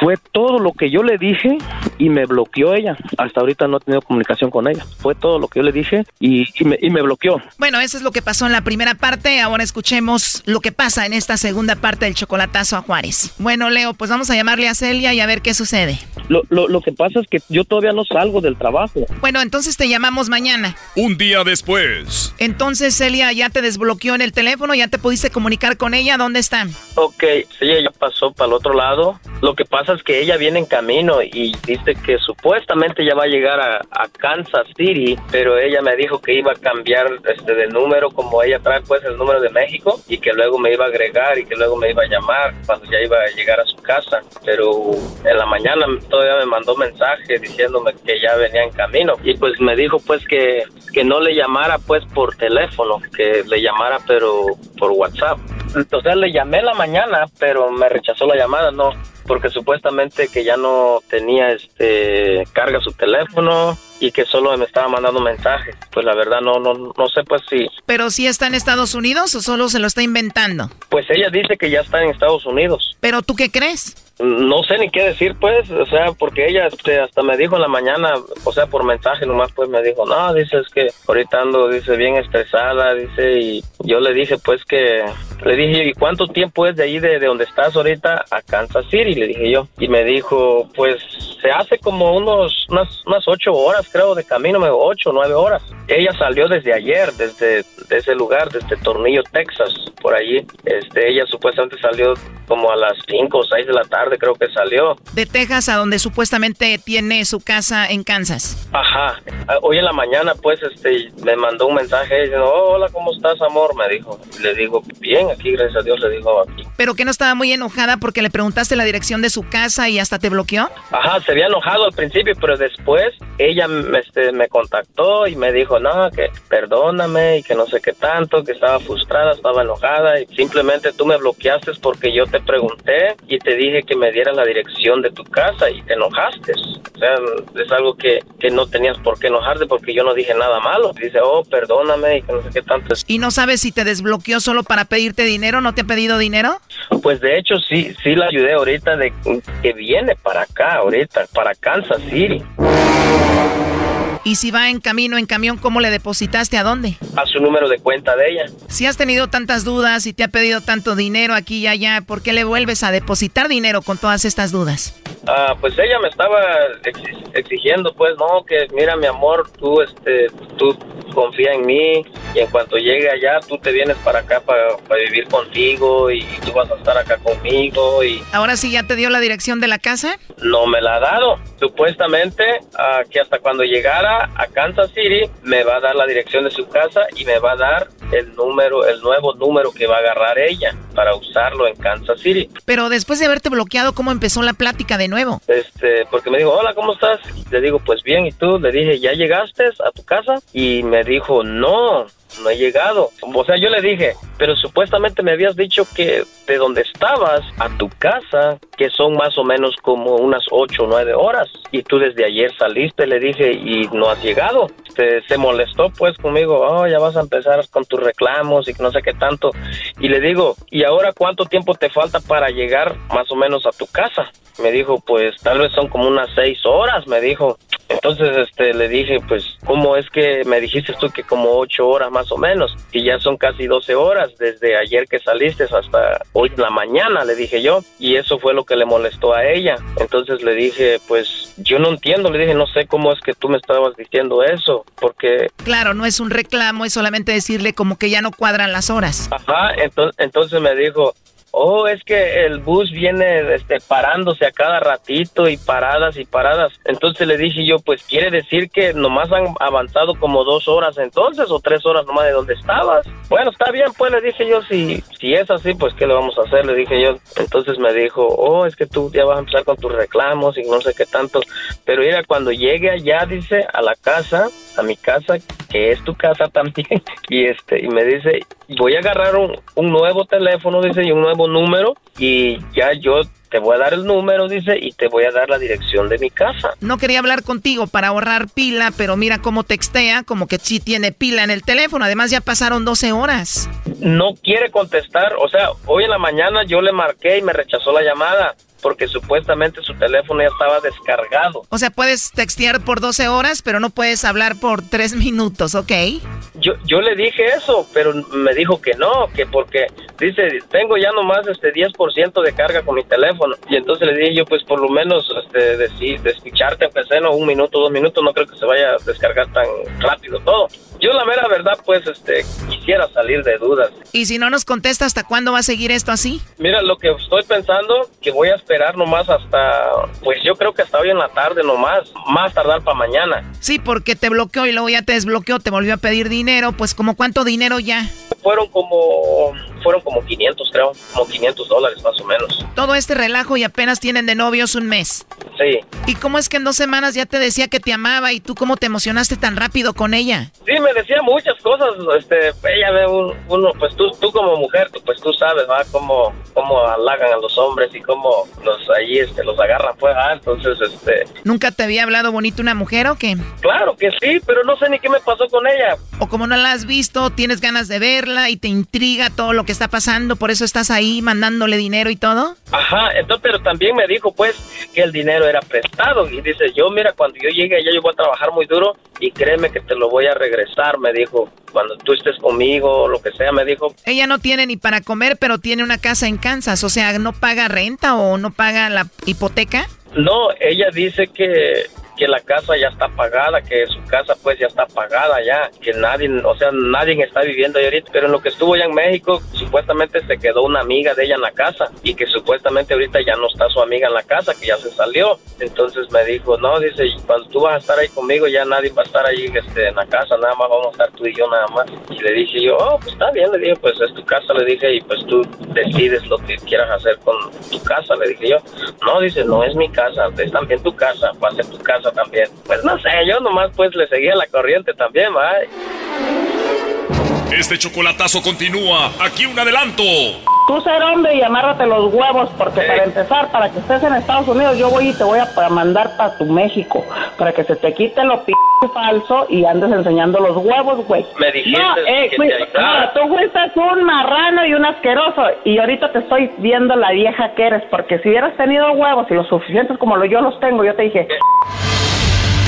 Fue todo lo que yo le dije y me bloqueó ella. Hasta ahorita no he tenido comunicación con ella. Fue todo lo que yo le dije y, me, y me bloqueó. Bueno, eso es lo que pasó en la primera parte. Ahora escuchemos lo que pasa en esta segunda parte del chocolatazo a Juárez. Bueno, Leo, pues vamos a llamarle a Celia y a ver qué sucede. Lo, lo, lo que pasa es que yo todavía no salgo del trabajo. Bueno, entonces te llamamos mañana. Un día después. Entonces, Celia, ya te desbloqueó en el teléfono, ya te pudiste comunicar con ella. ¿Dónde están? Ok, ella pasó para el otro lado. Lo que pasa es que ella viene en camino y dice que supuestamente ya va a llegar a, Kansas City, pero ella me dijo que iba a cambiar este de número como ella trae pues el número de México y que luego me iba a agregar y que luego me iba a llamar cuando ya iba a llegar a su casa. Pero en la mañana todavía me mandó mensaje diciéndome que ya venía en camino y pues me dijo pues que, que no le llamara pues por teléfono, que le llamara pero por WhatsApp. Entonces le llamé la mañana, pero me rechazó la llamada, no, porque supuestamente que ya no tenía este carga su teléfono y que solo me estaba mandando mensajes. Pues la verdad no no no sé pues si Pero si está en Estados Unidos o solo se lo está inventando? Pues ella dice que ya está en Estados Unidos. ¿Pero tú qué crees? No sé ni qué decir, pues, o sea, porque ella este, hasta me dijo en la mañana, o sea, por mensaje nomás, pues me dijo, no, dice, es que ahorita ando, dice, bien estresada, dice, y yo le dije, pues, que, le dije, ¿y cuánto tiempo es de ahí, de, de donde estás ahorita, a Kansas City? Le dije yo, y me dijo, pues, se hace como unos, unas, unas ocho horas, creo, de camino, me ocho, nueve horas. Ella salió desde ayer, desde ese lugar, desde Tornillo, Texas, por allí. Este, ella supuestamente salió como a las cinco o seis de la tarde, creo que salió. De Texas a donde supuestamente tiene su casa en Kansas. Ajá. Hoy en la mañana, pues, este, me mandó un mensaje diciendo, oh, hola, ¿cómo estás, amor? Me dijo. Le digo, bien, aquí, gracias a Dios, le dijo aquí. Pero que no estaba muy enojada porque le preguntaste la dirección de su casa y hasta te bloqueó. Ajá, se había enojado al principio, pero después ella este, me contactó y me dijo, no, que perdóname y que no sé qué tanto, que estaba frustrada, estaba enojada y simplemente tú me bloqueaste porque yo te pregunté y te dije que me diera la dirección de tu casa y te enojaste. O sea, es algo que, que no tenías por qué enojarte porque yo no dije nada malo. Dice, oh, perdóname y que no sé qué tanto. ¿Y no sabes si te desbloqueó solo para pedirte dinero? ¿No te ha pedido dinero? Pues de hecho sí, sí la ayudé ahorita de que viene para acá ahorita, para Kansas City. Y si va en camino, en camión, ¿cómo le depositaste? ¿A dónde? A su número de cuenta de ella. Si has tenido tantas dudas y te ha pedido tanto dinero aquí y allá, ¿por qué le vuelves a depositar dinero con todas estas dudas? Ah, pues ella me estaba exigiendo, pues, no, que mira, mi amor, tú, este, tú confía en mí y en cuanto llegue allá, tú te vienes para acá para, vivir contigo y tú vas a estar acá conmigo y... ¿Ahora sí ya te dio la dirección de la casa? No me la ha dado. Supuestamente, ah, que hasta cuando llegara a Kansas City, me va a dar la dirección de su casa y me va a dar el número, el nuevo número que va a agarrar ella para usarlo en Kansas City. Pero después de haberte bloqueado, ¿cómo empezó la plática de nuevo? Este, porque me dijo, hola, ¿cómo estás? Le digo, pues bien, ¿y tú? Le dije, ¿ya llegaste a tu casa? Y me dijo, no, no he llegado. O sea, yo le dije, pero supuestamente me habías dicho que de donde estabas a tu casa, que son más o menos como unas ocho o nueve horas, y tú desde ayer saliste, le dije, y no has llegado. Se, se molestó pues conmigo, oh, ya vas a empezar con tus reclamos y no sé qué tanto. Y le digo, ¿y ahora cuánto tiempo te falta para llegar más o menos a tu casa? Me dijo, pues tal vez son como unas seis horas, me dijo. Entonces, este, le dije, pues, ¿cómo es que me dijiste tú que como ocho horas más o menos? Y ya son casi doce horas desde ayer que saliste hasta hoy en la mañana, le dije yo. Y eso fue lo que le molestó a ella. Entonces le dije, pues, yo no entiendo, le dije, no sé cómo es que tú me estabas diciendo eso, porque... Claro, no es un reclamo, es solamente decirle como que ya no cuadran las horas. Ajá, entonces, entonces me dijo, Oh, es que el bus viene este, parándose a cada ratito y paradas y paradas. Entonces le dije yo, pues quiere decir que nomás han avanzado como dos horas entonces o tres horas nomás de donde estabas. Bueno, está bien, pues le dije yo, si, si es así, pues qué le vamos a hacer, le dije yo. Entonces me dijo, oh, es que tú ya vas a empezar con tus reclamos y no sé qué tanto. Pero mira, cuando llegue allá, dice, a la casa, a mi casa, que es tu casa también, y este, y me dice, voy a agarrar un, un nuevo teléfono, dice, y un nuevo número y ya yo te voy a dar el número, dice, y te voy a dar la dirección de mi casa. No quería hablar contigo para ahorrar pila, pero mira cómo textea, como que sí tiene pila en el teléfono. Además, ya pasaron 12 horas. No quiere contestar. O sea, hoy en la mañana yo le marqué y me rechazó la llamada porque supuestamente su teléfono ya estaba descargado. O sea, puedes textear por 12 horas, pero no puedes hablar por 3 minutos, ¿ok? Yo, yo le dije eso, pero me dijo que no, que porque dice, tengo ya nomás este 10% de carga con mi teléfono. Y entonces le dije yo, pues por lo menos este, de, de escucharte, aunque sea no, un minuto, dos minutos, no creo que se vaya a descargar tan rápido todo. Yo la mera verdad, pues, este, quisiera salir de dudas. ¿Y si no nos contesta, hasta cuándo va a seguir esto así? Mira, lo que estoy pensando, que voy a esperar nomás hasta, pues yo creo que hasta hoy en la tarde nomás, más tardar para mañana. Sí, porque te bloqueó y luego ya te desbloqueó, te volvió a pedir dinero, pues como cuánto dinero ya? Fueron como, fueron como 500 creo, como 500 dólares más o menos. Todo este relajo y apenas tienen de novios un mes. Sí. ¿Y cómo es que en dos semanas ya te decía que te amaba y tú cómo te emocionaste tan rápido con ella? Sí, me decía muchas cosas, este, ella ve uno, pues tú, tú como mujer, pues tú sabes, ¿va? Cómo, cómo halagan a los hombres y cómo los ahí, este, los agarran, pues, entonces, este... ¿Nunca te había hablado bonito una mujer o qué? Claro que sí, pero no sé ni qué me pasó con ella. O como no la has visto, tienes ganas de verla y te intriga todo lo que está pasando, por eso estás ahí mandándole dinero y todo. Ajá, entonces, pero también me dijo, pues, que el dinero era prestado y dice, yo, mira, cuando yo llegue allá yo voy a trabajar muy duro y créeme que te lo voy a regresar, me dijo, cuando tú estés conmigo o lo que sea, me dijo. Ella no tiene ni para comer, pero tiene una casa en Kansas, o sea, ¿no paga renta o no paga la hipoteca? No, ella dice que que la casa ya está pagada, que su casa pues ya está pagada ya, que nadie, o sea, nadie está viviendo ahí ahorita, pero en lo que estuvo ya en México, supuestamente se quedó una amiga de ella en la casa y que supuestamente ahorita ya no está su amiga en la casa, que ya se salió. Entonces me dijo, no, dice, cuando tú vas a estar ahí conmigo, ya nadie va a estar ahí este, en la casa, nada más vamos a estar tú y yo nada más. Y le dije yo, oh, pues está bien, le dije, pues es tu casa, le dije, y pues tú decides lo que quieras hacer con tu casa, le dije yo. No, dice, no es mi casa, es también tu casa, va a ser tu casa también. Pues no sé, yo nomás pues le seguía la corriente también, ¿va? Este chocolatazo continúa. Aquí un adelanto. Tú ser hombre y amárrate los huevos, porque para empezar, para que estés en Estados Unidos, yo voy y te voy a mandar para tu México, para que se te quite lo p falso y andes enseñando los huevos, güey. Me dijiste no, eh, que güey, te no, tú fuiste un marrano y un asqueroso, y ahorita te estoy viendo la vieja que eres, porque si hubieras tenido huevos y los suficientes como lo yo los tengo, yo te dije...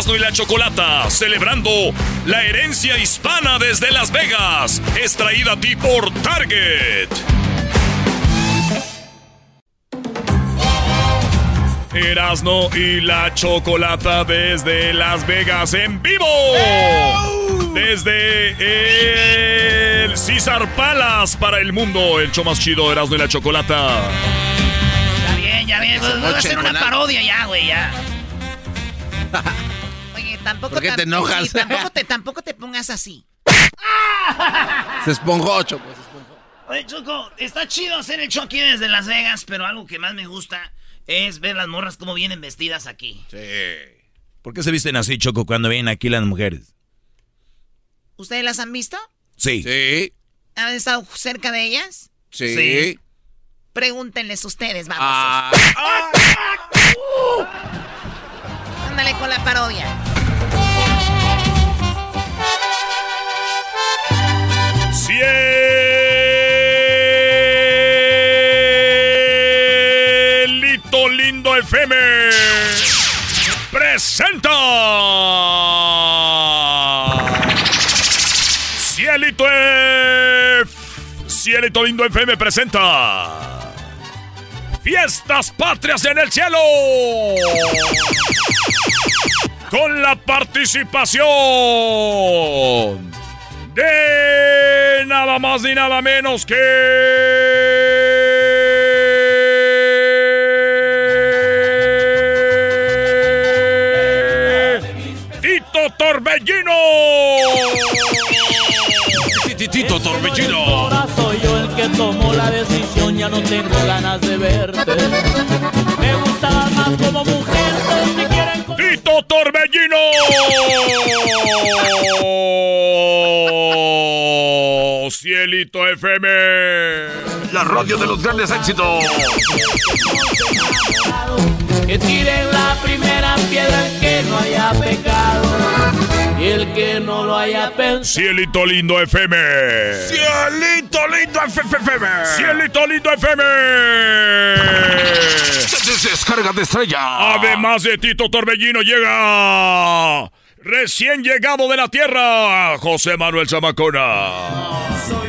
Erasmo y la Chocolata, celebrando la herencia hispana desde Las Vegas. Es traída a ti por Target. Erasno y la Chocolata desde Las Vegas en vivo. Desde el César Palace para el mundo, el show más chido Erasno y la Chocolata. Ya bien, ya bien. Voy a hacer una parodia ya, güey, ya. Tampoco ¿Por qué te enojas? sí, tampoco, te, tampoco te pongas así. Se esponjó, Choco, se esponjó. Oye, Choco, está chido hacer el show aquí desde Las Vegas, pero algo que más me gusta es ver las morras cómo vienen vestidas aquí. Sí. ¿Por qué se visten así, Choco, cuando vienen aquí las mujeres? ¿Ustedes las han visto? Sí. Sí. ¿Han estado cerca de ellas? Sí. Pregúntenles ustedes, vamos. Ah. Ándale con la parodia. Cielito Lindo FM presenta. Cielito F Cielito Lindo FM presenta. Fiestas Patrias en el Cielo. Con la participación de nada más ni nada menos que Tito Torbellino. Tito Torbellino. Ahora soy yo el que tomó la decisión, ya no tengo ganas de verte. Me gustabas más como mujer. Tito Torbellino. Cielito FM. La radio de los grandes éxitos. Que tiren la primera piedra que no haya pecado y el que no lo haya pensado. Cielito Lindo FM. Cielito Lindo FM. Cielito Lindo FM. Descarga de estrella. Además de Tito Torbellino llega recién llegado de la tierra, José Manuel Zamacona.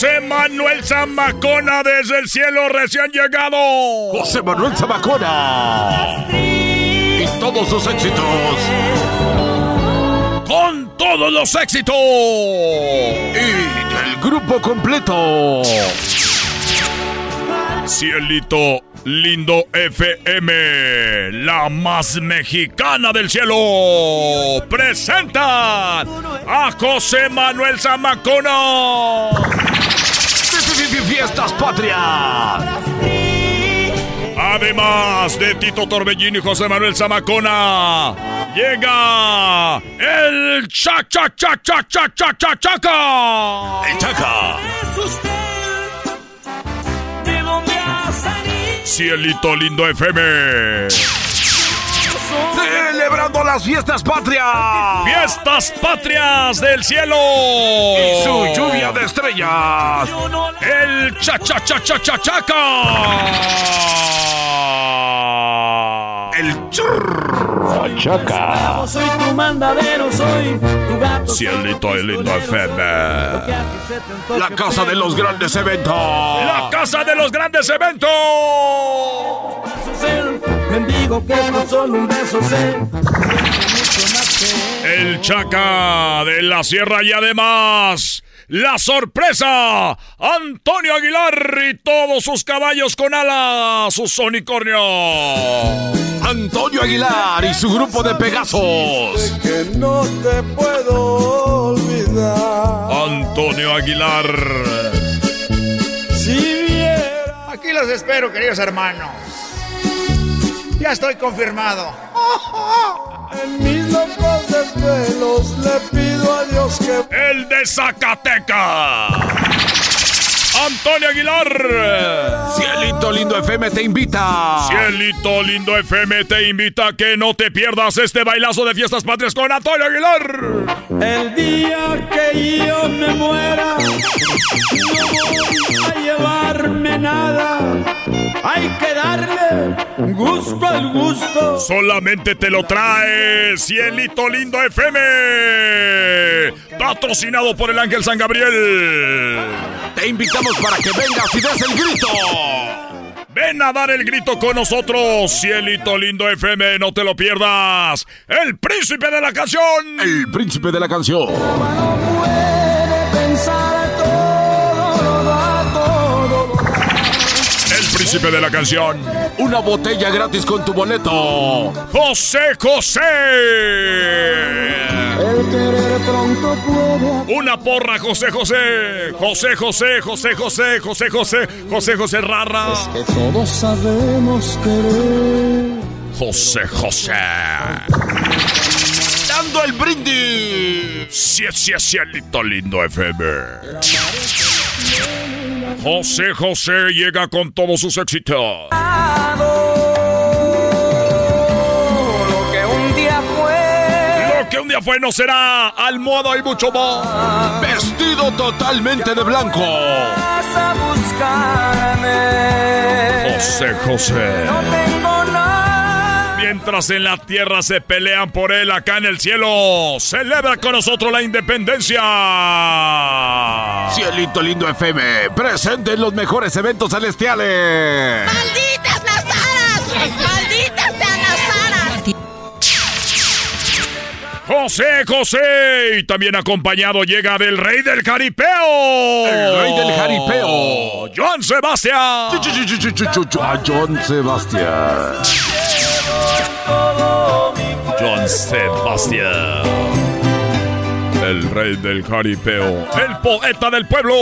José Manuel Zamacona desde el cielo recién llegado. José Manuel Zamacona. Y todos sus éxitos. Con todos los éxitos. Y el grupo completo. Cielito Lindo FM, la más mexicana del cielo, presenta a José Manuel Zamacona. Fiestas Patrias. Además de Tito Torbellino y José Manuel Zamacona, llega el cha cha cha cha cha cha cha chaca. El chaca. Cielito Lindo FM. Celebrando las fiestas patrias. Fiestas patrias del cielo. Y su lluvia de estrellas. El cha cha cha cha cha chaca. El churr. Chaca. Soy tu mandadero, soy Cielito Lindo FM. La casa de los grandes eventos. La casa de los grandes eventos. Bendigo que no solo un beso sé. El Chaca de la Sierra y además la sorpresa, Antonio Aguilar y todos sus caballos con alas, sus unicornios. Antonio Aguilar y su grupo de Pegasos. que no te puedo olvidar. Antonio Aguilar. Si viera Aquí los espero, queridos hermanos. Ya estoy confirmado. En mis locos desvelos, le pido a Dios que. El de Zacateca. Antonio Aguilar. Cielito Lindo FM te invita. Cielito Lindo FM te invita a que no te pierdas este bailazo de fiestas patrias con Antonio Aguilar. El día que yo me muera, no voy a llevarme nada. Hay que darle gusto al gusto. Solamente te lo trae Cielito Lindo FM. Patrocinado por el Ángel San Gabriel. Te invitamos para que vengas y des el grito. Ven a dar el grito con nosotros, Cielito Lindo FM, no te lo pierdas. El príncipe de la canción. El príncipe de la canción. El príncipe de la canción. Una botella gratis con tu boleto. José José. El querer pronto puede. Una porra, José José. José José, José José, José José, José José Rara. Es que todos sabemos querer. José José. Dando el brindis. Sí, sí, cielito lindo FM. José José llega con todos sus éxitos. Lo que un día fue. Lo que un día fue no será almohada y mucho más. Vestido totalmente de blanco. Vas a buscarme. José José. No tengo nada. Mientras en la tierra se pelean por él, acá en el cielo celebra con nosotros la independencia. Cielito lindo FM, presente en los mejores eventos celestiales. ¡Malditas las aras! ¡Malditas sean las aras! José José y también acompañado llega del rey del jaripeo. El rey del jaripeo. Joan Sebastián. John Sebastián. John Sebastián. El rey del jaripeo. El poeta del pueblo.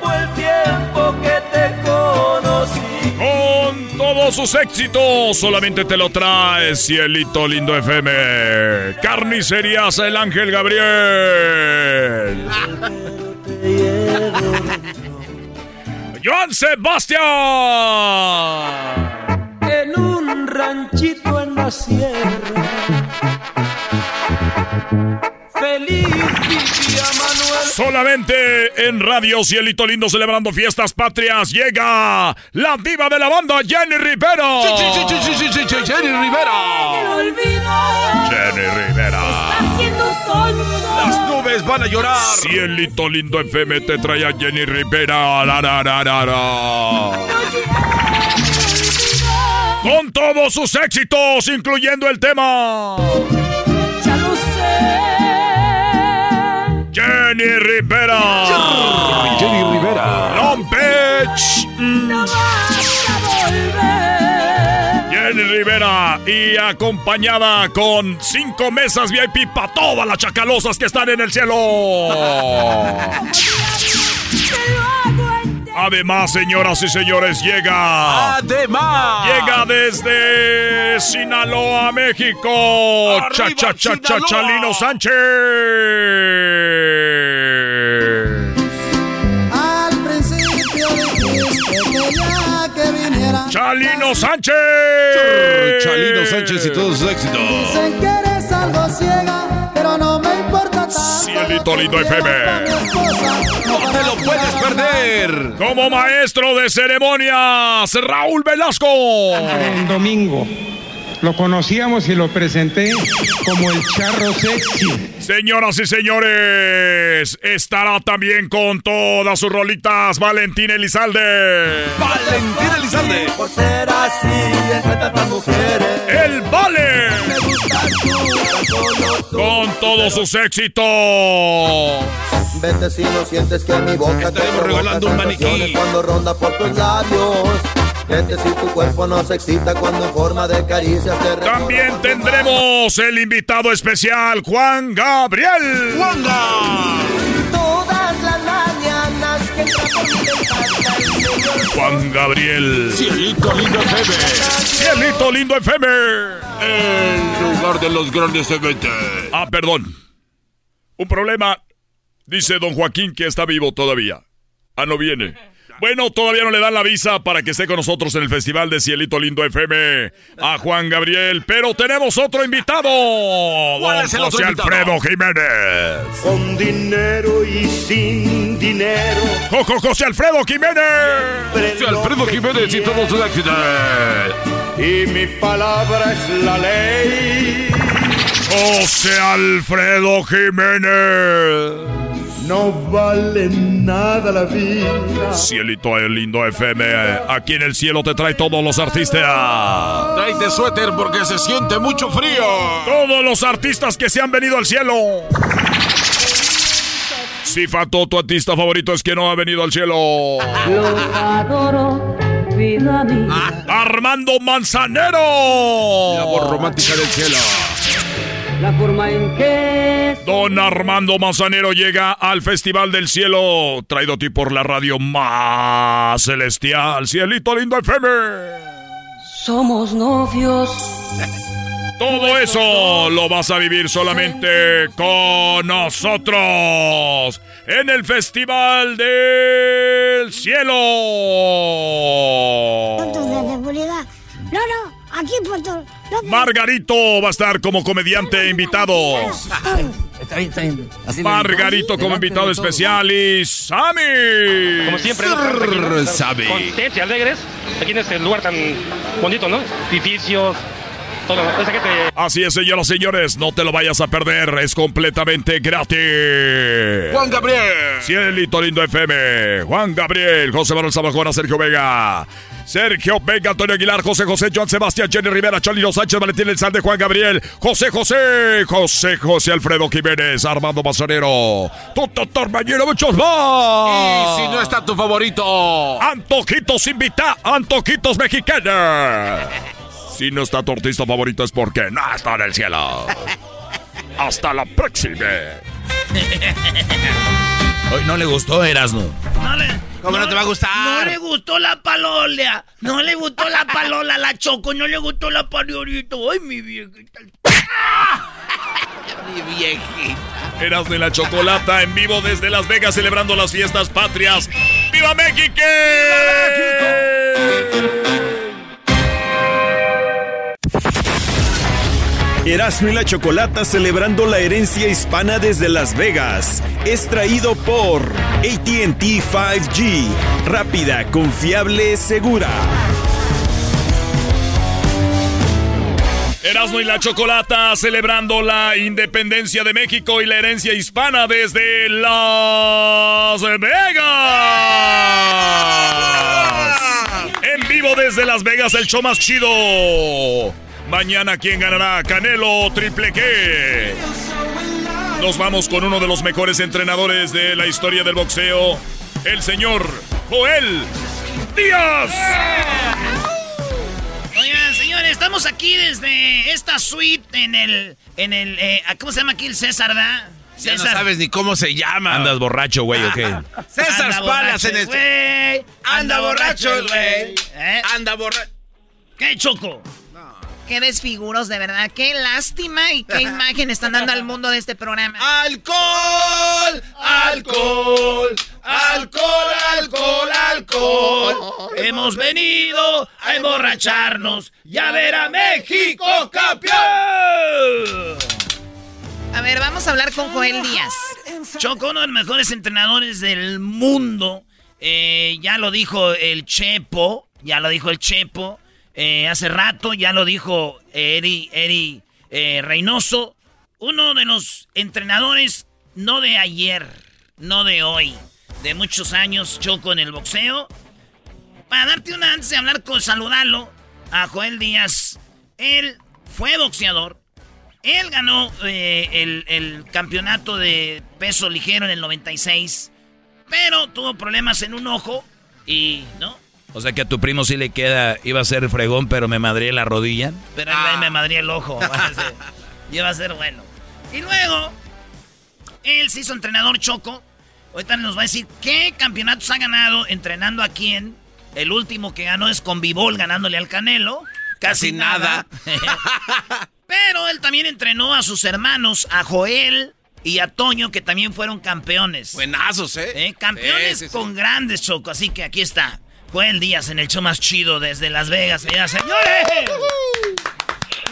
Fue el tiempo que te conocí. Con todos sus éxitos, solamente te lo trae Cielito Lindo FM. Carnicerías El Ángel Gabriel. Joan Sebastián. En un ranchito en la sierra. Feliz vivía Manuel. Solamente en Radio Cielito Lindo celebrando fiestas patrias llega la diva de la banda Jenny Rivera. Jenny Rivera. Jenny Rivera. Las nubes van a llorar. Cielito Lindo FM te trae a Jenny Rivera. La, la, la, la, la. Con todos sus éxitos, incluyendo el tema. Ya lo sé. Jenny Rivera. Jenny Rivera. Long Beach. No vas a volver. Jenny Rivera y acompañada con cinco mesas VIP para todas las chacalosas que están en el cielo. Además, señoras y señores, llega. Además. Llega desde Sinaloa, México. Cha, Arriba, cha, cha, cha, Sinaloa. Chalino Sánchez. Al principio dijiste que ya que viniera. Chalino Sánchez. Chalino Sánchez y todos sus éxitos. Cielito lindo FM. No te lo puedes perder. Como maestro de ceremonias, Raúl Velasco. El domingo lo conocíamos y lo presenté como el charro sexy. Señoras y señores, estará también con todas sus rolitas Valentín Elizalde. Valentín Elizalde. Por ser así, entre tantas mujeres. El Vale. Me gustas tú, tan solo tú. Con todos sus éxitos. Vete si no sientes que mi boca te Estaremos regalando un maniquí. cuando ronda por tus labios. Vete si tu cuerpo no se excita cuando en forma de caricias te También tendremos el invitado especial, Juan Gabriel. Todas las mañanas que Juan Gabriel. Cielito lindo FM. Cielito lindo FM. El lugar de los grandes eventos. Ah, perdón. Un problema. Dice don Joaquín que está vivo todavía. Ah, no viene. Bueno, todavía no le dan la visa para que esté con nosotros en el Festival de Cielito Lindo FM a Juan Gabriel, pero tenemos otro invitado. ¿Cuál don es el otro José invitado? Alfredo Jiménez. Con dinero y sin dinero. Jojo José Alfredo Jiménez. Sí, Alfredo Jiménez y todos sus éxitos. Y mi palabra es la ley. José Alfredo Jiménez. No vale nada la vida. Cielito Lindo FM. Aquí en el cielo te trae todos los artistas. Tráete suéter porque se siente mucho frío. Todos los artistas que se han venido al cielo. Si Fato, tu artista favorito es que no ha venido al cielo. Lo adoro, vida mía. Armando Manzanero. La voz romántica del cielo. La forma en que... Don Armando Manzanero llega al Festival del Cielo, traído a ti por la radio más celestial, Cielito Lindo FM. Somos novios. Todo eso lo vas a vivir solamente con nosotros en el Festival del Cielo. de seguridad. No, no, aquí Puerto. Margarito va a estar como comediante invitado. Está bien, está bien. Así Margarito como invitado especial y Sammy. Como siempre, Sammy. contentos y alegres. Aquí en este lugar tan bonito, ¿no? Edificios, todo. Esa gente Así es, señoras y señores, no te lo vayas a perder, es completamente gratis. Juan Gabriel. Cielito Lindo FM, Juan Gabriel, José Manuel Zamajona, Sergio Vega. Sergio Vega, Antonio Aguilar, José José, Joan Sebastián, Jenny Rivera, Chalino Sánchez, Valentín Elzande, Juan Gabriel, José José, José José Alfredo Jiménez, Armando Mazanero, Tuto Torbañero, muchos más. Y si no está tu favorito. Antojitos invita, Antojitos mexicanos. Si no está tu artista favorito es porque no está en el cielo. Hasta la próxima. Hoy no le gustó Erasmo. No le, ¿Cómo no te va a gustar? No le gustó la palola. No le gustó la palola a la Choco. No le gustó la pariorito. Ay, mi viejita. Mi viejita. Eras de la Chocolata en vivo desde Las Vegas celebrando las fiestas patrias. ¡Viva México! Erasmo y la Chocolata celebrando la herencia hispana desde Las Vegas. Es traído por ATT 5G. Rápida, confiable, segura. Erasmo y la Chocolata celebrando la independencia de México y la herencia hispana desde Las Vegas. En vivo desde Las Vegas, el show más chido. Mañana, ¿quién ganará? Canelo Triple K. Nos vamos con uno de los mejores entrenadores de la historia del boxeo, el señor Joel Díaz. Oigan, señores, estamos aquí desde esta suite en el. En el eh, ¿Cómo se llama aquí el César, da? Ya no sabes ni cómo se llama. Andas borracho, güey, ¿o qué? César Anda Palas borracho en este. Anda borracho güey. ¿Eh? Anda borracho. ¿Qué, Choco? Qué desfiguros, de verdad. Qué lástima y qué imagen están dando al mundo de este programa. ¡Alcohol! ¡Alcohol! ¡Alcohol, alcohol, alcohol! Hemos venido a emborracharnos y a ver a México campeón. A ver, vamos a hablar con Joel Díaz. Choco, uno de los mejores entrenadores del mundo. Eh, ya lo dijo el Chepo. Ya lo dijo el Chepo. Eh, hace rato ya lo dijo Eri, Eri eh, Reynoso. Uno de los entrenadores, no de ayer, no de hoy, de muchos años, Choco en el boxeo. Para darte una antes de hablar con saludarlo a Joel Díaz. Él fue boxeador. Él ganó eh, el, el campeonato de peso ligero en el 96. Pero tuvo problemas en un ojo y, ¿no? O sea que a tu primo sí le queda, iba a ser fregón, pero me madré la rodilla. Pero ahí me madría el ojo. va a ser- Iba a ser bueno. Y luego, él se hizo entrenador choco. Ahorita nos va a decir qué campeonatos ha ganado entrenando a quién. El último que ganó es con Bibol ganándole al Canelo. Casi, Casi nada. Pero él también entrenó a sus hermanos, a Joel y a Toño, que también fueron campeones. Buenazos, ¿eh? ¿Eh? Campeones Sí, sí, sí. con grandes choco. Así que aquí está. Joel Díaz en el show más chido desde Las Vegas, señoras y señores.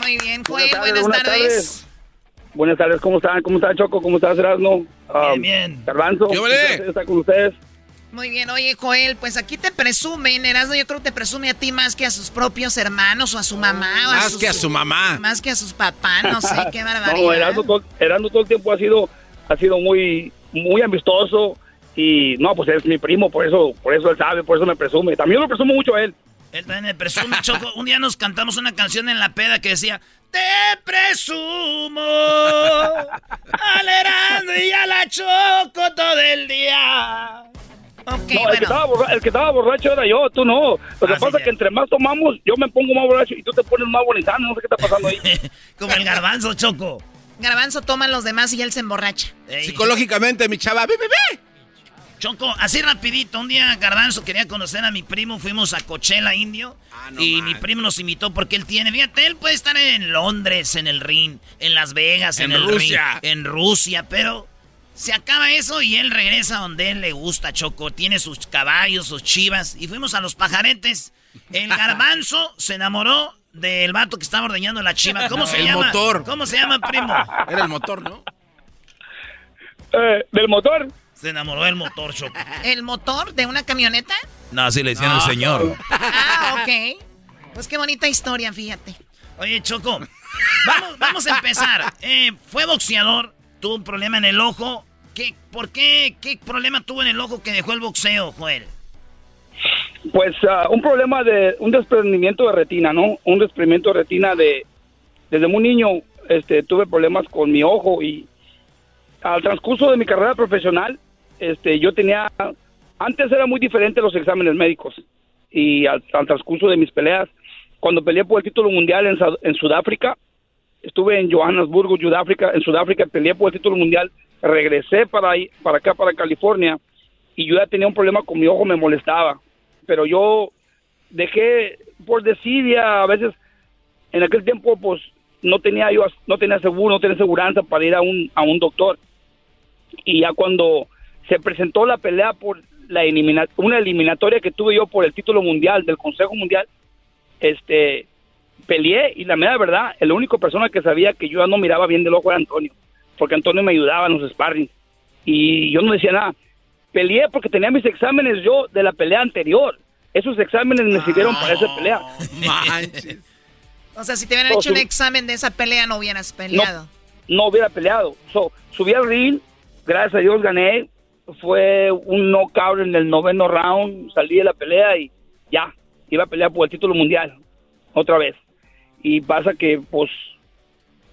Muy bien, Buenas Joel, tardes, buenas buenas tardes. tardes. Buenas tardes, ¿cómo están? ¿Cómo está Choco? ¿Cómo estás, Erasmo? Ah, bien. Garbanzo, ¿Qué un vale? placer estar con ustedes. Muy bien, oye, Joel, pues aquí te presumen, Erasmo, yo creo que te presume a ti más que a sus propios hermanos o a su mamá. o Más sus- que a su mamá. Más que a sus papás, no sé, qué barbaridad. No, Erasmo todo, Erasmo todo el tiempo ha sido, ha sido muy, muy amistoso y no, pues es mi primo, por eso, por eso él sabe, por eso me presume. También lo presumo mucho a él. Él también me presume, Choco. Un día nos cantamos una canción en la peda que decía: Te presumo alerando y a la Choco todo el día. Ok, no, el, que estaba borra- el que estaba borracho era yo, tú no. Lo que Ah, sí, pasa es que entre más tomamos, yo me pongo más borracho y tú te pones más bonitano, no sé qué está pasando ahí. Como el garbanzo, Choco. Garbanzo toma los demás y él se emborracha. Psicológicamente, mi chava, ve, ve, Choco, así rapidito, un día Garbanzo quería conocer a mi primo, fuimos a Coachella, Indio, ah, y mi primo nos invitó porque él tiene, fíjate, él puede estar en Londres, en el ring, en Las Vegas, en, Rusia. en Rusia, pero se acaba eso y él regresa donde él le gusta, Choco, tiene sus caballos, sus chivas, y fuimos a los pajaretes. El Garbanzo se enamoró del vato que estaba ordeñando la chiva. ¿Cómo se llama? El motor. ¿Cómo se llama, primo? Era el motor, ¿no? Eh, ¿Del motor? Se enamoró del motor, Choco. ¿El motor de una camioneta? No, así le decían al señor. Ah, ok. Pues qué bonita historia, fíjate. Oye, Choco, vamos, vamos a empezar. Eh, fue boxeador, tuvo un problema en el ojo. ¿Qué, ¿Por qué? ¿Qué problema tuvo en el ojo que dejó el boxeo, Joel? Pues uh, un problema de un desprendimiento de retina, ¿no? Un desprendimiento de retina de desde muy niño este tuve problemas con mi ojo y al transcurso de mi carrera profesional este yo tenía antes era muy diferente los exámenes médicos y al, transcurso de mis peleas cuando peleé por el título mundial en, en Sudáfrica estuve en Johannesburgo, Sudáfrica, en Sudáfrica peleé por el título mundial, regresé para ahí, para acá para California y yo ya tenía un problema con mi ojo, me molestaba pero yo dejé por desidia, a veces en aquel tiempo pues no tenía yo no tenía seguro, no tenía seguridad para ir a un a un doctor. Y ya cuando se presentó la pelea por la una eliminatoria que tuve yo por el título mundial del Consejo Mundial, este peleé y la mera verdad, la única persona que sabía que yo ya no miraba bien del ojo era Antonio, porque Antonio me ayudaba en los sparring y yo no decía nada peleé porque tenía mis exámenes yo de la pelea anterior. Esos exámenes me sirvieron para esa pelea. o sea, si te hubieran hecho un examen de esa pelea, no hubieras peleado. No, hubiera peleado. So, subí al ring, gracias a Dios gané. Fue un knockout en el noveno round. Salí de la pelea y ya, iba a pelear por el título mundial. Otra vez. Y pasa que, pues,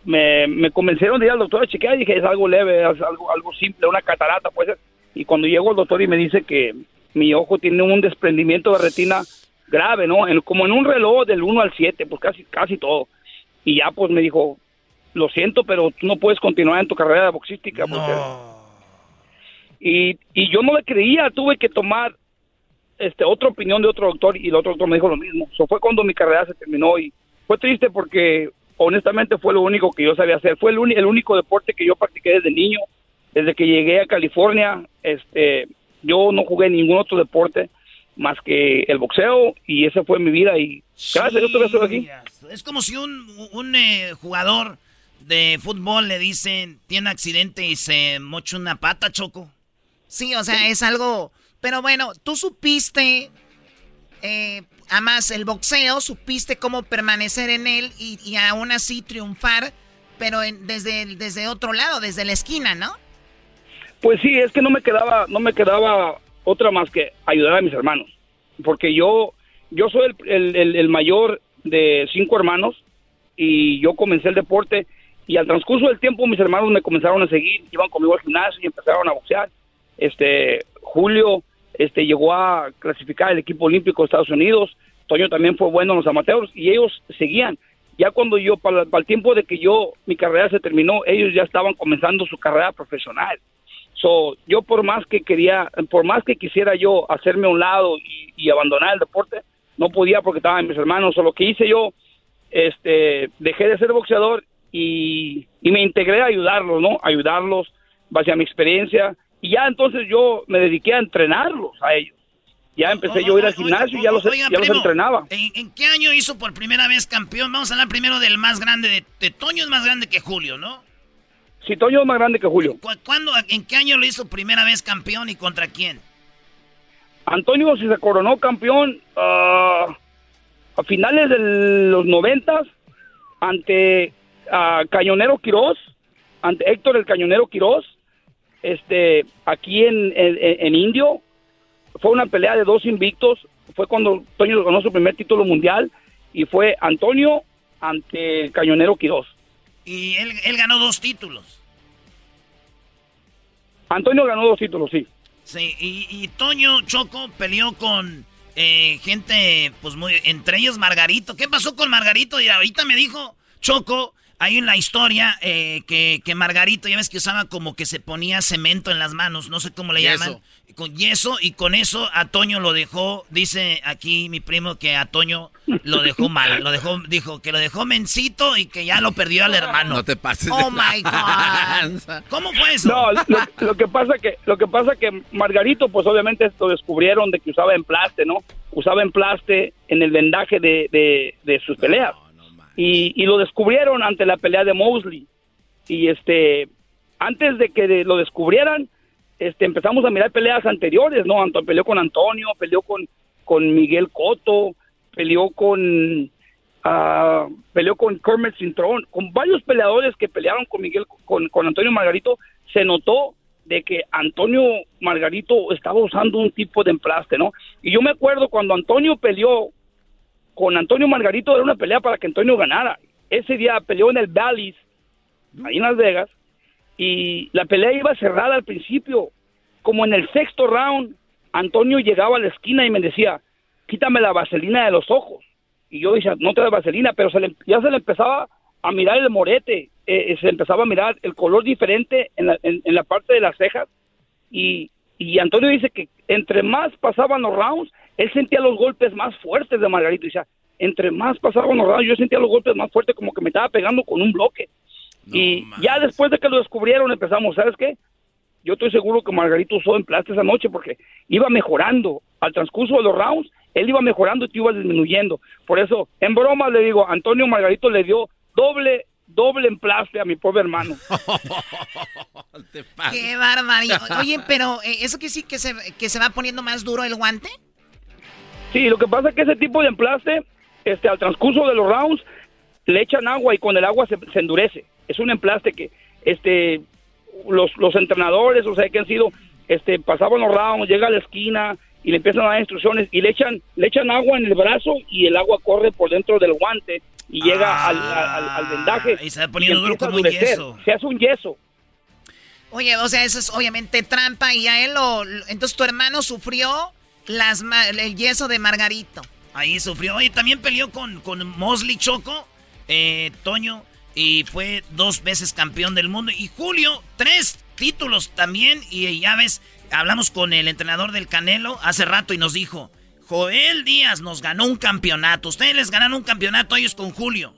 me, convencieron de ir al doctor a chequear y dije, es algo leve, algo, algo simple, una catarata, puede ser y cuando llego al doctor y me dice que mi ojo tiene un desprendimiento de retina grave, ¿no? como en un reloj del 1 al 7, pues casi, casi todo. Y ya pues me dijo, lo siento, pero tú no puedes continuar en tu carrera boxística. Y, y yo no le creía, tuve que tomar este otra opinión de otro doctor y el otro doctor me dijo lo mismo. Eso fue cuando mi carrera se terminó y fue triste porque honestamente fue lo único que yo sabía hacer. Fue el, único deporte que yo practiqué desde niño desde que llegué a California, este, yo no jugué ningún otro deporte más que el boxeo y esa fue mi vida y gracias yo estoy aquí. Es como si un, un eh, jugador de fútbol le dicen tiene accidente y se mocha una pata, Choco. Sí, o sea, es algo... Pero bueno, tú supiste, eh, además el boxeo, supiste cómo permanecer en él y, y aún así triunfar, pero desde, desde otro lado, desde la esquina, ¿no? Pues sí, es que no me quedaba, no me quedaba otra más que ayudar a mis hermanos, porque yo, yo soy el, mayor de cinco hermanos y yo comencé el deporte y al transcurso del tiempo mis hermanos me comenzaron a seguir, iban conmigo al gimnasio y empezaron a boxear. Este, Julio, este, llegó a clasificar el equipo olímpico de Estados Unidos, Toño también fue bueno en los amateurs y ellos seguían. Ya cuando yo, para, el tiempo de que yo, mi carrera se terminó, ellos ya estaban comenzando su carrera profesional. So, yo por más que quería, por más que quisiera yo hacerme a un lado y, abandonar el deporte, no podía porque estaban mis hermanos. O lo que hice yo, este, dejé de ser boxeador y, me integré a ayudarlos, ¿no? Ayudarlos hacia mi experiencia. Y ya entonces yo me dediqué a entrenarlos a ellos. Ya empecé yo a ir al gimnasio y ya, los, ya los entrenaba. ¿en, qué año hizo por primera vez campeón? Vamos a hablar primero del más grande, de, de Toño es más grande que Julio, ¿no? Sí, Toño es más grande que Julio. ¿Cuándo, en qué año lo hizo primera vez campeón y contra quién? Antonio se coronó campeón ah, a finales de los noventas ante Cañonero Quirós, ante Héctor el Cañonero Quirós, este, aquí en, en, Indio. Fue una pelea de dos invictos. Fue cuando Toño ganó su primer título mundial y fue Antonio ante el Cañonero Quirós. Y él, él ganó dos títulos. Antonio ganó dos títulos, sí. Sí, y, Toño Choco peleó con eh, gente, pues muy, entre ellos Margarito. ¿Qué pasó con Margarito? Y ahorita me dijo Choco, hay en la historia eh, que, que, Margarito, ya ves que usaba como que se ponía cemento en las manos, no sé cómo le llaman. Con yeso, y con eso a Toño lo dejó, dice aquí mi primo que a Toño lo dejó mal, lo dejó, dijo que lo dejó mencito y que ya lo perdió al hermano. No te pases. Oh my God. ¿Cómo fue eso? No, lo, que pasa que, lo que pasa que Margarito, pues obviamente lo descubrieron de que usaba emplaste, ¿no? Usaba emplaste en el vendaje de, de, sus peleas. Y, y lo descubrieron ante la pelea de Mosley. Y este, antes de que lo descubrieran, este, empezamos a mirar peleas anteriores, ¿no? Peleó con Antonio, peleó con, con Miguel Cotto, peleó con uh, peleó con Kermit Cintrón, con varios peleadores que pelearon con Miguel, con, con Antonio Margarito, se notó de que Antonio Margarito estaba usando un tipo de emplaste, ¿no? Y yo me acuerdo cuando Antonio peleó con Antonio Margarito, era una pelea para que Antonio ganara. Ese día peleó en el Valleys, ahí en Las Vegas, y la pelea iba cerrada al principio. Como en el sexto round, Antonio llegaba a la esquina y me decía, quítame la vaselina de los ojos. Y yo decía, no te da vaselina, pero ya se le empezaba a mirar el morete, eh, eh, se empezaba a mirar el color diferente en la, parte de las cejas. Y, Antonio dice que entre más pasaban los rounds, él sentía los golpes más fuertes de Margarito. Y decía, entre más pasaban los rounds, yo sentía los golpes más fuertes, como que me estaba pegando con un bloque. y ya después de que lo descubrieron, empezamos, ¿sabes qué? Yo estoy seguro que Margarito usó emplaste esa noche porque iba mejorando al transcurso de los rounds él iba mejorando y tú ibas disminuyendo. Por eso, en broma le digo, Antonio Margarito le dio doble doble emplaste a mi pobre hermano. Qué barbaridad. Oye, pero eh, ¿eso quiere decir que se, que se va poniendo más duro el guante? Sí, lo que pasa es que ese tipo de emplaste, este, al transcurso de los rounds, le echan agua y con el agua se, se endurece. Es un emplaste que este, los, los entrenadores, o sea, que han sido, este, pasaban los rounds, llega a la esquina, y le empiezan a dar instrucciones y le echan, le echan agua en el brazo y el agua corre por dentro del guante y llega ah, al, al, vendaje. Y se va poniendo duro como un yeso. Se hace un yeso. Oye, o sea, eso es obviamente trampa y a él lo... Entonces tu hermano sufrió las, el yeso de Margarito. Ahí sufrió. Oye, también peleó con, con Mosley Choco, eh, Toño, y fue dos veces campeón del mundo. Y Julio, tres títulos también. Y ya ves, hablamos con el entrenador del Canelo hace rato y nos dijo, Joel Díaz nos ganó un campeonato. Ustedes les ganaron un campeonato a ellos con Julio.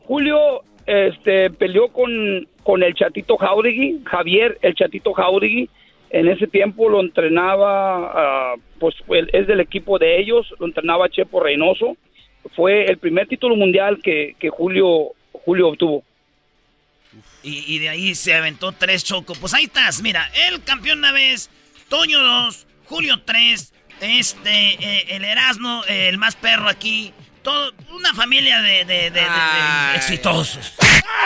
Julio este, peleó con, con el Chatito Jauregui, Javier, el Chatito Jauregui. En ese tiempo lo entrenaba, ah, pues es del equipo de ellos, lo entrenaba Chepo Reynoso. Fue el primer título mundial que, Julio obtuvo. Y, de ahí se aventó tres chocos. Pues ahí estás, mira, el campeón una vez, Toño dos, Julio tres, este, eh, el Erasmo, el más perro aquí. Todo, una familia de, de, exitosos.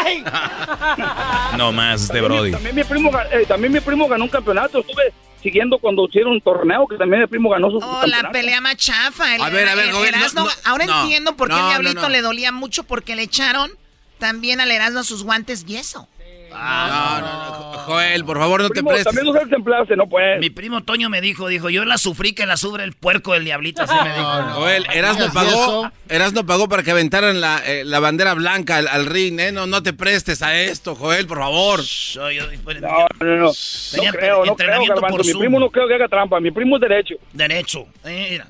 no más de Brody. También mi, primo, eh, también mi primo ganó un campeonato. Estuve siguiendo cuando hicieron un torneo que también mi primo ganó su Oh, la pelea más chafa. a ver, a ver, ahora entiendo por qué el Diablito le dolía mucho porque le echaron también al Erasmo sus guantes yeso. Ah, no, no, no, Joel, por favor, no te prestes. También usas templaste, no puedes. Mi primo Toño me dijo, dijo, yo la sufrí que la sufre el puerco del diablito, así me dijo. Joel, Erasmo pagó, pagó para que aventaran la, eh, la bandera blanca al, al, ring, ¿eh? No, no te prestes a esto, Joel, por favor. no, no, no. No creo, no creo, Mi primo no creo que haga trampa, mi primo es derecho. Derecho, eh, mira.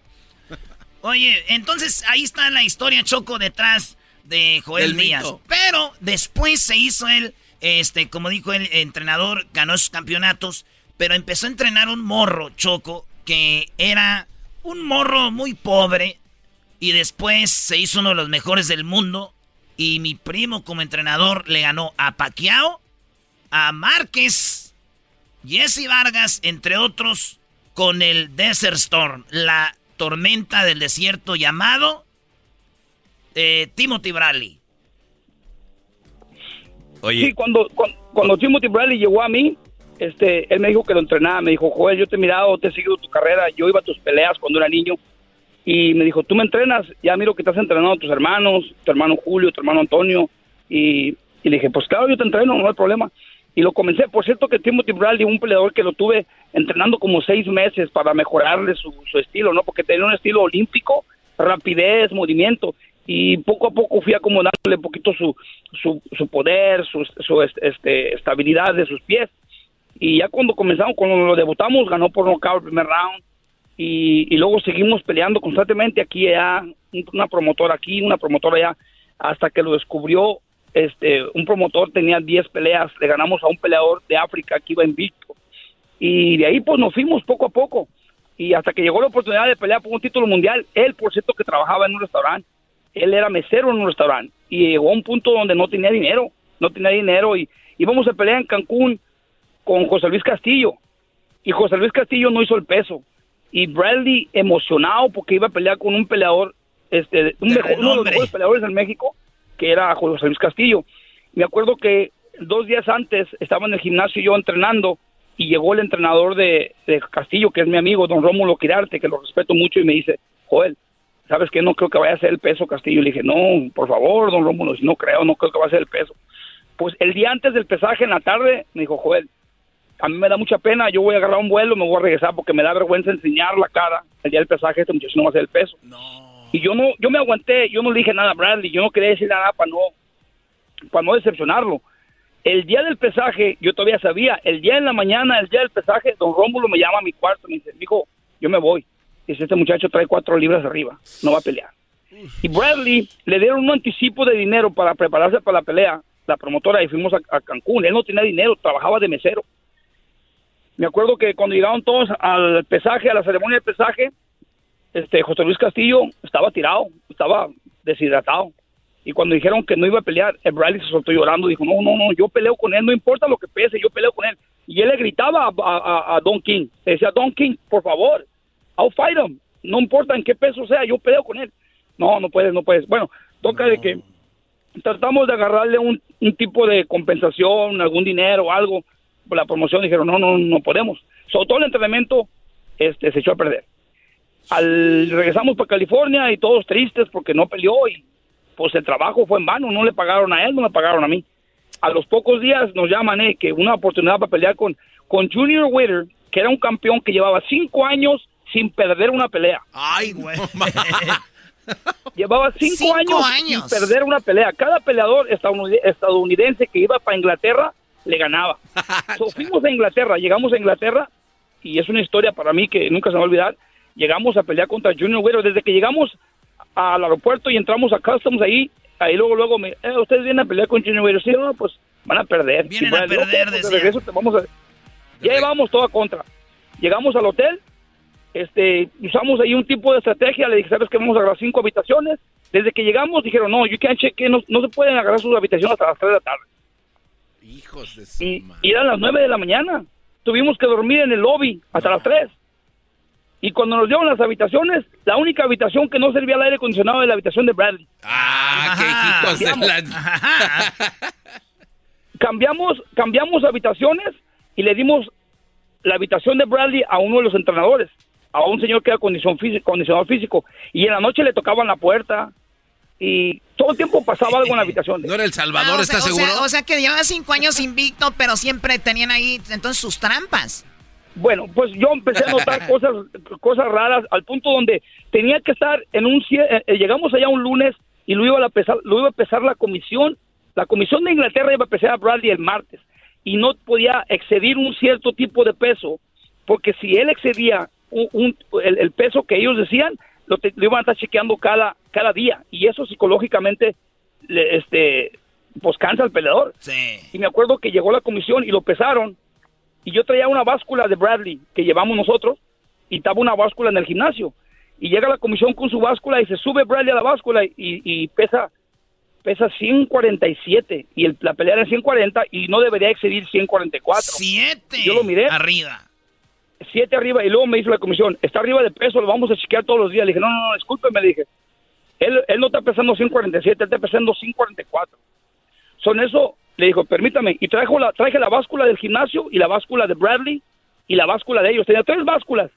Oye, entonces ahí está la historia, Choco, detrás de Joel Díaz. Pero después se hizo él, este, como dijo el entrenador, ganó sus campeonatos, pero empezó a entrenar un morro, Choco, que era un morro muy pobre. Y después se hizo uno de los mejores del mundo. Y mi primo como entrenador le ganó a Paquiao, a Márquez, Jesse Vargas, entre otros, con el Desert Storm, la tormenta del desierto llamado eh, Timothy Bradley. Oye. Sí, cuando, cuando, Timothy Bradley llegó a mí, este, él me dijo que lo entrenaba, me dijo, Joel, yo te he mirado, te he seguido tu carrera, yo iba a tus peleas cuando era niño, y me dijo, tú me entrenas, ya miro que estás entrenando a tus hermanos, tu hermano Julio, tu hermano Antonio, y, le dije, pues claro, yo te entreno, no hay problema. Y lo comencé, por cierto que Timothy Bradley, un peleador que lo tuve entrenando como seis meses para mejorarle su, su estilo, ¿no? Porque tenía un estilo olímpico, rapidez, movimiento, y poco a poco fui acomodándole un poquito su, su, su poder, su, su este, estabilidad de sus pies. Y ya cuando comenzamos, cuando lo debutamos, ganó por nocaut el primer round. Y, y, luego seguimos peleando constantemente aquí y allá, una promotora aquí, una promotora allá, hasta que lo descubrió este un promotor tenía 10 peleas, le ganamos a un peleador de África que iba invicto. Y de ahí pues nos fuimos poco a poco. Y hasta que llegó la oportunidad de pelear por un título mundial, él por cierto que trabajaba en un restaurante, él era mesero en un restaurante y llegó a un punto donde no tenía dinero, no tenía dinero y íbamos a pelear en Cancún con José Luis Castillo. Y José Luis Castillo no hizo el peso. Y Bradley emocionado porque iba a pelear con un peleador este un mejor, uno de los mejores peleadores en México que era José Luis Castillo. Me acuerdo que dos días antes estaba en el gimnasio yo entrenando y llegó el entrenador de, de Castillo que es mi amigo don Rómulo Quirarte que lo respeto mucho y me dice Joel ¿sabes qué? No creo que vaya a ser el peso Castillo. Le dije, no, por favor, don Rómulo, no creo, no creo que vaya a ser el peso. Pues el día antes del pesaje, en la tarde, me dijo, Joel, a mí me da mucha pena, yo voy a agarrar un vuelo, me voy a regresar porque me da vergüenza enseñar la cara. El día del pesaje, este muchacho no va a ser el peso. Y yo no, yo me aguanté, yo no le dije nada a Bradley, yo no quería decir nada para no, para no decepcionarlo. El día del pesaje, yo todavía sabía, el día en la mañana, el día del pesaje, don Rómulo me llama a mi cuarto, me dice, dijo, yo me voy Dice, este muchacho trae cuatro libras arriba, no va a pelear. Y Bradley le dieron un anticipo de dinero para prepararse para la pelea, la promotora, y fuimos a, Cancún. Él no tenía dinero, trabajaba de mesero. Me acuerdo que cuando llegaron todos al pesaje, a la ceremonia de pesaje, este José Luis Castillo estaba tirado, estaba deshidratado. Y cuando dijeron que no iba a pelear, el Bradley se soltó llorando. Dijo, no, no, no, yo peleo con él, no importa lo que pese, yo peleo con él. Y él le gritaba a, a Don King, le decía, Don King, por favor, I'll fight him. No importa en qué peso sea, yo peleo con él. No, no puedes, no puedes. Bueno, toca de que tratamos de agarrarle un, tipo de compensación, algún dinero, o algo por la promoción. Dijeron, no, no, no podemos. Sobre todo el entrenamiento este, se echó a perder. Al regresamos para California y todos tristes porque no peleó y pues el trabajo fue en vano, no le pagaron a él, no le pagaron a mí. A los pocos días nos llaman eh, que una oportunidad para pelear con, con Junior Witter, que era un campeón que llevaba cinco años sin perder una pelea. Ay, güey. Llevaba cinco, años, sin perder una pelea. Cada peleador estadounidense que iba para Inglaterra le ganaba. fuimos a Inglaterra, llegamos a Inglaterra y es una historia para mí que nunca se me va a olvidar. Llegamos a pelear contra Junior Güero. Desde que llegamos al aeropuerto y entramos a Customs ahí, ahí luego, luego, me, eh, ustedes vienen a pelear con Junior Güero. Sí, no, pues van a perder. Vienen a perder, pues, de vamos a... Ya llevamos toda contra. Llegamos al hotel este, usamos ahí un tipo de estrategia, le dije, ¿sabes que Vamos a agarrar cinco habitaciones. Desde que llegamos dijeron, no, you can't check, no, no se pueden agarrar sus habitaciones hasta las 3 de la tarde. Hijos de su y, y, eran las 9 de la mañana. Tuvimos que dormir en el lobby hasta las 3. Y cuando nos dieron las habitaciones, la única habitación que no servía al aire acondicionado era la habitación de Bradley. Ah, qué hijos de la... cambiamos, cambiamos habitaciones y le dimos la habitación de Bradley a uno de los entrenadores a un señor que era condición físico, condicionado físico y en la noche le tocaban la puerta y todo el tiempo pasaba algo en la habitación. ¿No era El Salvador, está seguro? o sea que llevaba cinco años invicto, pero siempre tenían ahí entonces sus trampas. Bueno, pues yo empecé a notar cosas, cosas raras al punto donde tenía que estar en un... Eh, eh, llegamos allá un lunes y lo iba, a pesar, lo iba a pesar la comisión. La comisión de Inglaterra iba a pesar a Bradley el martes y no podía excedir un cierto tipo de peso porque si él excedía el, peso que ellos decían, lo, iban a estar chequeando cada, cada día. Y eso psicológicamente, le, este, pues cansa al peleador. Y me acuerdo que llegó la comisión y lo pesaron. Y yo traía una báscula de Bradley que llevamos nosotros y estaba una báscula en el gimnasio. Y llega la comisión con su báscula y se sube Bradley a la báscula y, y pesa pesa 147 y el, la pelea era 140 y no debería excedir 144. ¿Siete? Yo lo miré. Arriba siete arriba y luego me hizo la comisión, está arriba de peso, lo vamos a chequear todos los días. Le dije, no, no, no, discúlpeme, le dije, él, él no está pesando 147, él está pesando 144. Son eso, le dijo, permítame, y trajo la, traje la báscula del gimnasio y la báscula de Bradley y la báscula de ellos. Tenía tres básculas.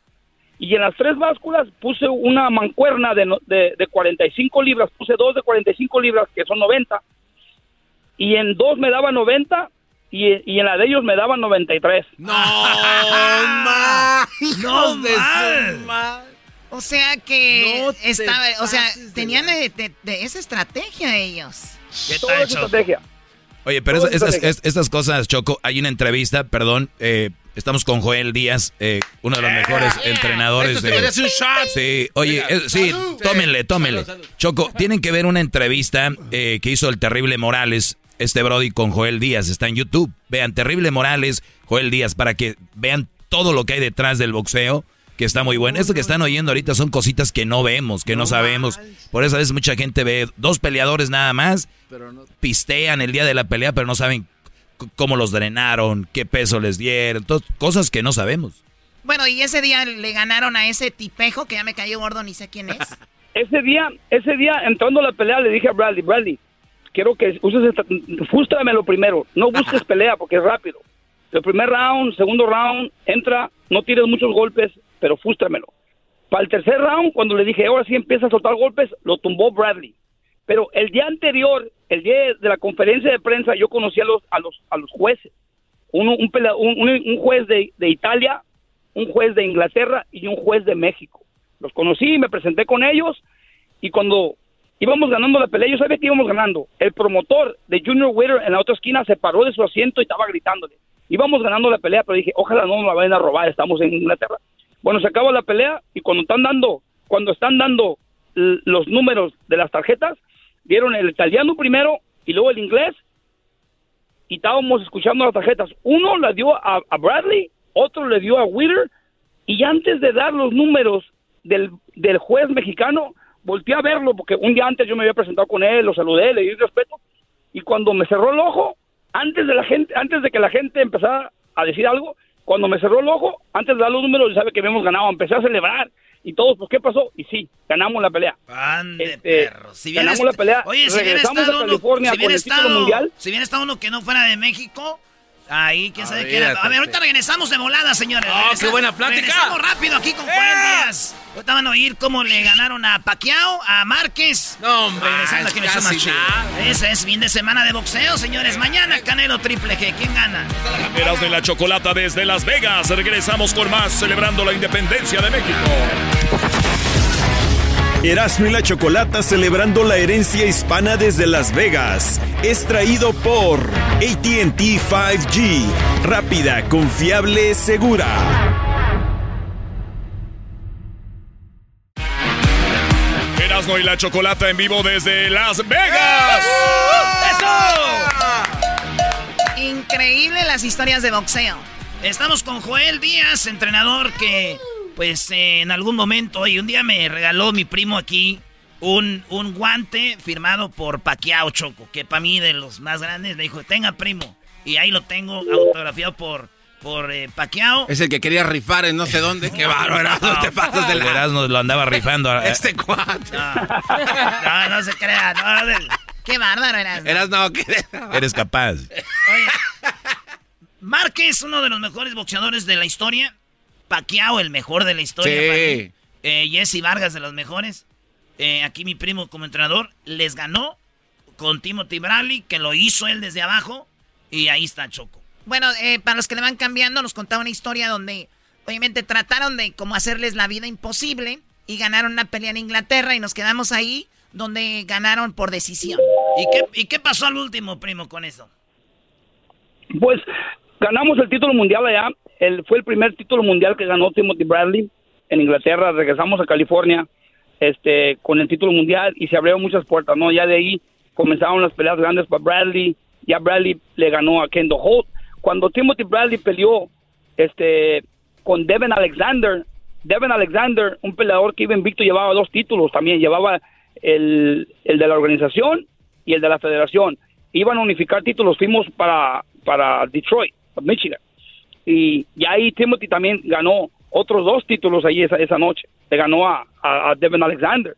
Y en las tres básculas puse una mancuerna de, de, de 45 libras, puse dos de 45 libras, que son 90, y en dos me daba 90 y, y en la de ellos me daban 93. No, más. No, de O sea que estaba, o sea, tenían de, esa estrategia ellos. ¿Qué tal, estrategia. Oye, pero estas cosas, Choco, hay una entrevista, perdón, eh, estamos con Joel Díaz, eh, uno de los mejores entrenadores de... Sí, oye, eh, sí, tómenle, tómenle. Choco, tienen que ver una entrevista que hizo el terrible Morales, este Brody con Joel Díaz, está en YouTube. Vean, terrible Morales, Joel Díaz, para que vean todo lo que hay detrás del boxeo que está muy bueno. Esto que están oyendo ahorita son cositas que no vemos, que no, sabemos. Por eso a veces mucha gente ve dos peleadores nada más, pistean el día de la pelea, pero no saben cómo los drenaron, qué peso les dieron, cosas que no sabemos. Bueno, y ese día le ganaron a ese tipejo que ya me cayó gordo, ni sé quién es. ese día, ese día entrando a la pelea le dije a Bradley, Bradley, quiero que uses esta, lo primero, no busques pelea porque es rápido. El primer round, segundo round, entra, no tires muchos golpes, pero fústramelo. Para el tercer round, cuando le dije, ahora sí empieza a soltar golpes, lo tumbó Bradley. Pero el día anterior, el día de la conferencia de prensa, yo conocí a los, a los, a los jueces. Uno, un, un, juez de, de, Italia, un juez de Inglaterra y un juez de México. Los conocí, me presenté con ellos y cuando íbamos ganando la pelea, yo sabía que íbamos ganando. El promotor de Junior Witter en la otra esquina se paró de su asiento y estaba gritándole. Íbamos ganando la pelea, pero dije, ojalá no nos la vayan a robar, estamos en Inglaterra. Bueno, se acaba la pelea y cuando están dando, cuando están dando los números de las tarjetas, dieron el italiano primero y luego el inglés y estábamos escuchando las tarjetas. Uno la dio a, Bradley, otro le dio a Witter y antes de dar los números del juez mexicano, volteé a verlo porque un día antes yo me había presentado con él, lo saludé, le di respeto y cuando me cerró el ojo, antes de la gente, antes de que la gente empezara a decir algo, cuando me cerró el ojo, antes de dar los números, sabe que habíamos ganado, empecé a celebrar y todos, pues, ¿qué pasó? Y sí, ganamos la pelea. Este, Si ganamos la pelea. Oye, si regresamos a California con el título mundial. Si bien está uno que no fuera de México, Ahí, quién sabe qué era. A ver, ahorita regresamos de volada, señores. ¡Oh, qué buena plática! Regresamos rápido aquí con Juan ¡Eh! Díaz. Ahorita van a oír cómo le ganaron a Paquiao, a Márquez. No, hombre, Regresando aquí en Ese es fin de semana de boxeo, señores. Mañana Canelo Triple G. ¿Quién gana? Eras de la Chocolata desde Las Vegas. Regresamos con más celebrando la independencia de México. Erasmo y la Chocolata celebrando la herencia hispana desde Las Vegas. Es traído por ATT 5G. Rápida, confiable, segura. Erasmo y la Chocolata en vivo desde Las Vegas. ¡Eso! Increíble las historias de boxeo. Estamos con Joel Díaz, entrenador que pues eh, en algún momento, y un día me regaló mi primo aquí un, un guante firmado por Paquiao Choco, que para mí de los más grandes, me dijo, tenga primo. Y ahí lo tengo autografiado por, por eh, Es el que quería rifar en no sé dónde. Qué bárbaro, no, te pasas de la... lo andaba rifando. este guante. No, no, se crea. Qué bárbaro eras. Eras no, Eres capaz. Oye, Márquez, uno de los mejores boxeadores de la historia. Paquiao, el mejor de la historia. Sí. Eh, Jesse Vargas, de los mejores. Eh, aquí mi primo como entrenador les ganó con Timothy Bradley, que lo hizo él desde abajo. Y ahí está Choco. Bueno, eh, para los que le van cambiando, nos contaba una historia donde obviamente trataron de como hacerles la vida imposible y ganaron una pelea en Inglaterra y nos quedamos ahí donde ganaron por decisión. ¿Y qué, y qué pasó al último, primo, con eso? Pues ganamos el título mundial allá fue el primer título mundial que ganó Timothy Bradley en Inglaterra. Regresamos a California este, con el título mundial y se abrieron muchas puertas, ¿no? Ya de ahí comenzaron las peleas grandes para Bradley. Ya Bradley le ganó a Kendo Holt. Cuando Timothy Bradley peleó este, con Devin Alexander, Devin Alexander, un peleador que iba invicto, llevaba dos títulos también. Llevaba el, el de la organización y el de la federación. Iban a unificar títulos. Fuimos para, para Detroit, Michigan y, ahí Timothy también ganó otros dos títulos ahí esa, esa noche. Le ganó a, a, Devin Alexander.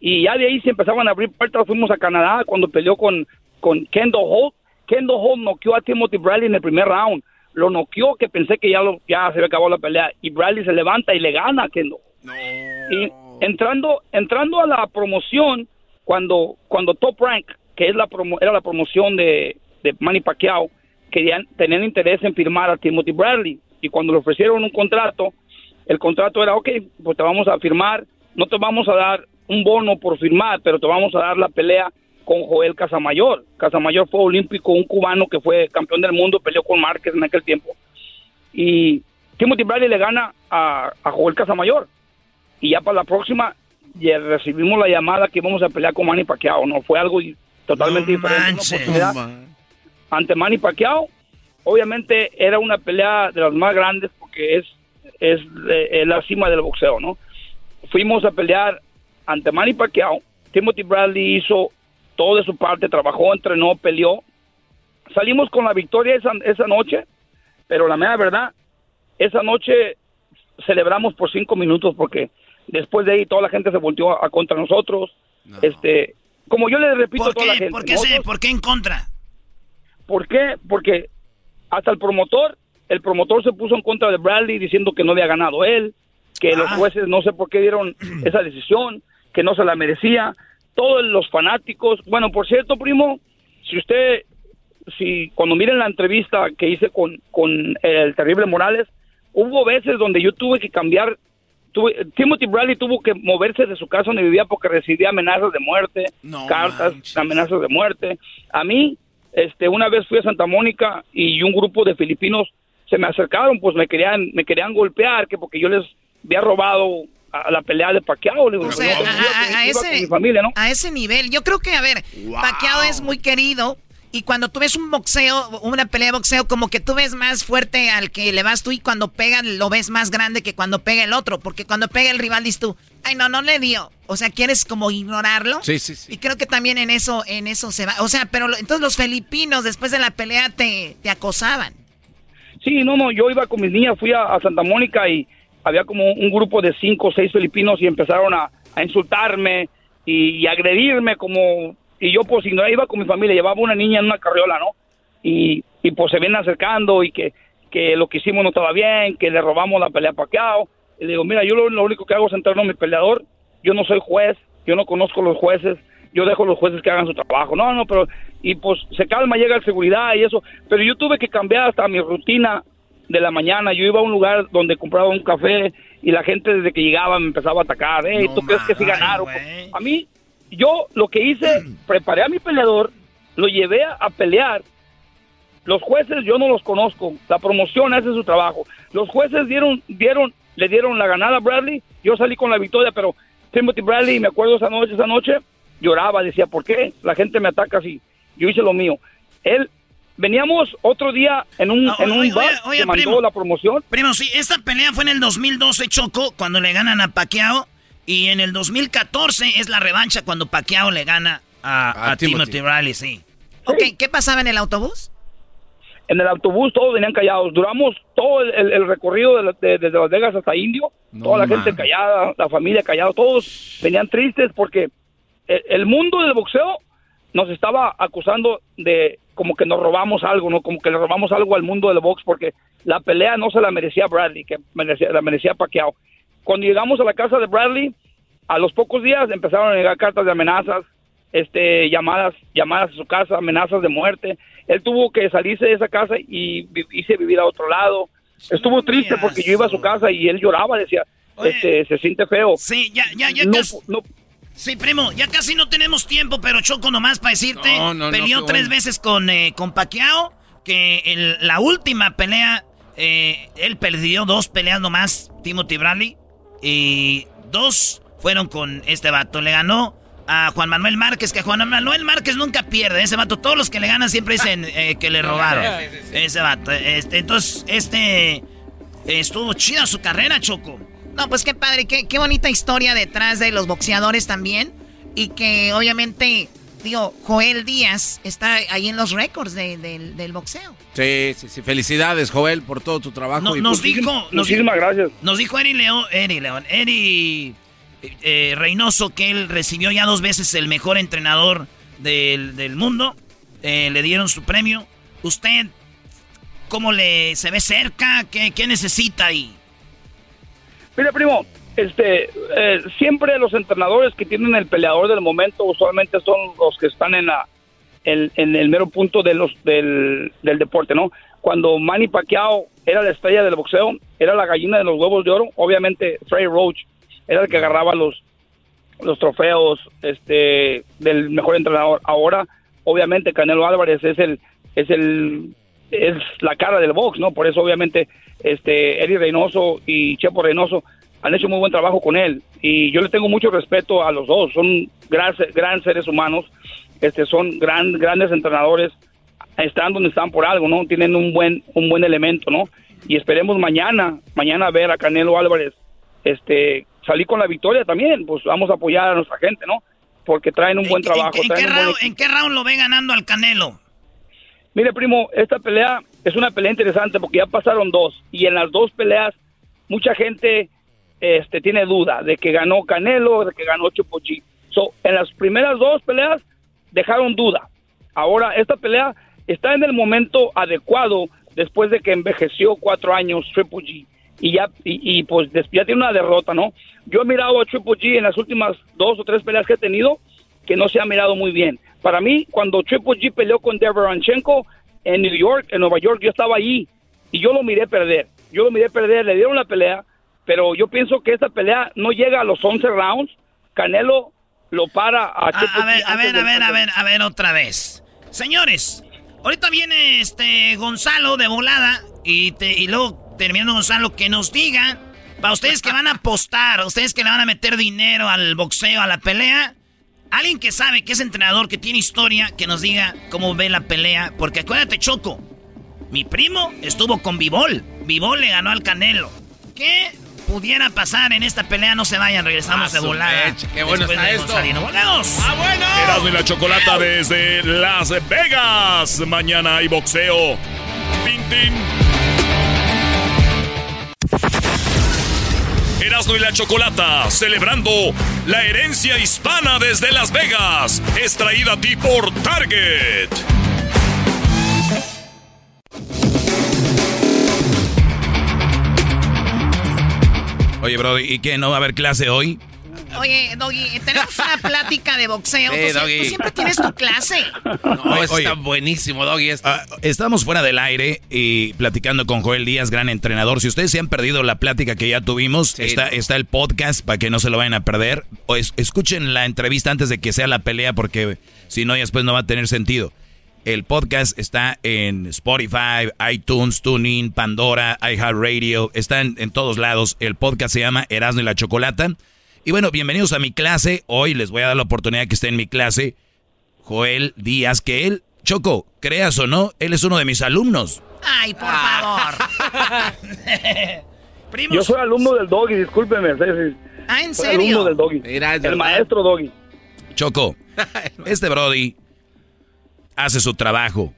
Y ya de ahí se empezaban a abrir puertas. Fuimos a Canadá cuando peleó con, con Kendall Holt. Kendall Holt noqueó a Timothy Bradley en el primer round. Lo noqueó que pensé que ya, lo, ya se había acabado la pelea. Y Bradley se levanta y le gana a Kendall. Y entrando, entrando a la promoción, cuando, cuando Top Rank, que es la era la promoción de, de Manny Pacquiao, querían, tenían interés en firmar a Timothy Bradley y cuando le ofrecieron un contrato, el contrato era, ok, pues te vamos a firmar, no te vamos a dar un bono por firmar, pero te vamos a dar la pelea con Joel Casamayor. Casamayor fue olímpico, un cubano que fue campeón del mundo, peleó con Márquez en aquel tiempo. Y Timothy Bradley le gana a, a Joel Casamayor. Y ya para la próxima ya recibimos la llamada que íbamos a pelear con Manny Pacquiao. No fue algo totalmente diferente. Una oportunidad ante Manny Pacquiao. Obviamente era una pelea de las más grandes porque es, es, eh, la cima del boxeo, ¿no? Fuimos a pelear ante Manny Pacquiao. Timothy Bradley hizo todo de su parte, trabajó, entrenó, peleó. Salimos con la victoria esa, esa noche, pero la mera verdad, esa noche celebramos por cinco minutos porque después de ahí toda la gente se volteó a, contra nosotros. Este, como yo le repito a toda la gente. ¿Por qué, ¿Por qué en contra? ¿Por qué? Porque hasta el promotor, el promotor se puso en contra de Bradley diciendo que no había ganado él, que los ah. jueces no sé por qué dieron esa decisión, que no se la merecía. Todos los fanáticos, bueno, por cierto, primo, si usted, si cuando miren la entrevista que hice con, con el terrible Morales, hubo veces donde yo tuve que cambiar Timothy Bradley tuvo que moverse de su casa donde vivía porque recibía amenazas de muerte, cartas, amenazas de muerte. A mí, este, una vez fui a Santa Mónica y un grupo de filipinos se me acercaron, pues me querían, me querían golpear, que porque yo les había robado a la pelea de Pacquiao. a, ese, a ese nivel. Yo creo que, a ver, Pacquiao es muy querido, y cuando tú ves un boxeo, una pelea de boxeo, como que tú ves más fuerte al que le vas tú y cuando pega lo ves más grande que cuando pega el otro. Porque cuando pega el rival dices tú, ay no, no le dio. O sea, quieres como ignorarlo. Sí, sí, sí. Y creo que también en eso, en eso se va. O sea, pero entonces los filipinos después de la pelea te, te acosaban. Sí, no, no, yo iba con mis niñas, fui a, Santa Mónica y había como un grupo de cinco o seis filipinos y empezaron a, insultarme y, y agredirme como y yo pues no iba con mi familia, llevaba una niña en una carriola, ¿no? Y, y pues se vienen acercando y que, que lo que hicimos no estaba bien, que le robamos la pelea a Pacquiao. Y le digo, mira, yo lo, único que hago es sentarme a mi peleador, yo no soy juez, yo no conozco los jueces, yo dejo a los jueces que hagan su trabajo. No, no, pero, y pues se calma, llega el seguridad y eso, pero yo tuve que cambiar hasta mi rutina de la mañana, yo iba a un lugar donde compraba un café y la gente desde que llegaba me empezaba a atacar, hey, ¿tú crees que sí ganaron? A mí, yo lo que hice, preparé a mi peleador, lo llevé a, pelear. Los jueces yo no los conozco, la promoción hace su trabajo. Los jueces dieron, dieron, le dieron la ganada a Bradley, yo salí con la victoria, pero Timothy Bradley, me acuerdo esa noche, esa noche, lloraba, decía, ¿por qué la gente me ataca así? Yo hice lo mío. Él, veníamos otro día en un, ah, en un que mandó la promoción. Primo, sí, esta pelea fue en el 2012, Choco, cuando le ganan a Pacquiao. Y en el 2014 es la revancha cuando Pacquiao le gana a, Timothy. Riley, sí. Ok, ¿qué pasaba en el autobús? En el autobús todos venían callados. Duramos todo el, recorrido de, desde Las Vegas hasta Indio. toda la gente callada, la familia callada. Todos venían tristes porque el, el, mundo del boxeo nos estaba acusando de como que nos robamos algo, ¿no? Como que le robamos algo al mundo del box porque la pelea no se la merecía Bradley, que merecía, la merecía Pacquiao. Cuando llegamos a la casa de Bradley, a los pocos días empezaron a llegar cartas de amenazas, este, llamadas, llamadas a su casa, amenazas de muerte. Él tuvo que salirse de esa casa y irse a vivir a otro lado. Estuvo triste porque yo iba a su casa y él lloraba, decía, este, se siente feo. Sí, ya, ya, ya. casi, Sí, primo, ya casi no tenemos tiempo, pero Choco nomás para decirte, peleó tres veces con, eh, con Pacquiao, que en la última pelea, eh, él perdió dos peleas nomás, Timothy Bradley, y dos fueron con este vato. Le ganó a Juan Manuel Márquez, que Juan Manuel Márquez nunca pierde. Ese vato, todos los que le ganan siempre dicen eh, que le robaron. Ese vato. Este, entonces, este estuvo chida su carrera, Choco. No, pues qué padre, qué, qué bonita historia detrás de los boxeadores también. Y que obviamente digo, Joel Díaz está ahí en los récords del boxeo. Sí, sí, sí. Felicidades, Joel, por todo tu trabajo. y nos dijo, muchísimas gracias. Nos dijo Eri León, Eri León, Eri eh, Reynoso que él recibió ya dos veces el mejor entrenador del, mundo. Eh, le dieron su premio. ¿Usted cómo le se ve cerca? ¿Qué, qué necesita ahí? Mira, primo, este, eh, siempre los entrenadores que tienen el peleador del momento usualmente son los que están en la en, el mero punto de los del, del, deporte, ¿no? Cuando Manny Pacquiao era la estrella del boxeo, era la gallina de los huevos de oro. Obviamente, Frey Roach era el que agarraba los, los trofeos este, del mejor entrenador. Ahora, obviamente, Canelo Álvarez es el, es el, es la cara del box, ¿no? Por eso, obviamente, este, Eddie Reynoso y Chepo Reynoso han hecho muy buen trabajo con él y yo le tengo mucho respeto a los dos. Son gran, gran seres humanos, este, son gran, grandes entrenadores, están donde están por algo, ¿no? Tienen un buen, un buen elemento, ¿no? Y esperemos mañana, mañana ver a Canelo Álvarez, este, salir con la victoria también, pues vamos a apoyar a nuestra gente, ¿no? Porque traen un buen trabajo. ¿En, qué round, lo ve ganando al Canelo? Mire, primo, esta pelea es una pelea interesante porque ya pasaron dos y en las dos peleas mucha gente este, tiene duda de que ganó Canelo, de que ganó Chupo G. So, en las primeras dos peleas dejaron duda. Ahora, esta pelea está en el momento adecuado después de que envejeció cuatro años Triple G y ya y, pues ya tiene una derrota, ¿no? Yo he mirado a Triple G en las últimas dos o tres peleas que he tenido que no se ha mirado muy bien. Para mí, cuando Triple G peleó con Deveronchenko en New York, en Nueva York, yo estaba ahí y yo lo miré perder. Yo lo miré perder, le dieron la pelea, pero yo pienso que esta pelea no llega a los 11 rounds. Canelo lo para a, a, a ver, a ver, a ver, a ver, a ver otra vez. Señores, ahorita viene este Gonzalo de volada y, te, y luego terminando Gonzalo que nos diga para ustedes que van a apostar, ustedes que le van a meter dinero al boxeo, a la pelea, alguien que sabe que es entrenador, que tiene historia, que nos diga cómo ve la pelea, porque acuérdate Choco, mi primo estuvo con Vivol, Vivol le ganó al Canelo. ¿Qué pudiera pasar en esta pelea, no se vayan, regresamos de volada. qué bueno está esto. ¡Volvemos! ¡Ah, bueno! Erasmo y la Chocolata desde Las Vegas. Mañana hay boxeo. ¡Tin, tin! Erasmo y la Chocolata, celebrando la herencia hispana desde Las Vegas. Es traída a ti por Target. Oye, bro, ¿y qué? ¿No va a haber clase hoy? Oye, Doggy, tenemos una plática de boxeo. tú, siempre tienes tu clase. No, está buenísimo, Doggy. Ah, estamos fuera del aire y platicando con Joel Díaz, gran entrenador. Si ustedes se han perdido la plática que ya tuvimos, está, está el podcast para que no se lo vayan a perder. O escuchen la entrevista antes de que sea la pelea porque si no, después no va a tener sentido. El podcast está en Spotify, iTunes, TuneIn, Pandora, iHeartRadio. Está en, en, todos lados. El podcast se llama Erasmo y la Chocolata. Y bueno, bienvenidos a mi clase. Hoy les voy a dar la oportunidad que esté en mi clase Joel Díaz, que él, Choco, creas o no, él es uno de mis alumnos. Ay, por favor. Yo soy alumno del Doggy, discúlpeme. Ah, ¿en serio? alumno del Doggy. el maestro Doggy. Choco, este Brody hace su trabajo.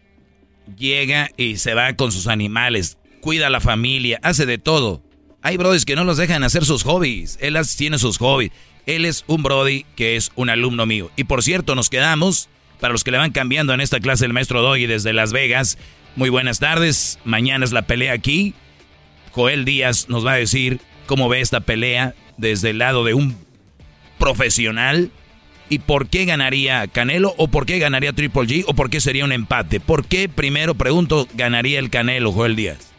Llega y se va con sus animales, cuida a la familia, hace de todo. Hay brodis que no los dejan hacer sus hobbies. Él tiene sus hobbies. Él es un brody que es un alumno mío. Y por cierto, nos quedamos, para los que le van cambiando en esta clase el maestro Doggy desde Las Vegas. Muy buenas tardes. Mañana es la pelea aquí. Joel Díaz nos va a decir cómo ve esta pelea desde el lado de un profesional y por qué ganaría Canelo o por qué ganaría Triple G o por qué sería un empate. ¿Por qué, primero pregunto, ganaría el Canelo, Joel Díaz?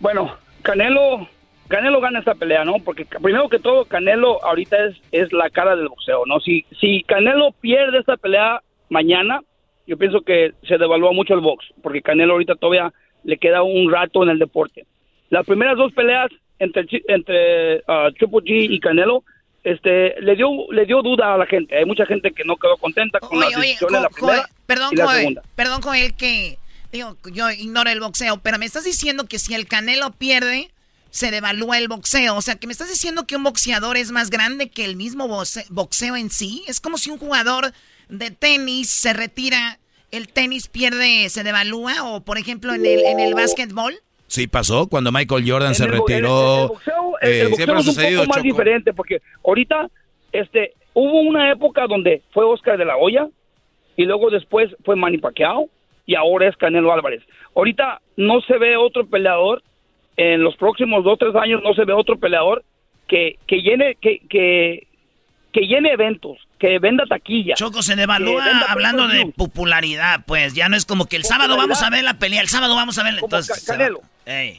Bueno, Canelo, Canelo gana esta pelea, ¿no? Porque primero que todo, Canelo ahorita es, es la cara del boxeo, ¿no? Si, si Canelo pierde esta pelea mañana, yo pienso que se devalúa mucho el box, porque Canelo ahorita todavía le queda un rato en el deporte. Las primeras dos peleas entre, entre uh, Triple G y Canelo, este, le dio, le dio duda a la gente. Hay mucha gente que no quedó contenta con la decisión de la primera perdón, y la segunda. Perdón, Joel, que digo, yo ignoro el boxeo, pero me estás diciendo que si el Canelo pierde, se devalúa el boxeo. O sea, que me estás diciendo que un boxeador es más grande que el mismo boxeo en sí. Es como si un jugador de tenis se retira, el tenis pierde, se devalúa, o por ejemplo en el, en el básquetbol. Sí, pasó cuando Michael Jordan se retiró. El, boxeo, el, boxeo es un poco más diferente porque ahorita este, hubo una época donde fue Oscar de la Hoya y luego después fue Manny Pacquiao y ahora es Canelo Álvarez. Ahorita no se ve otro peleador, en los próximos dos tres años no se ve otro peleador que, que llene, que, que, que llene eventos, que venda taquilla. Choco se devalúa hablando de popularidad, pues ya no es como que el sábado vamos a ver la pelea, el sábado vamos a ver entonces Canelo.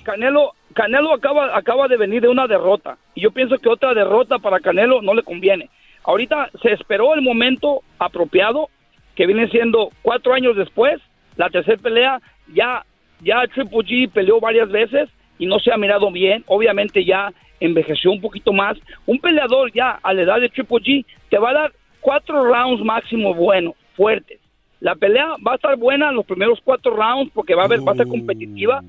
Canelo Canelo acaba acaba de venir de una derrota y yo pienso que otra derrota para Canelo no le conviene. Ahorita se esperó el momento apropiado que viene siendo cuatro años después, la tercera pelea ya ya Triple G peleó varias veces y no se ha mirado bien. Obviamente ya envejeció un poquito más. Un peleador ya a la edad de Triple G te va a dar cuatro rounds máximo buenos, fuertes. La pelea va a estar buena en los primeros cuatro rounds porque va a haber, va a ser competitiva.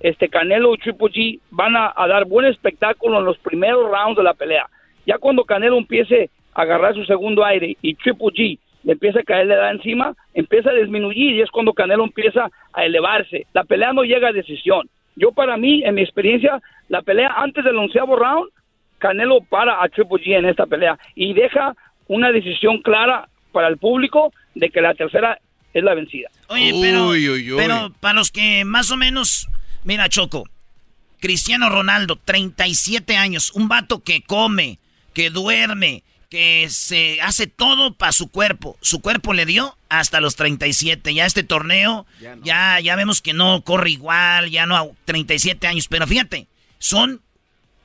Este Canelo y Triple G van a, dar buen espectáculo en los primeros rounds de la pelea. Ya cuando Canelo empiece a agarrar su segundo aire y Triple G le empieza a caer la edad encima, empieza a disminuir y es cuando Canelo empieza a elevarse. La pelea no llega a decisión. Yo para mí, en mi experiencia, la pelea antes del onceavo round, Canelo para a Triple G en esta pelea y deja una decisión clara para el público de que la tercera es la vencida. Oye, pero, pero para los que más o menos, mira Choco, Cristiano Ronaldo, 37 años, un vato que come, que duerme, que se hace todo para su cuerpo. Su cuerpo le dio hasta los 37. Ya este torneo, ya, ya, vemos que no corre igual, ya no a 37 años. Pero fíjate, son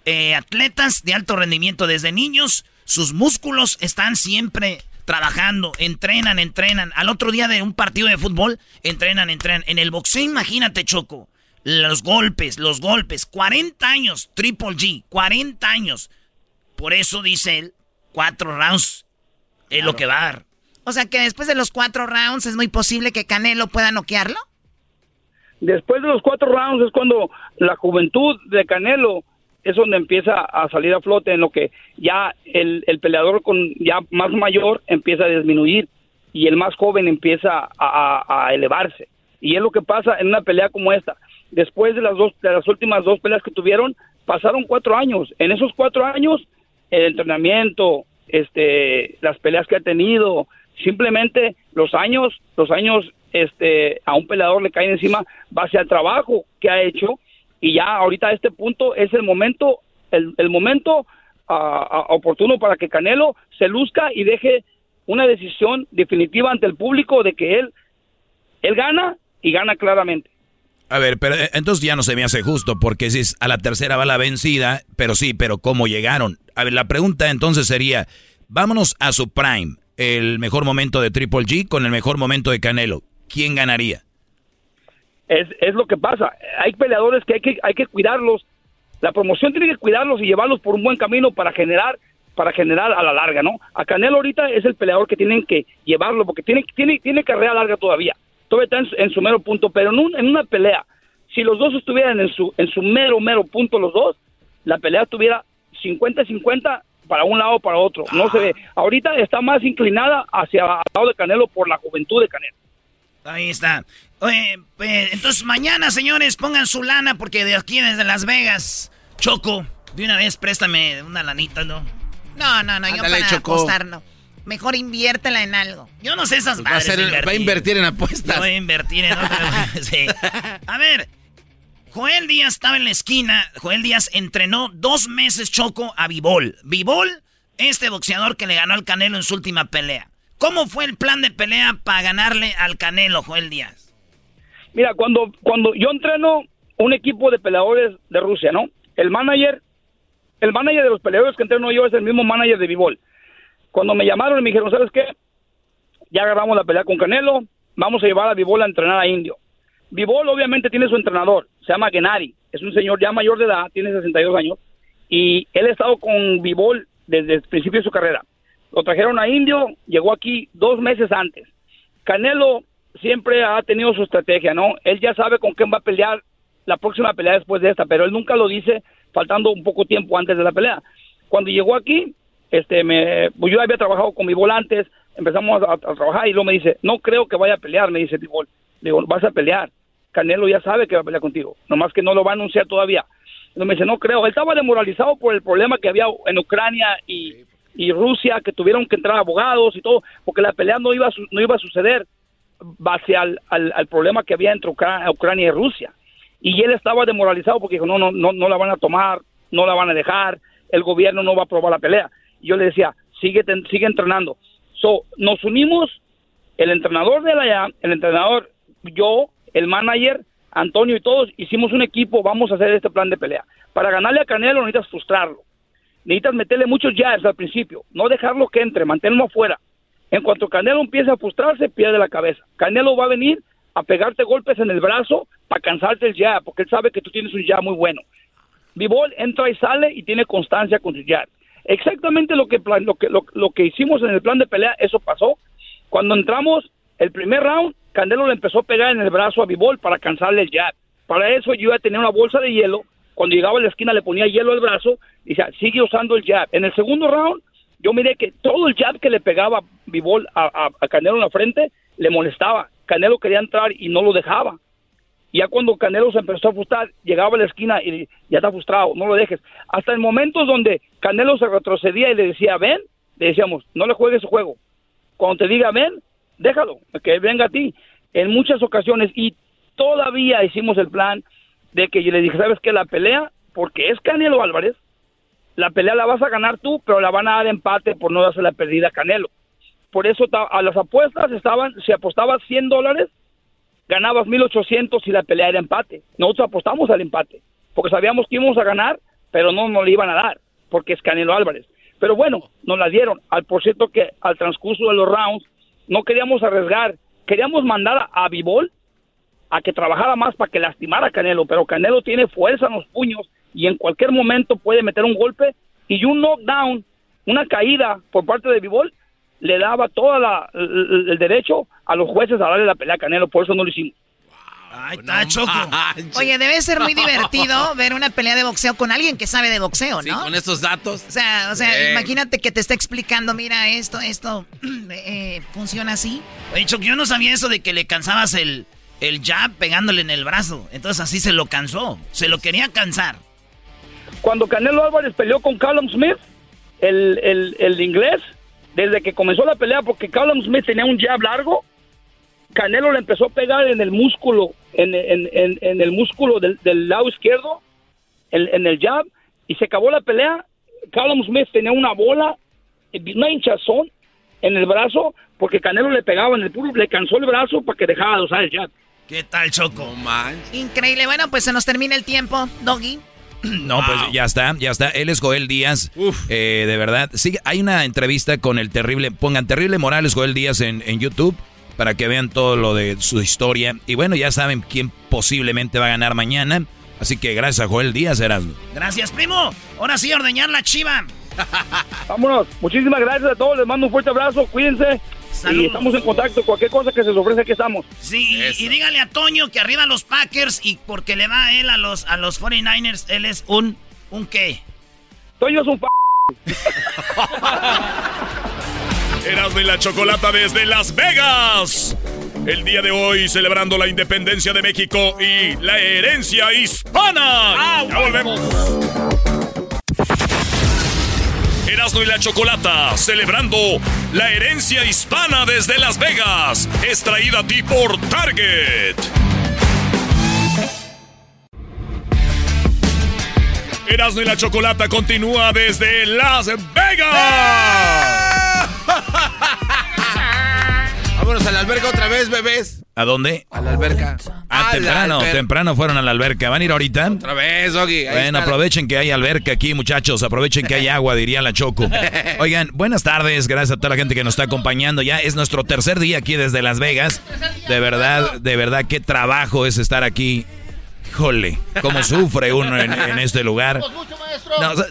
eh, atletas de alto rendimiento desde niños. Sus músculos están siempre trabajando, entrenan, entrenan. Al otro día de un partido de fútbol, entrenan, entrenan. En el boxeo, imagínate, Choco. Los golpes, los golpes. 40 años, Triple G, 40 años. Por eso dice él, cuatro rounds es lo que va a dar. O sea que después de los cuatro rounds es muy posible que Canelo pueda noquearlo. Después de los cuatro rounds es cuando la juventud de Canelo es donde empieza a salir a flote en lo que ya el, peleador con ya más mayor empieza a disminuir y el más joven empieza a, a, elevarse. Y es lo que pasa en una pelea como esta. Después de las dos, de las últimas dos peleas que tuvieron, pasaron cuatro años. En esos cuatro años el entrenamiento, este, las peleas que ha tenido, simplemente los años, los años, este, a un peleador le caen encima base al trabajo que ha hecho y ya ahorita a este punto es el momento, el, momento oportuno para que Canelo se luzca y deje una decisión definitiva ante el público de que él, él gana y gana claramente. A ver, pero eh, entonces ya no se me hace justo, porque si a la tercera va la vencida, pero sí, pero ¿cómo llegaron? A ver, la pregunta entonces sería, vámonos a su prime, el mejor momento de Triple G con el mejor momento de Canelo. ¿Quién ganaría? Es, es lo que pasa. Hay peleadores que hay, que hay que cuidarlos. La promoción tiene que cuidarlos y llevarlos por un buen camino para generar para generar a la larga, ¿no? A Canelo ahorita es el peleador que tienen que llevarlo porque tiene tiene tiene carrera larga todavía todavía está en su, mero punto, pero en, en, una pelea, si los dos estuvieran en su, en su mero, mero punto los dos, la pelea estuviera 50-50 para un lado o para otro. No se ve. Ahorita está más inclinada hacia el lado de Canelo por la juventud de Canelo. Ahí está. Oye, pues, entonces mañana, señores, pongan su lana porque de aquí desde Las Vegas, Choco, de una vez préstame una lanita, ¿no? No, no, no, yo para Choco. apostar no. Mejor inviértela en algo. Yo no sé esas va, a va a invertir en apuestas. voy a invertir en sí. A ver, Joel Díaz estaba en la esquina. Joel Díaz entrenó dos meses choco a Vivol. Vivol, este boxeador que le ganó al Canelo en su última pelea. ¿Cómo fue el plan de pelea para ganarle al Canelo, Joel Díaz? Mira, cuando, cuando yo entreno un equipo de peleadores de Rusia, ¿no? El manager, el manager de los peleadores que entreno yo es el mismo manager de Vivol. Cuando me llamaron y me dijeron, ¿sabes qué? Ya agarramos la pelea con Canelo, vamos a llevar a Vivol a entrenar a Indio. Vivol obviamente tiene su entrenador, se llama Genari, es un señor ya mayor de edad, tiene 62 años, y él ha estado con Vivol desde el principio de su carrera. Lo trajeron a Indio, llegó aquí dos meses antes. Canelo siempre ha tenido su estrategia, ¿no? Él ya sabe con quién va a pelear la próxima pelea después de esta, pero él nunca lo dice faltando un poco tiempo antes de la pelea. Cuando llegó aquí, este, me, yo había trabajado con mi volantes, empezamos a, trabajar y luego me dice, no creo que vaya a pelear, me dice Bivol. Digo, vas a pelear. Canelo ya sabe que va a pelear contigo, nomás que no lo va a anunciar todavía. Entonces me dice, no creo. Él estaba demoralizado por el problema que había en Ucrania y, Rusia, que tuvieron que entrar abogados y todo, porque la pelea no iba a, no iba a suceder base al, problema que había entre Ucrania y Rusia. Y él estaba demoralizado porque dijo, no, no, no, no la van a tomar, no la van a dejar, el gobierno no va a aprobar la pelea yo le decía, sigue, sigue entrenando. So, nos unimos, el entrenador de allá, el entrenador, yo, el manager, Antonio y todos, hicimos un equipo, vamos a hacer este plan de pelea. Para ganarle a Canelo necesitas frustrarlo. Necesitas meterle muchos jabs al principio, no dejarlo que entre, mantenerlo afuera. En cuanto Canelo empiece a frustrarse, pierde la cabeza. Canelo va a venir a pegarte golpes en el brazo para cansarte el jab, porque él sabe que tú tienes un jab muy bueno. Bivol entra y sale y tiene constancia con su jab. Exactamente lo que, lo, que, lo, que hicimos en el plan de pelea, eso pasó. Cuando entramos, el primer round, Canelo le empezó a pegar en el brazo a Bivol para cansarle el jab. Para eso yo iba a tener una bolsa de hielo. Cuando llegaba a la esquina le ponía hielo al brazo y decía, sigue usando el jab. En el segundo round, yo miré que todo el jab que le pegaba Bivol a, a, a Canelo en la frente le molestaba. Canelo quería entrar y no lo dejaba. Ya cuando Canelo se empezó a frustrar, llegaba a la esquina y ya está frustrado, no lo dejes. Hasta en momentos donde Canelo se retrocedía y le decía, ven, le decíamos, no le juegues ese juego. Cuando te diga, ven, déjalo, que venga a ti. En muchas ocasiones, y todavía hicimos el plan de que yo le dije, ¿sabes qué? La pelea, porque es Canelo Álvarez, la pelea la vas a ganar tú, pero la van a dar empate por no darse la perdida a Canelo. Por eso a las apuestas estaban, si apostabas 100 dólares, ganabas 1800 si la pelea era empate. Nosotros apostamos al empate, porque sabíamos que íbamos a ganar, pero no nos la iban a dar, porque es Canelo Álvarez. Pero bueno, nos la dieron. Al por cierto que al transcurso de los rounds no queríamos arriesgar, queríamos mandar a, Bivol a que trabajara más para que lastimara a Canelo, pero Canelo tiene fuerza en los puños y en cualquier momento puede meter un golpe y un knockdown, una caída por parte de Bivol le daba todo el, el derecho a los jueces a darle la pelea a Canelo, por eso no lo hicimos. Ahí está, Choco. Oye, debe ser muy divertido ver una pelea de boxeo con alguien que sabe de boxeo, ¿no? con estos datos. O sea, o sea Eh. imagínate que te está explicando, mira, esto, esto eh, funciona así. Oye, Choco, yo no sabía eso de que le cansabas el, el jab pegándole en el brazo. Entonces así se lo cansó. Se lo quería cansar. Cuando Canelo Álvarez peleó con Callum Smith, el, el, el inglés, desde que comenzó la pelea, porque Callum Smith tenía un jab largo, Canelo le empezó a pegar en el músculo, en, en- en- en el músculo del, del lado izquierdo, en, en el jab, y se acabó la pelea. Callum Smith tenía una bola, una hinchazón en el brazo, porque Canelo le pegaba en el puro, le cansó el brazo para que dejara de usar el jab. ¿Qué tal, Choco? Increíble. Bueno, pues se nos termina el tiempo, Doggy. No, pues ya está, ya está. Él es Joel Díaz. Eh, de verdad. Sí, hay una entrevista con el terrible. Pongan terrible Morales Joel Díaz en, en YouTube para que vean todo lo de su historia. Y bueno, ya saben quién posiblemente va a ganar mañana. Así que gracias a Joel Díaz, Erasmo. Gracias, primo. Ahora sí, ordeñar la chiva. Vámonos. Muchísimas gracias a todos. Les mando un fuerte abrazo. Cuídense. Y estamos en contacto. Cualquier cosa que se les ofrece, aquí estamos. Sí, y, y dígale a Toño que arriba los Packers y porque le va a él a los, a los 49ers, él es un... ¿Un qué? Toño es un p... Erasmo y la Chocolata desde Las Vegas. El día de hoy celebrando la independencia de México y la herencia hispana. ya volvemos. Erasmo y la Chocolata celebrando la herencia hispana desde Las Vegas. Es traída a ti por Target. Erasmo y la Chocolata continúa desde Las Vegas. Vámonos a la alberca otra vez, bebés. ¿A dónde? A la alberca. Ah, A temprano, alberca. temprano fueron a la alberca. ¿Van a ir ahorita? Otra vez. Ahí Bueno, está. aprovechen que hay alberca aquí, muchachos. Aprovechen que hay agua, diría la Choco. Oigan, buenas tardes. Gracias a toda la gente que nos está acompañando. Ya es nuestro tercer día aquí desde Las Vegas. De verdad, de verdad, qué trabajo es estar aquí. Híjole, cómo sufre uno en, en este lugar. No, o, sea,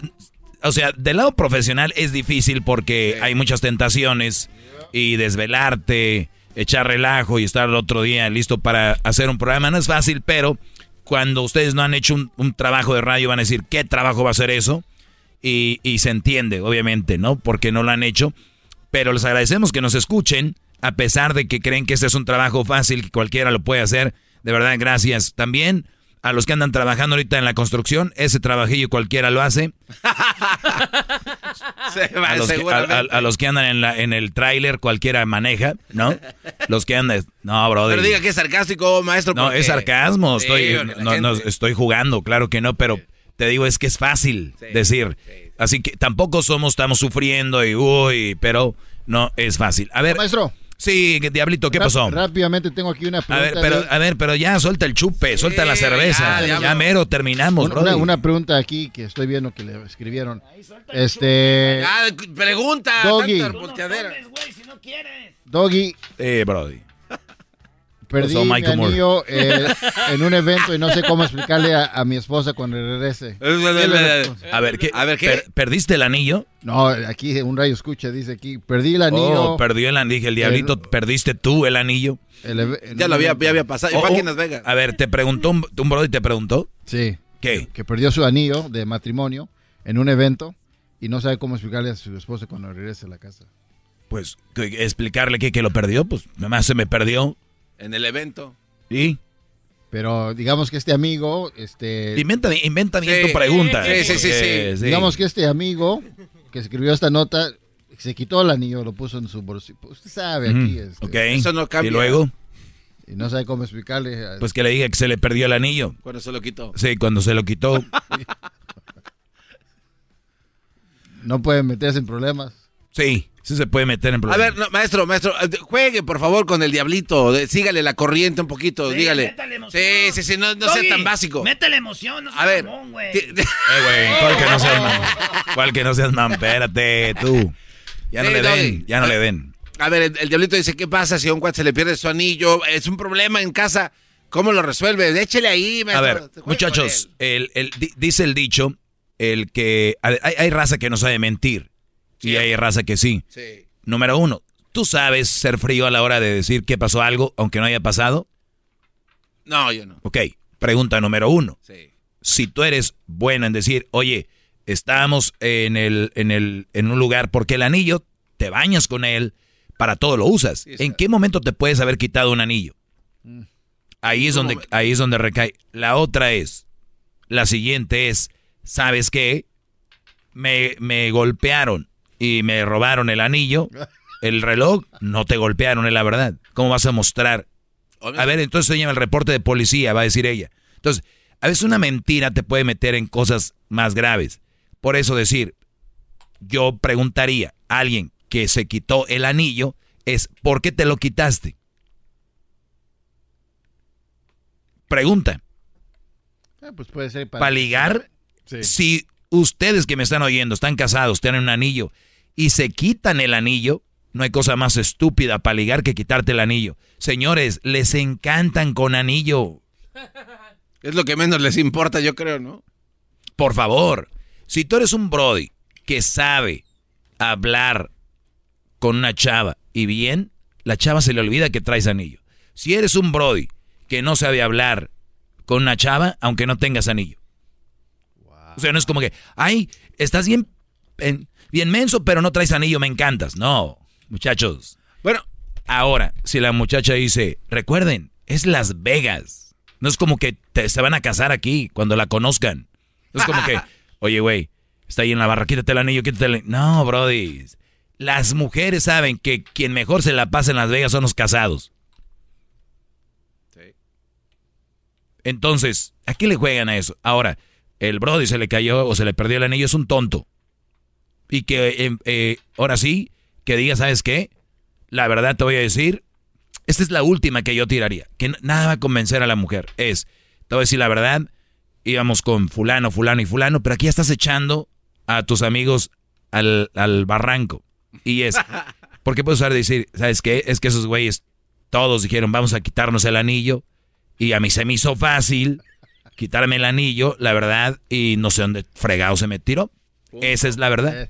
o sea, del lado profesional es difícil porque hay muchas tentaciones y desvelarte, echar relajo y estar el otro día listo para hacer un programa. No es fácil, pero cuando ustedes no han hecho un, un trabajo de radio van a decir, ¿qué trabajo va a ser eso? Y, y se entiende, obviamente, ¿no? Porque no lo han hecho. Pero les agradecemos que nos escuchen, a pesar de que creen que este es un trabajo fácil, que cualquiera lo puede hacer. De verdad, gracias. También a los que andan trabajando ahorita en la construcción, ese trabajillo cualquiera lo hace. Se va, A los, que, a- a- a los que andan en, la, en el tráiler, cualquiera maneja, ¿no? Los que andan... No, brother. Pero diga que es sarcástico, maestro. No, porque- es sarcasmo. No, no, estoy jugando, claro que no, pero te digo, es que es fácil decir. Así que tampoco somos, estamos sufriendo y uy, pero no es fácil. A ver. Maestro. Sí, Diablito, ¿qué pasó? Rápidamente tengo aquí una pregunta. A ver, pero, a ver, pero ya suelta el chupe, suelta la cerveza. Ya, mero, terminamos, una, una, pregunta aquí que estoy viendo que le escribieron. Este. pregunta. Doggy. Doggy. Eh, Brody. Perdí mi anillo eh, en un evento y no sé cómo explicarle a, mi esposa cuando regrese. A ver, ¿qué? A ver, ¿qué? ¿Perdiste el anillo? No, aquí un rayo escucha, dice aquí, perdí el anillo. Oh, perdió el anillo, el diablito, ¿perdiste tú el anillo? ya lo había, había pasado, oh, oh, A ver, ¿te preguntó un, un brody te preguntó? Sí. ¿Qué? Que perdió su anillo de matrimonio en un evento y no sabe cómo explicarle a su esposa cuando regrese a la casa. Pues, explicarle que, que lo perdió, pues, nada más se me perdió. En el evento. ¿Y? Pero digamos que este amigo, este... Inventa, inventa bien tu pregunta. Sí, sí, sí, Digamos que este amigo que escribió esta nota se quitó el anillo, lo puso en su bolsillo. Usted sabe aquí. Este, ok. Eso no cambia. ¿Y luego? Y no sabe cómo explicarle. Pues que le diga que se le perdió el anillo. Cuando se lo quitó. Sí, cuando se lo quitó. no puede meterse en problemas. Sí. Sí se puede meter en problemas. A ver, maestro, maestro, eh, juegue por favor con el diablito. Sígale la corriente un poquito, dígale. Sí, sí, sí, no, sea tan básico. Métele emoción, no A ver. güey. Eh, güey, ¿cuál que no seas man? ¿Cuál que no seas man? Espérate, tú. Ya no le den, ya no le den. A ver, el, diablito dice, ¿qué pasa si a un cuate se le pierde su anillo? Es un problema en casa. ¿Cómo lo resuelve? Échele ahí, maestro. A ver, muchachos, el, el, dice el dicho, el que... Hay, hay raza que no sabe mentir. Y hay raza que sí. sí. Número uno, ¿tú sabes ser frío a la hora de decir que pasó algo aunque no haya pasado? No, yo no. Ok, pregunta número uno. Sí. Si tú eres bueno en decir, oye, estamos en, el, en, el, en un lugar porque el anillo, te bañas con él, para todo lo usas. ¿En qué momento te puedes haber quitado un anillo? Mm. Ahí es, donde, ahí es donde recae. La otra es, la siguiente es, ¿sabes qué? Me, me golpearon y me robaron el anillo, el reloj, no te golpearon, es la verdad. ¿Cómo vas a mostrar? A ver, entonces se llama el reporte de policía, va a decir ella. Entonces, a veces una mentira te puede meter en cosas más graves. Por eso decir, yo preguntaría a alguien que se quitó el anillo, es ¿por qué te lo quitaste? Pregunta. Ah, pues puede ser para, ligar. Si ustedes que me están oyendo están casados, tienen un anillo y se quitan el anillo, no hay cosa más estúpida para ligar que quitarte el anillo. Señores, les encantan con anillo. Es lo que menos les importa, yo creo, ¿no? Por favor, si tú eres un Brody que sabe hablar con una chava y bien, la chava se le olvida que traes anillo. Si eres un Brody que no sabe hablar con una chava, aunque no tengas anillo. O sea, no es como que, ay, estás bien, bien menso, pero no traes anillo, me encantas. No, muchachos. Bueno, ahora, si la muchacha dice, recuerden, es Las Vegas. No es como que se van a casar aquí cuando la conozcan. No es como que, oye, güey, está ahí en la barra, quítate el anillo, quítate el anillo. No, brody. Las mujeres saben que quien mejor se la pasa en Las Vegas son los casados. Entonces, ¿a qué le juegan a eso? Ahora, el brody se le cayó o se le perdió el anillo, es un tonto y que em, eh, ahora sí, que diga, ¿sabes qué? La verdad te voy a decir, esta es la última que yo tiraría, que nada va a convencer a la mujer. Es, te voy a decir la verdad, íbamos con fulano, fulano y fulano, pero aquí estás echando a tus amigos al, barranco. Y es, ¿por qué puedes usar decir, ¿sabes qué? Es que esos güeyes todos dijeron, vamos a quitarnos el anillo. Y a mí se me hizo fácil quitarme el anillo, la verdad, y no sé dónde fregado se me tiró. Esa es la verdad.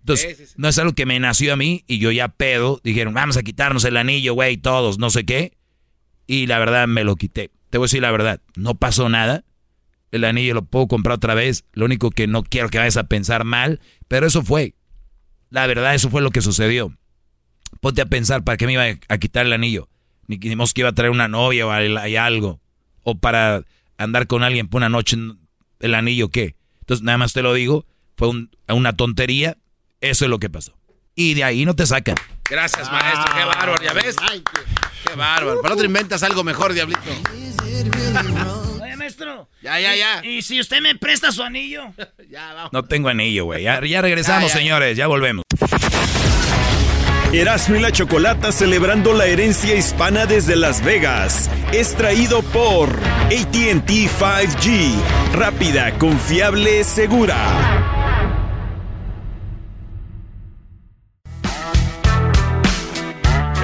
Entonces, no es algo que me nació a mí y yo ya pedo. Dijeron, vamos a quitarnos el anillo, güey, todos, no sé qué. Y la verdad me lo quité. Te voy a decir la verdad, no pasó nada. El anillo lo puedo comprar otra vez. Lo único que no quiero que vayas a pensar mal, pero eso fue. La verdad, eso fue lo que sucedió. Ponte a pensar para qué me iba a quitar el anillo. Ni que iba a traer una novia o algo. O para andar con alguien por una noche, el anillo, ¿qué? Entonces, nada más te lo digo fue una tontería, eso es lo que pasó. Y de ahí no te sacan. Gracias, maestro, qué bárbaro, ¿ya ves? Qué bárbaro. Para otro inventas algo mejor, diablito. maestro. Ya, ya, ya. ¿Y, si usted me presta su anillo? ya, vamos. No tengo anillo, güey. Ya, regresamos, señores. Ya volvemos. Erasmo y la Chocolata celebrando la herencia hispana desde Las Vegas. Es traído por ATT 5G. Rápida, confiable, segura.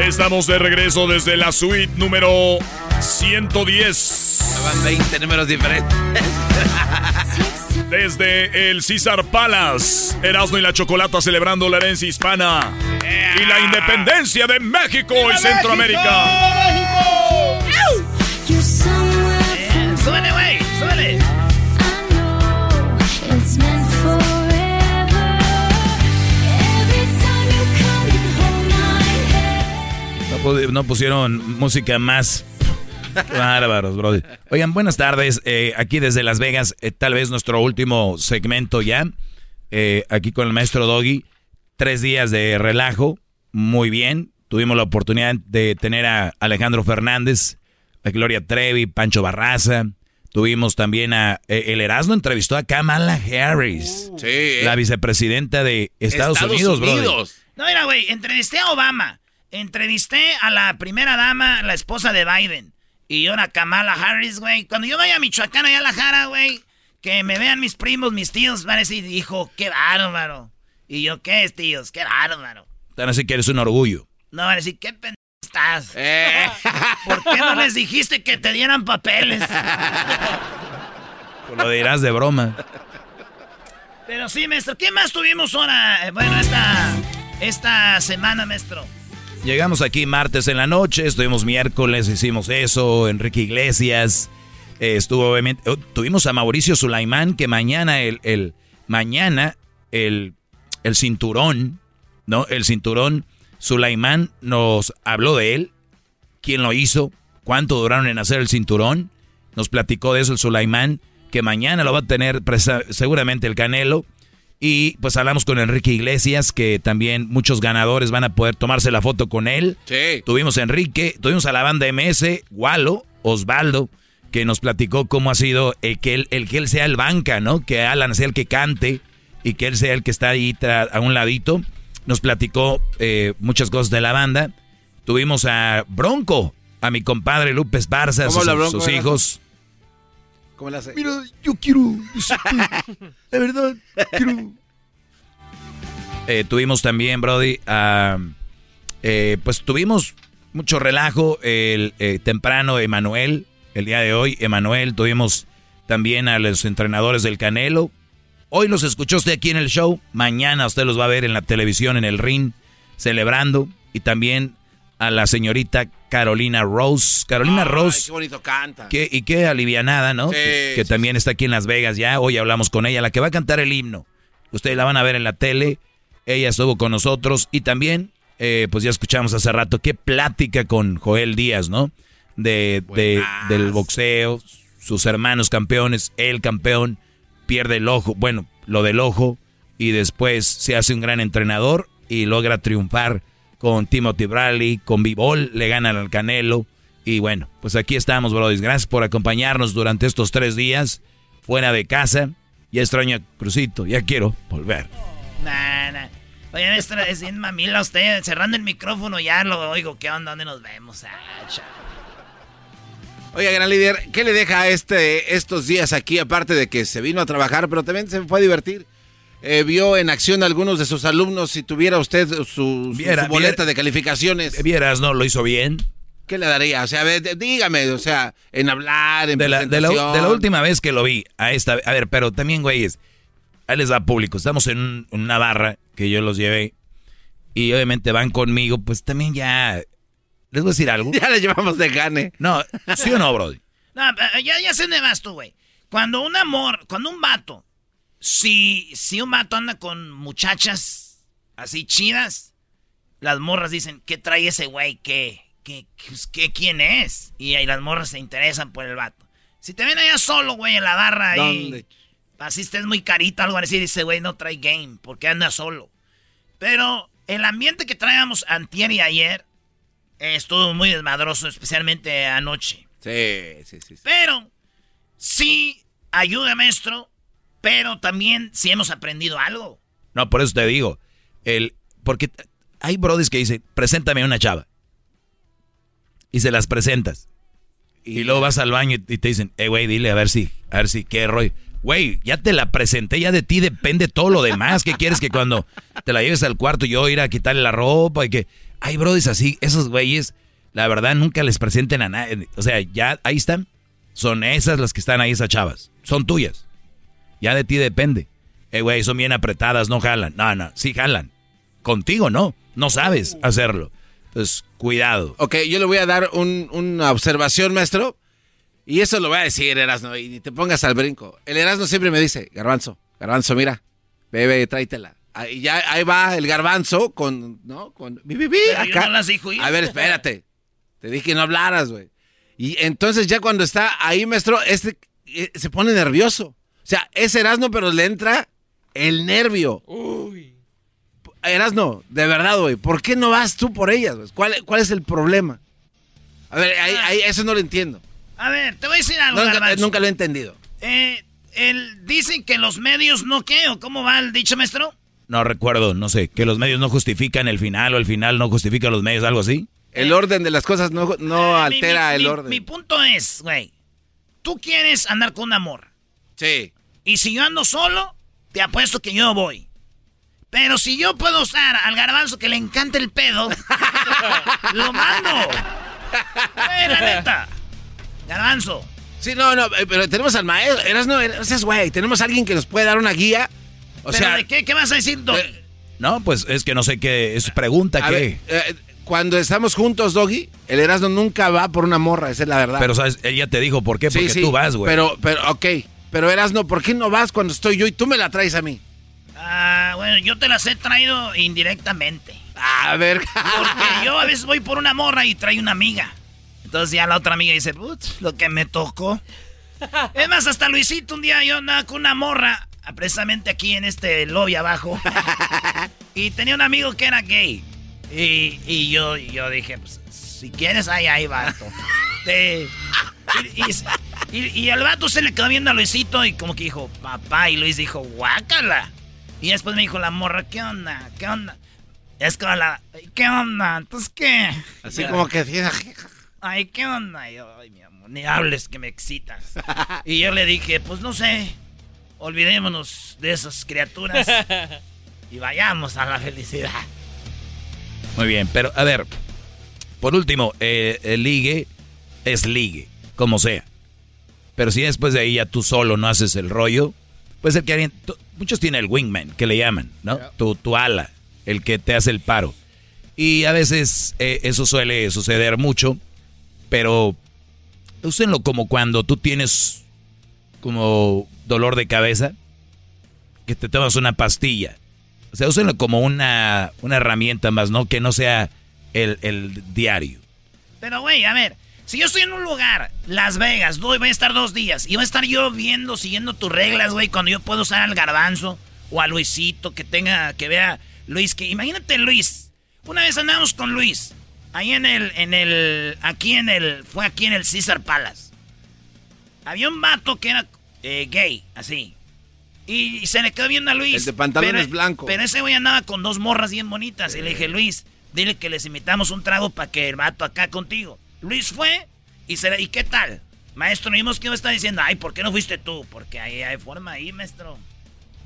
Estamos de regreso desde la suite número 110. Van 20 números diferentes. Desde el César Palace, Erasmo y la Chocolata celebrando la herencia hispana y la independencia de México y Centroamérica. ¡Súbele, güey! No pusieron música más bárbaros, bro. Oigan, buenas tardes. Eh, aquí desde Las Vegas, eh, tal vez nuestro último segmento ya. Eh, aquí con el maestro Doggy. Tres días de relajo. Muy bien. Tuvimos la oportunidad de tener a Alejandro Fernández, a Gloria Trevi, Pancho Barraza. Tuvimos también a El Erasmo entrevistó a Kamala Harris, la vicepresidenta de Estados, Unidos, Unidos. No, mira, güey, entrevisté a Obama. Entrevisté a la primera dama, la esposa de Biden. Y ahora Kamala Harris, güey. Cuando yo vaya a Michoacán, allá a la Jara, güey, que me vean mis primos, mis tíos, van a decir, hijo, qué bárbaro. Y yo, ¿qué es, tíos? Qué bárbaro. Van a decir que eres un orgullo. No, van a decir, ¿qué pendejo estás? Eh. ¿Por qué no les dijiste que te dieran papeles? Pues lo dirás de broma. Pero sí, maestro, ¿qué más tuvimos ahora? Bueno, esta, esta semana, maestro. Llegamos aquí martes en la noche, estuvimos miércoles, hicimos eso, Enrique Iglesias, eh, estuvo obviamente, oh, tuvimos a Mauricio Sulaimán, que mañana el, el mañana el, el cinturón, ¿no? El cinturón, Sulaimán nos habló de él, quién lo hizo, cuánto duraron en hacer el cinturón, nos platicó de eso el Sulaimán, que mañana lo va a tener seguramente el Canelo. Y pues hablamos con Enrique Iglesias, que también muchos ganadores van a poder tomarse la foto con él. Sí. Tuvimos a Enrique, tuvimos a la banda MS, Walo, Osvaldo, que nos platicó cómo ha sido el que él, el que él sea el banca, ¿no? Que Alan sea el que cante y que él sea el que está ahí a un ladito. Nos platicó eh, muchas cosas de la banda. Tuvimos a Bronco, a mi compadre Lupes Barza, sus, sus hijos. Mira, yo quiero. La verdad, quiero. Eh, tuvimos también, Brody, eh, pues tuvimos mucho relajo el eh, temprano Emanuel, el día de hoy, Emanuel, tuvimos también a los entrenadores del Canelo. Hoy los escuchó usted aquí en el show, mañana usted los va a ver en la televisión, en el ring, celebrando. Y también a la señorita Carolina Rose. Carolina Rose. Qué bonito canta. y qué alivianada, ¿no? que, también está aquí en Las Vegas ya. Hoy hablamos con ella, la que va a cantar el himno. Ustedes la van a ver en la tele. Ella estuvo con nosotros y también, eh, pues ya escuchamos hace rato, qué plática con Joel Díaz, ¿no? De, de, del boxeo, sus hermanos campeones, el campeón, pierde el ojo, bueno, lo del ojo, y después se hace un gran entrenador y logra triunfar con Timothy Bradley, con Bivol, le ganan al Canelo. Y bueno, pues aquí estamos, brothers. Gracias por acompañarnos durante estos tres días fuera de casa. Ya extraño a Crucito, ya quiero volver. Nah, nah. Oye, es bien mamila usted, cerrando el micrófono ya lo oigo. ¿Qué onda? ¿Dónde nos vemos? Ah, Oye, gran líder, ¿qué le deja este, estos días aquí? Aparte de que se vino a trabajar, pero también se fue a divertir. Eh, vio en acción a algunos de sus alumnos si tuviera usted su, boleta de calificaciones. Vieras, ¿no? ¿Lo hizo bien? ¿Qué le daría? O sea, dígame, o sea, en hablar, en de la, de la, última vez que lo vi, a esta, a ver, pero también, güeyes, ahí les va público. Estamos en, una barra que yo los llevé y obviamente van conmigo, pues también ya... ¿Les voy a decir algo? Ya le llevamos de gane. No, ¿sí o no, Brody? No, ya, ya sé de más tú, güey. Cuando un amor, cuando un vato si, si un vato anda con muchachas así chidas, las morras dicen, ¿qué trae ese güey? ¿Qué, qué, qué, quién es? Y ahí las morras se interesan por el vato. Si te ven allá solo, güey, en la barra ahí, así estés muy carita, algo así, dice, güey, no trae game, porque anda solo. Pero el ambiente que traíamos antier y ayer estuvo muy desmadroso, especialmente anoche. Sí, sí, sí. Pero sí ayuda, maestro, pero también sí hemos aprendido algo. No, por eso te digo, el, porque hay brodis que dicen, preséntame a una chava. Y se las presentas. Y, luego vas al baño y te dicen, eh, güey, dile a ver si, a ver si, qué rollo. Güey, ya te la presenté, ya de ti depende todo lo demás. ¿Qué quieres que cuando te la lleves al cuarto yo ir a quitarle la ropa y que... Hay brodis así, esos güeyes, la verdad, nunca les presenten a nadie. O sea, ya ahí están. Son esas las que están ahí, esas chavas. Son tuyas. Ya de ti depende. Eh, güey, son bien apretadas, no jalan. No, no, sí jalan. Contigo no, no sabes hacerlo. Entonces, cuidado. Ok, yo le voy a dar una observación, maestro. Y eso lo voy a decir, Erasno, y te pongas al brinco. El Erasno siempre me dice, garbanzo, garbanzo, mira, bebe, tráetela. Y ya ahí va el garbanzo con, ¿no? Con mi bebé acá. a ver, espérate. Te dije que no hablaras, güey. Y entonces ya cuando está ahí, maestro, este eh, se pone nervioso. O sea, es Erasno, pero le entra el nervio. Uy. Erasno, de verdad, güey, ¿por qué no vas tú por ellas? ¿Cuál, ¿Cuál es el problema? A ver, ahí, ahí, eso no lo entiendo. A ver, te voy a decir algo, Nunca, nunca lo he entendido. Eh, el, dicen que los medios no qué, o cómo va el dicho, maestro. No recuerdo, no sé, que los medios no justifican el final o el final no justifica los medios, algo así. El orden de las cosas no, no eh, altera el orden. Mi punto es, güey, tú quieres andar con un amor. Sí. Y si yo ando solo, te apuesto que yo voy. Pero si yo puedo usar al garbanzo que le encanta el pedo, lo mando. Eh, la neta. Garbanzo. Sí, no, no, eh, pero tenemos al maestro. Eras no, eras, güey. Tenemos a alguien que nos puede dar una guía o sea, de qué? ¿Qué vas a decir, eh, no, pues es que no sé qué. Es pregunta qué. Eh, cuando estamos juntos, Doggy, el Erasmo nunca va por una morra, esa es la verdad. Pero, ¿sabes? Ella te dijo por qué, porque tú vas, güey. Pero, pero, ok. Pero Erasmo, ¿por qué no vas cuando estoy yo y tú me la traes a mí? Ah, bueno, yo te las he traído indirectamente. A ver. Porque yo a veces voy por una morra y trae una amiga. Entonces ya la otra amiga dice, Putz, lo que me tocó. Es más, hasta Luisito un día yo andaba con una morra precisamente aquí en este lobby abajo. y tenía un amigo que era gay. Y, yo, yo dije, pues, si quieres, ahí, ahí, vato. Y, el vato se le quedó viendo a Luisito y como que dijo, papá. Y Luis dijo, guácala. Y después me dijo la morra, ¿qué onda? ¿Qué onda? Es como la, ¿qué onda? Entonces, ¿qué? Así como que... Ay, ¿qué onda? ay, mi amor, ni hables que me excitas. y yo le dije, pues no sé olvidémonos de esas criaturas y vayamos a la felicidad. Muy bien, pero a ver, por último, eh, el ligue es ligue, como sea. Pero si después de ahí ya tú solo no haces el rollo, puede ser que alguien, muchos tienen el wingman, que le llaman, ¿no? Tu, tu, ala, el que te hace el paro. Y a veces eh, eso suele suceder mucho, pero úsenlo como cuando tú tienes como dolor de cabeza, que te tomas una pastilla. O sea, úsenlo como una, una herramienta más, ¿no? Que no sea el, el diario. Pero, güey, a ver, si yo estoy en un lugar, Las Vegas, voy, voy a estar dos días, y voy a estar yo viendo, siguiendo tus reglas, güey, cuando yo puedo usar al garbanzo o a Luisito, que tenga, que vea Luis, que imagínate Luis. Una vez andamos con Luis, ahí en el, en el, aquí en el, fue aquí en el Caesar Palace. Había un vato que era eh, gay, así. Y, se le quedó viendo a Luis. El de pantalones blancos. Pero ese güey andaba con dos morras bien bonitas. Y le dije, Luis, dile que les invitamos un trago para que el vato acá contigo. Luis fue y se ¿y qué tal? Maestro, vimos que me está diciendo, ay, ¿por qué no fuiste tú? Porque ahí hay forma ahí, maestro.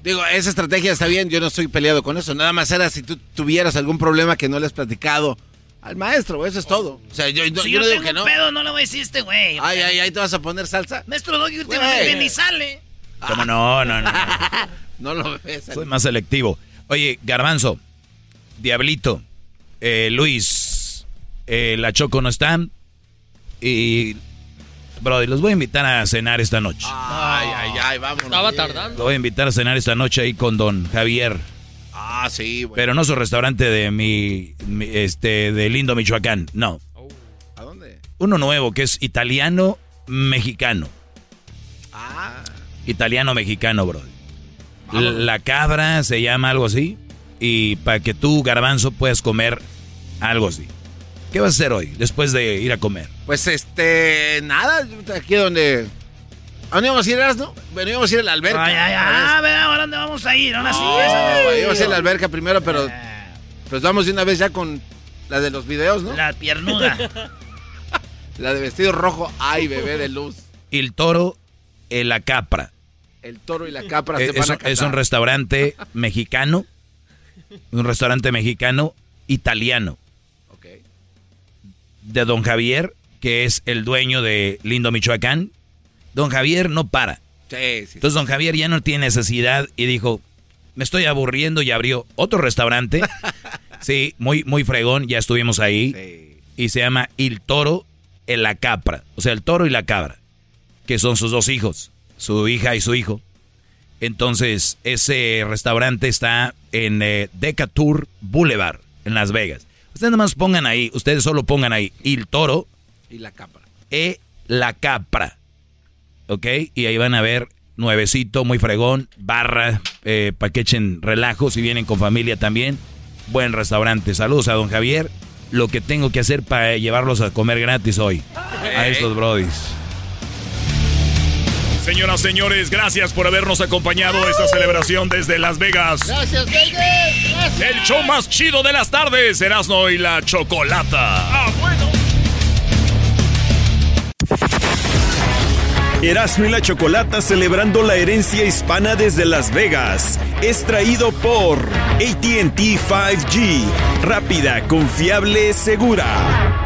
Digo, esa estrategia está bien, yo no estoy peleado con eso. Nada más era si tú tuvieras algún problema que no le has platicado al maestro, eso es todo. O sea, yo, si yo, no digo que no. pedo, no le voy a decir este güey. Ay, ay, ay, te vas a poner salsa. Maestro Doggy últimamente ni sale. ¿Cómo no? No, no. no lo ves. Soy más selectivo. Oye, Garbanzo, Diablito, eh, Luis, eh, la Choco no están. Y. Brody, los voy a invitar a cenar esta noche. Ay, ay, ay, vámonos. Estaba tardando. Los voy a invitar a cenar esta noche ahí con don Javier. Ah, sí, güey. Pero no su restaurante de mi, este, de lindo Michoacán, no. ¿A dónde? Uno nuevo que es italiano mexicano. Ah. Italiano mexicano, bro. La cabra se llama algo así. Y para que tú, garbanzo, puedas comer algo así. ¿Qué vas a hacer hoy, después de ir a comer? Pues este, nada, aquí donde ¿A dónde vamos a ir, Erasno? Bueno, íbamos a ir a la alberca. Ay, ay, a ver, ¿a dónde vamos a ir? Ahora sí. íbamos a ir a la alberca primero, pero pues vamos de una vez ya con la de los videos, ¿no? La piernuda. la de vestido rojo. Ay, bebé de luz. El toro, en la capra. El toro y la capra es, van a es un restaurante mexicano. Un restaurante mexicano italiano. De Don Javier, que es el dueño de Lindo Michoacán. Don Javier no para. Sí, sí. Entonces Don Javier ya no tiene necesidad y dijo, me estoy aburriendo y abrió otro restaurante. sí, muy, muy fregón, ya estuvimos ahí. Sí. Y se llama El Toro en la Capra. O sea, el toro y la cabra. Que son sus dos hijos. Su hija y su hijo. Entonces, ese restaurante está en eh, Decatur Boulevard, en Las Vegas. Ustedes nomás pongan ahí, ustedes solo pongan ahí El Toro. Y la Capra. E la Capra. ¿Ok? Y ahí van a ver nuevecito, muy fregón, barra, eh, para que echen relajo si vienen con familia también. Buen restaurante. Saludos a don Javier. Lo que tengo que hacer para llevarlos a comer gratis hoy. A estos brodis. Señoras, señores, gracias por habernos acompañado esta celebración desde Las Vegas. Gracias, Vegas. El show más chido de las tardes, Erasmo y la Chocolata. Ah, bueno. Erasmo y la Chocolata celebrando la herencia hispana desde Las Vegas. Es traído por ATT 5G. Rápida, confiable, segura.